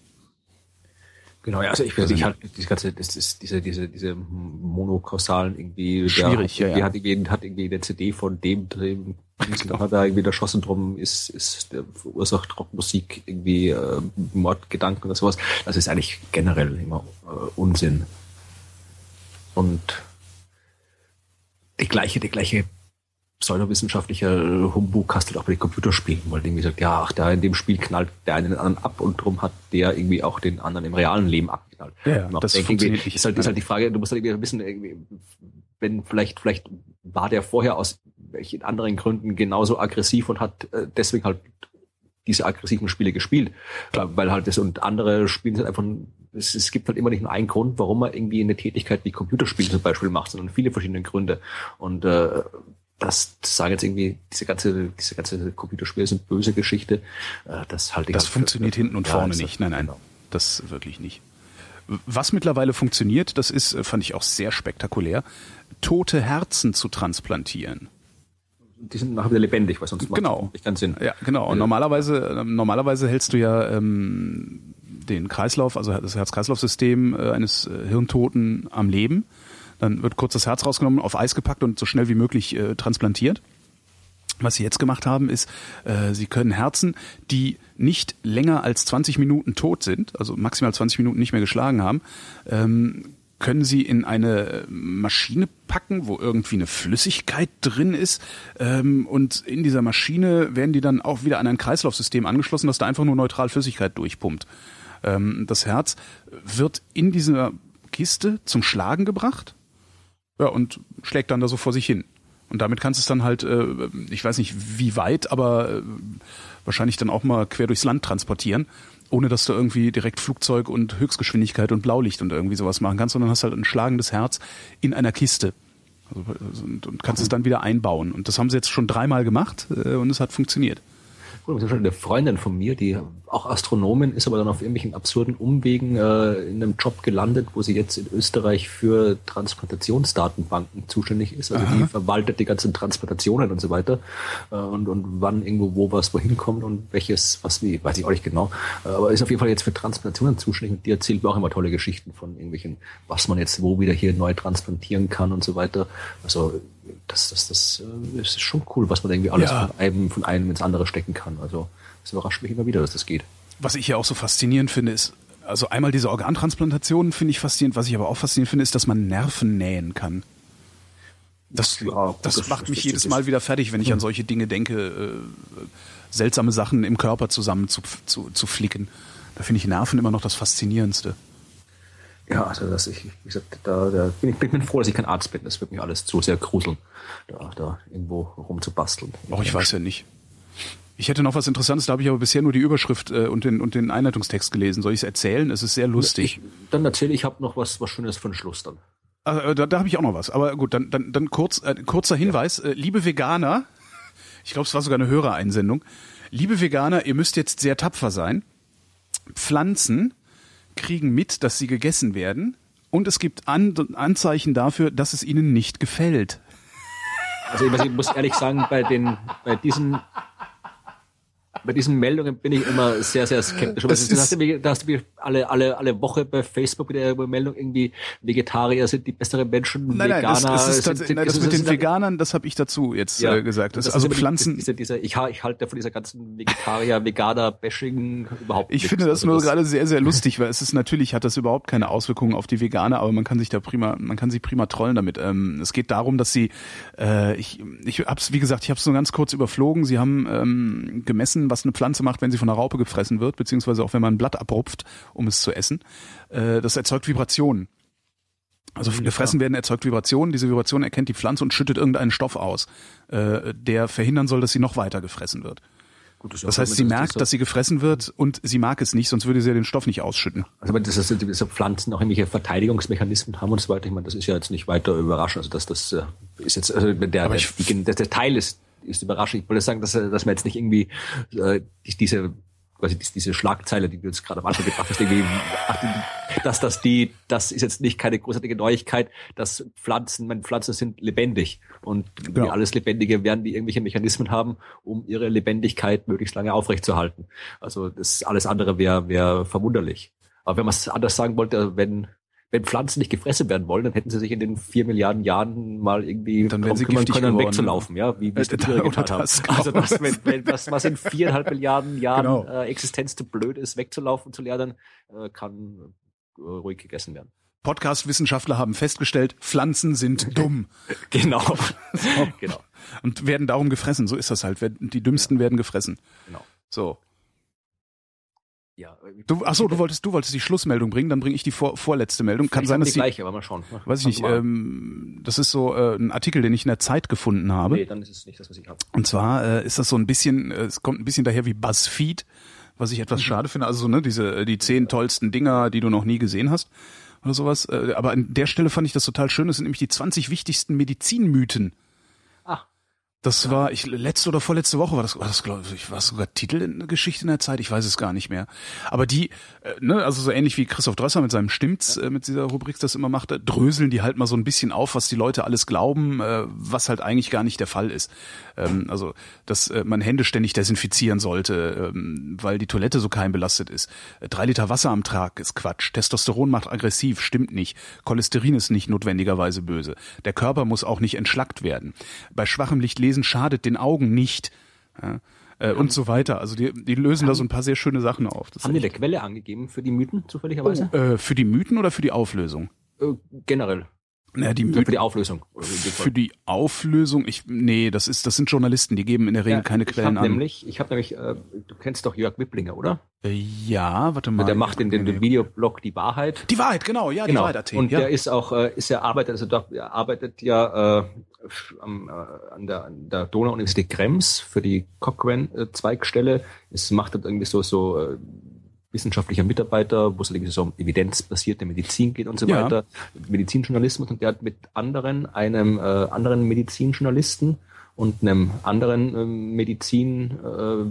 Genau, ja, also ich weiß nicht, halt das ganze, das ist diese, diese, diese monokausalen irgendwie, Schwierig, der, ja, die ja. hat irgendwie, hat irgendwie eine CD von dem drin, genau. hat da irgendwie erschossen drum, ist, ist, der verursacht Rockmusik irgendwie, äh, Mordgedanken oder sowas. Das ist eigentlich generell immer äh, Unsinn. Und die gleiche, die gleiche pseudowissenschaftlicher Humbug hast du auch bei den Computerspielen, weil irgendwie sagt, ja, ach, da in dem Spiel knallt der einen den anderen ab und drum hat der irgendwie auch den anderen im realen Leben abgeknallt. Ja, Und das denke, funktioniert nicht. Ist halt, ist halt die Frage, du musst halt irgendwie wissen, irgendwie, wenn vielleicht, vielleicht war der vorher aus welchen anderen Gründen genauso aggressiv und hat äh, deswegen halt diese aggressiven Spiele gespielt, äh, weil halt das und andere spielen halt einfach es, es gibt halt immer nicht nur einen Grund, warum man irgendwie eine Tätigkeit wie Computerspiele zum Beispiel macht, sondern viele verschiedene Gründe. Und äh, das sagen jetzt irgendwie, diese ganze, diese ganze Computerspiele sind böse Geschichte. Äh, das halte ich Das halt für- funktioniert hinten und Ja, vorne nicht. Nein, nein, genau. das wirklich nicht. Was mittlerweile funktioniert, das ist, äh, fand ich auch sehr spektakulär, tote Herzen zu transplantieren. Die sind nachher wieder lebendig, weil sonst macht Genau. nicht keinen Sinn. Ja, genau. Und Ja. normalerweise, äh, normalerweise hältst du ja ähm, den Kreislauf, also das Herz-Kreislauf-System äh, eines äh, Hirntoten am Leben. Dann wird kurz das Herz rausgenommen, auf Eis gepackt und so schnell wie möglich äh, transplantiert. Was sie jetzt gemacht haben, ist, äh, sie können Herzen, die nicht länger als 20 Minuten tot sind, also maximal 20 Minuten nicht mehr geschlagen haben, ähm, können sie in eine Maschine packen, wo irgendwie eine Flüssigkeit drin ist. Ähm, und in dieser Maschine werden die dann auch wieder an ein Kreislaufsystem angeschlossen, das da einfach nur neutral Flüssigkeit durchpumpt. Ähm, das Herz wird in dieser Kiste zum Schlagen gebracht ja, und schlägt dann da so vor sich hin. Und damit kannst du es dann halt, äh, ich weiß nicht wie weit, aber äh, wahrscheinlich dann auch mal quer durchs Land transportieren, ohne dass du irgendwie direkt Flugzeug und Höchstgeschwindigkeit und Blaulicht und irgendwie sowas machen kannst, sondern hast halt ein schlagendes Herz in einer Kiste. Also, und, und kannst es dann wieder einbauen. Und das haben sie jetzt schon dreimal gemacht äh, und es hat funktioniert. Gut, eine Freundin von mir, die auch Astronomin ist, aber dann auf irgendwelchen absurden Umwegen äh, in einem Job gelandet, wo sie jetzt in Österreich für Transplantationsdatenbanken zuständig ist. Also die verwaltet die ganzen Transplantationen und so weiter äh, und, und wann irgendwo wo was wohin kommt und welches, was wie, weiß ich auch nicht genau. Äh, aber ist auf jeden Fall jetzt für Transplantationen zuständig und die erzählt mir auch immer tolle Geschichten von irgendwelchen, was man jetzt wo wieder hier neu transplantieren kann und so weiter. Also das, das, das, äh, ist schon cool, was man irgendwie alles Ja. von einem, von einem ins andere stecken kann. Also das überrascht mich immer wieder, dass das geht. Was ich ja auch so faszinierend finde, ist, also einmal diese Organtransplantationen finde ich faszinierend, was ich aber auch faszinierend finde, ist, dass man Nerven nähen kann. Das, Ja, das, das- macht das- mich das- jedes das- Mal wieder fertig, wenn ich an solche Dinge denke, äh, seltsame Sachen im Körper zusammen zu, zu, zu flicken. Da finde ich Nerven immer noch das Faszinierendste. Ja, also das ich, wie gesagt, da, da bin ich bin froh, dass ich kein Arzt bin. Das wird mich alles zu sehr gruseln, da, da irgendwo rumzubasteln. Auch ich weiß ja nicht. Ich hätte noch was Interessantes, da habe ich aber bisher nur die Überschrift äh, und, den, und den Einleitungstext gelesen. Soll ich es erzählen? Es ist sehr lustig. Ich, dann erzähle ich, habe noch was, was Schönes für den Schluss dann. Äh, da da habe ich auch noch was. Aber gut, dann, dann, dann kurz, äh, kurzer Hinweis. Äh, liebe Veganer, ich glaube, es war sogar eine Hörereinsendung. Liebe Veganer, ihr müsst jetzt sehr tapfer sein. Pflanzen kriegen mit, dass sie gegessen werden. Und es gibt An Anzeichen dafür, dass es ihnen nicht gefällt. Also ich muss ehrlich sagen, bei den, bei diesen bei diesen Meldungen bin ich immer sehr, sehr skeptisch. Das ist, hast du, da hast du alle, alle, alle Woche bei Facebook wieder eine Meldung, irgendwie Vegetarier sind die besseren Menschen, nein, Veganer das, das, ist sind, nein, das, das mit den Veganern, das habe ich dazu jetzt ja, äh, gesagt. Das, das also Pflanzen. Diese, diese, ich, ich halte von dieser ganzen Vegetarier, Veganer-Bashing überhaupt Ich nichts. finde das also nur gerade sehr, sehr lustig, weil es ist natürlich, hat das überhaupt keine Auswirkungen auf die Veganer, aber man kann sich da prima, man kann sich prima trollen damit. Ähm, es geht darum, dass sie, äh, ich, ich hab's, wie gesagt, ich habe es nur ganz kurz überflogen. Sie haben ähm, gemessen, was eine Pflanze macht, wenn sie von einer Raupe gefressen wird, beziehungsweise auch wenn man ein Blatt abrupft, um es zu essen. Äh, das erzeugt Vibrationen. Also gefressen werden erzeugt Vibrationen. Diese Vibration erkennt die Pflanze und schüttet irgendeinen Stoff aus, äh, der verhindern soll, dass sie noch weiter gefressen wird. Gut, das, das heißt, sie merkt, dass sie gefressen wird und sie mag es nicht, sonst würde sie ja den Stoff nicht ausschütten. Also das ist, diese Pflanzen auch irgendwelche Verteidigungsmechanismen haben und so weiter. Ich meine, das ist ja jetzt nicht weiter überraschend. Also dass das äh, ist jetzt also der, der, der, der Teil ist ist überraschend. Ich wollte sagen, dass, dass man jetzt nicht irgendwie äh, diese quasi diese Schlagzeile, die du jetzt gerade am Anfang gebracht hast, irgendwie, dass das die, das ist jetzt nicht keine großartige Neuigkeit, dass Pflanzen, meine Pflanzen sind lebendig und genau. wie alles Lebendige werden die irgendwelche Mechanismen haben, um ihre Lebendigkeit möglichst lange aufrechtzuerhalten. Also das alles andere wäre wäre verwunderlich. Aber wenn man es anders sagen wollte, wenn wenn Pflanzen nicht gefressen werden wollen, dann hätten sie sich in den vier Milliarden Jahren mal irgendwie dann darum kümmern können, geworden. wegzulaufen, ja, wie, wie es die Tiere getan haben. Also das, wenn, wenn das, was in viereinhalb Milliarden Jahren genau. äh, Existenz zu blöd ist, wegzulaufen, zu lernen, äh, kann äh, ruhig gegessen werden. Podcast-Wissenschaftler haben festgestellt, Pflanzen sind dumm. genau. so. genau. Und werden darum gefressen. So ist das halt. Die Dümmsten ja. werden gefressen. Genau. So. Ja, du, ach so, du wolltest, du wolltest die Schlussmeldung bringen, dann bringe ich die vor, vorletzte Meldung. Kann sein, dass die, gleiche, aber mal schauen. Weiß ich nicht. Ähm, das ist so äh, ein Artikel, den ich in der Zeit gefunden habe. Nee, dann ist es nicht das, was ich habe. Und zwar äh, ist das so ein bisschen, äh, es kommt ein bisschen daher wie Buzzfeed, was ich etwas mhm. schade finde. Also so ne, diese äh, die zehn tollsten Dinger, die du noch nie gesehen hast oder sowas. Äh, aber an der Stelle fand ich das total schön. Das sind nämlich die 20 wichtigsten Medizinmythen. Das war, ich letzte oder vorletzte Woche war das, war das glaube ich, war das sogar Titel in der Geschichte in der Zeit, ich weiß es gar nicht mehr. Aber die, äh, ne, also so ähnlich wie Christoph Drösser mit seinem Stimmt's, äh, mit dieser Rubrik das immer macht, dröseln die halt mal so ein bisschen auf, was die Leute alles glauben, äh, was halt eigentlich gar nicht der Fall ist. Ähm, also, dass äh, man Hände ständig desinfizieren sollte, ähm, weil die Toilette so keimbelastet ist. Äh, drei Liter Wasser am Tag ist Quatsch. Testosteron macht aggressiv, stimmt nicht. Cholesterin ist nicht notwendigerweise böse. Der Körper muss auch nicht entschlackt werden. Bei schwachem Licht lesen Lesen schadet den Augen nicht. Ja, äh, und so weiter. Also die, die lösen haben, da so ein paar sehr schöne Sachen auf. Das haben die eine Quelle angegeben für die Mythen zufälligerweise? Oh, äh, für die Mythen oder für die Auflösung? Äh, generell. Naja, die Mythen, für die Auflösung. Für die Auflösung, ich nee, das ist das sind Journalisten, die geben in der Regel ja, keine Quellen an. Nämlich, ich habe nämlich, äh, du kennst doch Jörg Wipplinger, oder? Äh, ja, warte mal. Der macht in dem Videoblog die Wahrheit. Die Wahrheit, genau, ja, genau. die Wahrheit. Und ja. der ist auch, äh, ist er arbeitet, also da, arbeitet ja äh, am, äh, an der, an der Donau-Universität Krems für die Cochrane-Zweigstelle. Es macht halt irgendwie so so äh, wissenschaftlicher Mitarbeiter, wo es irgendwie so um evidenzbasierte Medizin geht und so ja. weiter, Medizinjournalismus und der hat mit anderen, einem äh, anderen Medizinjournalisten und einem anderen äh, Medizin, äh,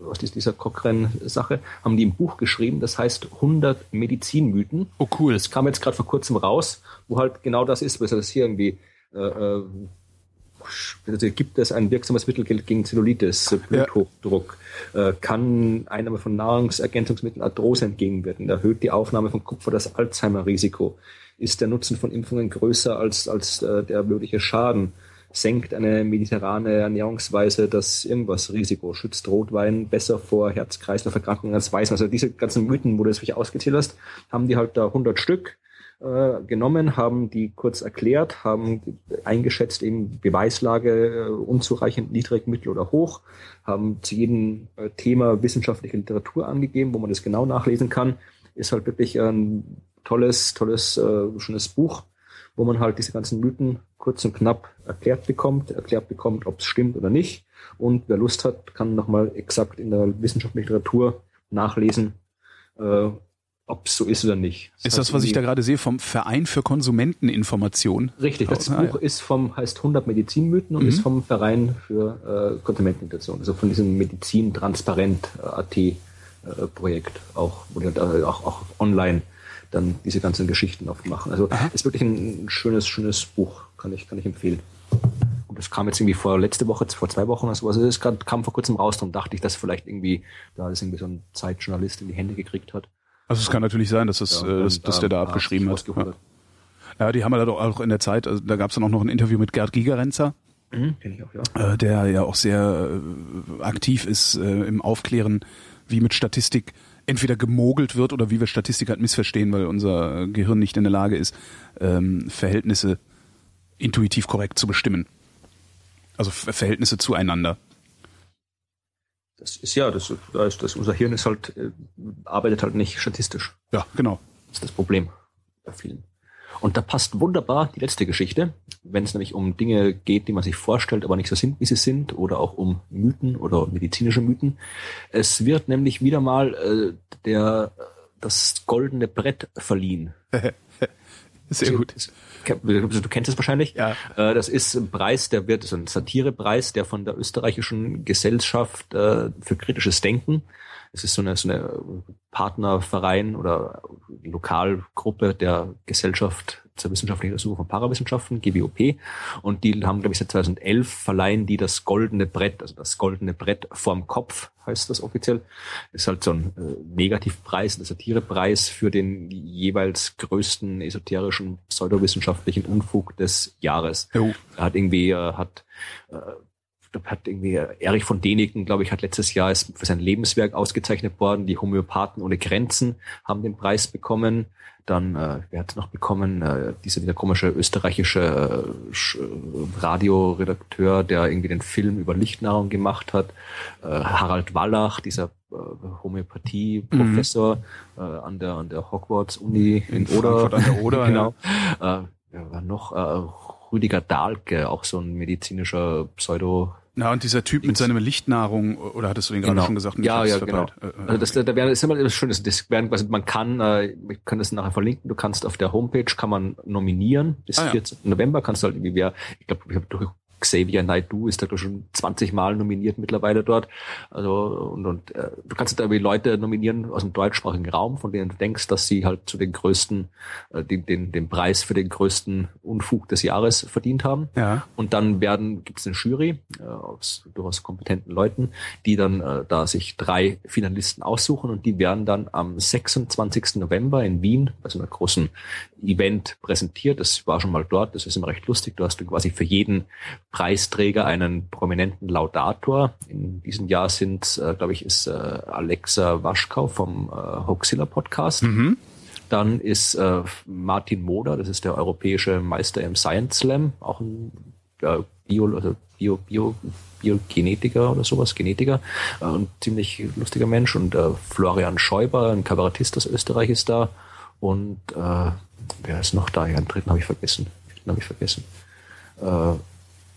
was ist dieser Cochrane-Sache, haben die ein Buch geschrieben, das heißt 100 Medizinmythen. Oh cool. Das kam jetzt gerade vor kurzem raus, wo halt genau das ist, was das hier irgendwie äh, äh also gibt es ein wirksames Mittel gegen Zellulitis, Bluthochdruck, ja. Äh, kann Einnahme von Nahrungsergänzungsmitteln Arthrose entgegenwirken, erhöht die Aufnahme von Kupfer das Alzheimer-Risiko, ist der Nutzen von Impfungen größer als, als äh, der mögliche Schaden, senkt eine mediterrane Ernährungsweise das irgendwas Risiko, schützt Rotwein besser vor Herz-Kreislauf-Erkrankungen als Weißen. Also diese ganzen Mythen, wo du das wirklich ausgezählt hast, haben die halt da 100 Stück äh, genommen, haben die kurz erklärt, haben eingeschätzt eben Beweislage äh, unzureichend, niedrig, mittel oder hoch, haben zu jedem äh, Thema wissenschaftliche Literatur angegeben, wo man das genau nachlesen kann. Ist halt wirklich ein tolles, tolles, äh, schönes Buch, wo man halt diese ganzen Mythen kurz und knapp erklärt bekommt, erklärt bekommt, ob es stimmt oder nicht. Und wer Lust hat, kann nochmal exakt in der wissenschaftlichen Literatur nachlesen, äh, ob es so ist oder nicht. Das ist das, was ich da gerade sehe, vom Verein für Konsumenteninformation? Richtig, das Buch ist vom, heißt 100 Medizinmythen und mhm. ist vom Verein für äh, Konsumenteninformation, also von diesem Medizin Transparent äh, Projekt, auch, wo die halt, äh, auch, auch online dann diese ganzen Geschichten oft machen. Also Aha. ist wirklich ein schönes, schönes Buch, kann ich, kann ich empfehlen. das kam jetzt irgendwie vor letzte Woche, vor zwei Wochen oder sowas. Also das kam vor kurzem raus, darum dachte ich, dass vielleicht irgendwie da das irgendwie so ein Zeitjournalist in die Hände gekriegt hat. Also es kann natürlich sein, dass, das, ja, äh, dass, dass der da abgeschrieben hat. Ja. ja. die haben ja doch auch in der Zeit, also da gab es dann auch noch ein Interview mit Gerd Gigerenzer, mhm, auch, ja. Äh, der ja auch sehr äh, aktiv ist im Aufklären, wie mit Statistik entweder gemogelt wird oder wie wir Statistik halt missverstehen, weil unser Gehirn nicht in der Lage ist, ähm, Verhältnisse intuitiv korrekt zu bestimmen. Also Verhältnisse zueinander. Das ist ja, das, das, das unser Hirn ist halt, äh, arbeitet halt nicht statistisch. Ja, genau. Das ist das Problem bei vielen. Und da passt wunderbar die letzte Geschichte, wenn es nämlich um Dinge geht, die man sich vorstellt, aber nicht so sind, wie sie sind, oder auch um Mythen oder medizinische Mythen. Es wird nämlich wieder mal äh, der das goldene Brett verliehen. Sehr gut. Du kennst es wahrscheinlich. Ja. Äh, das ist ein Preis, der wird, so ein Satirepreis, der von der österreichischen Gesellschaft äh, für kritisches Denken es ist so eine, so eine Partnerverein oder Lokalgruppe der Gesellschaft zur wissenschaftlichen Untersuchung von Parawissenschaften, GWOP. Und die haben, glaube ich, seit 2011 verleihen die das goldene Brett, also das goldene Brett vorm Kopf, heißt das offiziell. Das ist halt so ein äh, Negativpreis, ein Satirepreis für den jeweils größten esoterischen pseudowissenschaftlichen Unfug des Jahres. Jo. Er hat irgendwie, äh, hat äh, hat irgendwie Erich von Däniken, glaube ich, hat letztes Jahr ist für sein Lebenswerk ausgezeichnet worden. Die Homöopathen ohne Grenzen haben den Preis bekommen. Dann, äh, wer hat noch bekommen? Äh, dieser, dieser komische österreichische äh, Radioredakteur, der irgendwie den Film über Lichtnahrung gemacht hat. Äh, Harald Wallach, dieser äh, Homöopathie-Professor mhm. äh, an der an der Hogwarts-Uni in, in Oder. An der Oder genau. Ja. Äh, wer war noch? Äh, Rüdiger Dahlke, auch so ein medizinischer Pseudo na, und dieser Typ mit seiner Lichtnahrung, oder hattest du den gerade genau. schon gesagt? Ja, ja, genau. Äh, äh, also das, da wäre, ist immer das Schöne, das werden quasi, man kann, äh, ich kann das nachher verlinken, du kannst auf der Homepage, kann man nominieren, bis ah, ja. 14. November kannst du halt irgendwie, wer, ich glaube, ich habe Xavier Naidoo ist da schon 20 Mal nominiert mittlerweile dort. Also und, und äh, du kannst da irgendwie Leute nominieren aus dem deutschsprachigen Raum, von denen du denkst, dass sie halt zu den größten, äh, den, den, den Preis für den größten Unfug des Jahres verdient haben. Ja. Und dann werden gibt es eine Jury äh, aus durchaus kompetenten Leuten, die dann äh, da sich drei Finalisten aussuchen und die werden dann am 26. November in Wien bei so einer großen Event präsentiert. Das war schon mal dort, das ist immer recht lustig. Du hast quasi für jeden Preisträger einen prominenten Laudator. In diesem Jahr sind, äh, glaube ich, ist äh, Alexa Waschkau vom äh, Hoaxilla Podcast. Mhm. Dann ist äh, Martin Moder, das ist der europäische Meister im Science Slam, auch ein äh, Bio, also Bio, Bio, Biogenetiker oder sowas, Genetiker, äh, ein ziemlich lustiger Mensch. Und äh, Florian Schäuber, ein Kabarettist aus Österreich, ist da. Und äh, wer ist noch da? Ja, den dritten habe ich vergessen. Den dritten habe ich vergessen. Äh,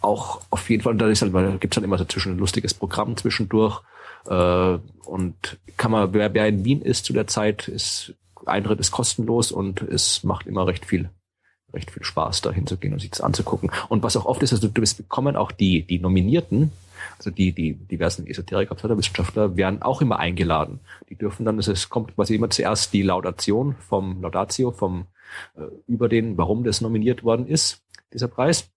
auch auf jeden Fall, da ist halt, weil gibt's halt immer so zwischen ein lustiges Programm zwischendurch. Äh, und kann man, wer, wer in Wien ist zu der Zeit, ist Eintritt ist kostenlos und es macht immer recht viel recht viel Spaß, da hinzugehen und sich das anzugucken. Und was auch oft ist, also du bist bekommen auch die, die Nominierten, also die, die diversen Esoteriker, Pseudowissenschaftler, werden auch immer eingeladen. Die dürfen dann, es kommt quasi immer zuerst die Laudation vom Laudatio, vom, äh, über den, warum das nominiert worden ist, dieser Preis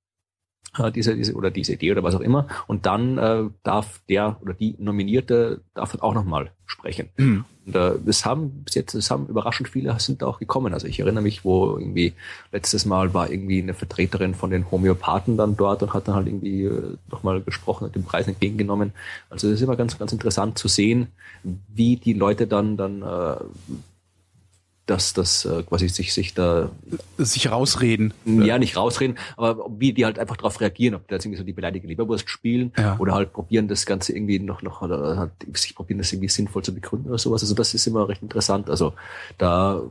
äh, diese, diese oder diese Idee oder was auch immer. Und dann äh, darf der oder die Nominierte darf dann auch nochmal sprechen. Mhm. Und äh, es haben bis jetzt, es haben überraschend viele sind auch gekommen. Also ich erinnere mich, wo irgendwie letztes Mal war irgendwie eine Vertreterin von den Homöopathen dann dort und hat dann halt irgendwie äh, nochmal gesprochen, hat den Preis entgegengenommen. Also es ist immer ganz, ganz interessant zu sehen, wie die Leute dann dann äh, dass das äh, quasi sich sich da sich rausreden. Ja, nicht rausreden, aber wie die halt einfach darauf reagieren, ob die jetzt irgendwie so die beleidigte Leberwurst spielen ja. oder halt probieren das Ganze irgendwie noch noch oder halt sich probieren das irgendwie sinnvoll zu begründen oder sowas. Also das ist immer recht interessant. Also da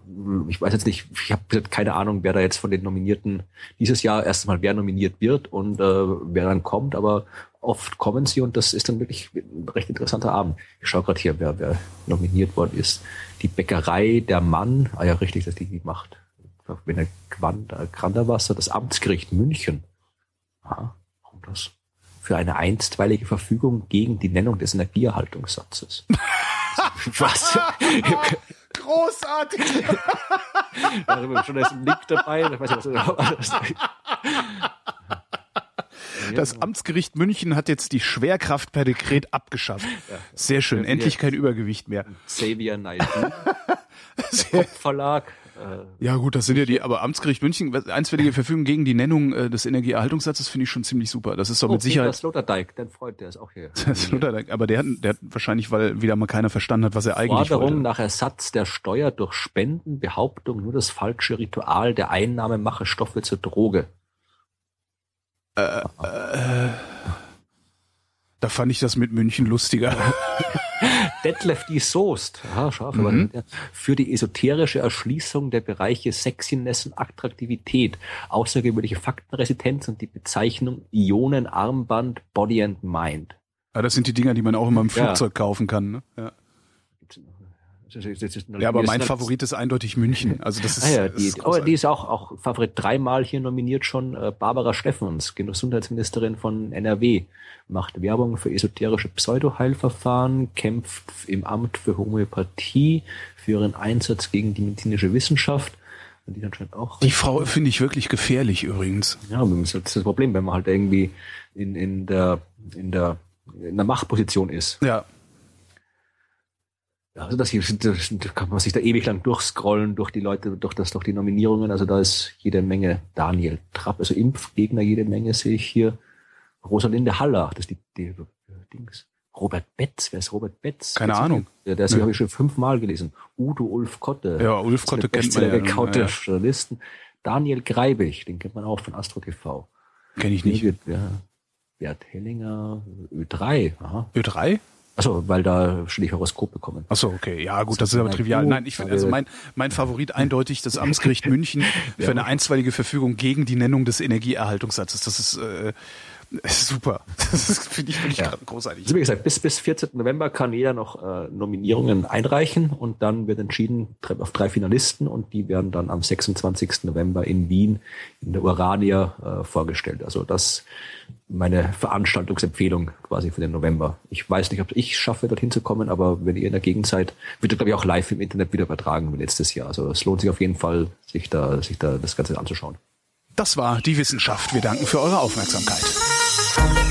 ich weiß jetzt nicht, ich habe keine Ahnung, wer da jetzt von den Nominierten dieses Jahr erstmal wer nominiert wird und äh, wer dann kommt, aber oft kommen sie und das ist dann wirklich ein recht interessanter Abend. Ich schaue gerade hier, wer, wer nominiert worden ist. Die Bäckerei Der Mann, ah ja, richtig, dass die die macht. Wenn der Granderwasser, das Amtsgericht München. Aha, warum das? Für eine einstweilige Verfügung gegen die Nennung des Energieerhaltungssatzes. Was? Großartig! da haben wir schon ein Link dabei. Ich weiß nicht, was Das Amtsgericht München hat jetzt die Schwerkraft per Dekret abgeschafft. Sehr schön. Endlich kein Übergewicht mehr. Xavier Naidoo, der Kopfverlag. Äh, Ja gut, das sind ja die, aber Amtsgericht München, einstweilige Verfügung gegen die Nennung äh, des Energieerhaltungssatzes finde ich schon ziemlich super. Das ist doch oh, mit Sicherheit. Peter Sloterdijk, dein Freund, der ist auch hier. Das Sloterdijk, aber der hat, der hat wahrscheinlich, weil wieder mal keiner verstanden hat, was er eigentlich Forderung wollte. nach Ersatz der Steuer durch Spenden, Behauptung, nur das falsche Ritual der Einnahme mache Stoffe zur Droge. Da fand ich das mit München lustiger. Detlef die Soest, aha, scharf, aber Mhm. für die esoterische Erschließung der Bereiche Sexiness und Attraktivität, außergewöhnliche Faktenresistenz und die Bezeichnung Ionenarmband Body and Mind. Ja, das sind die Dinger, die man auch immer im Ja. Flugzeug kaufen kann. Ne? Ja. Das ist- das ist- ja, aber mein Favorit ist eindeutig München. Also das ist, Ah ja, die, ist oh, die ist auch, auch Favorit dreimal hier nominiert schon. Äh, Barbara Steffens, Gesundheitsministerin von NRW, macht Werbung für esoterische Pseudoheilverfahren, kämpft im Amt für Homöopathie, für ihren Einsatz gegen die medizinische Wissenschaft. Und die anscheinend auch. Die Frau finde ich wirklich gefährlich übrigens. Ja, das ist das Problem, wenn man halt irgendwie in, in der, in der, in der Machtposition ist. Ja, also das hier das kann man sich da ewig lang durchscrollen durch die Leute, durch das, durch die Nominierungen. Also da ist jede Menge Daniel Trapp, also Impfgegner, jede Menge sehe ich hier. Rosalinde Haller, das ist die, die äh, Dings. Robert Betz, wer ist Robert Betz? Keine Ahnung. Ja, der ist, Nö. habe ich schon fünfmal gelesen. Udo Ulf Kotte. Ja, Ulf Kotte der kennt man ja, gekaute ja. Journalisten. Daniel Greibig, den kennt man auch von Astro TV. kenne ich nicht. Ja, Bert Hellinger, Ö3, aha. Ö3? Also, weil da schon die Horoskop bekommen. Achso, okay. Ja, gut, das ist aber trivial. Nein, ich finde, also mein, mein Favorit eindeutig das Amtsgericht München für eine einstweilige Verfügung gegen die Nennung des Energieerhaltungssatzes. Das ist, äh, ist super. Das finde ich wirklich Ja. großartig. Also wie gesagt, bis, bis 14. November kann jeder noch äh, Nominierungen einreichen und dann wird entschieden auf drei Finalisten und die werden dann am 26. November in Wien in der Urania äh, vorgestellt. Also das meine Veranstaltungsempfehlung quasi für den November. Ich weiß nicht, ob ich schaffe, dorthin zu kommen, aber wenn ihr in der Gegend seid, wird glaube ich, auch live im Internet wieder übertragen wie letztes Jahr. Also es lohnt sich auf jeden Fall, sich da, sich da das Ganze anzuschauen. Das war die Wissenschaft. Wir danken für eure Aufmerksamkeit. Wer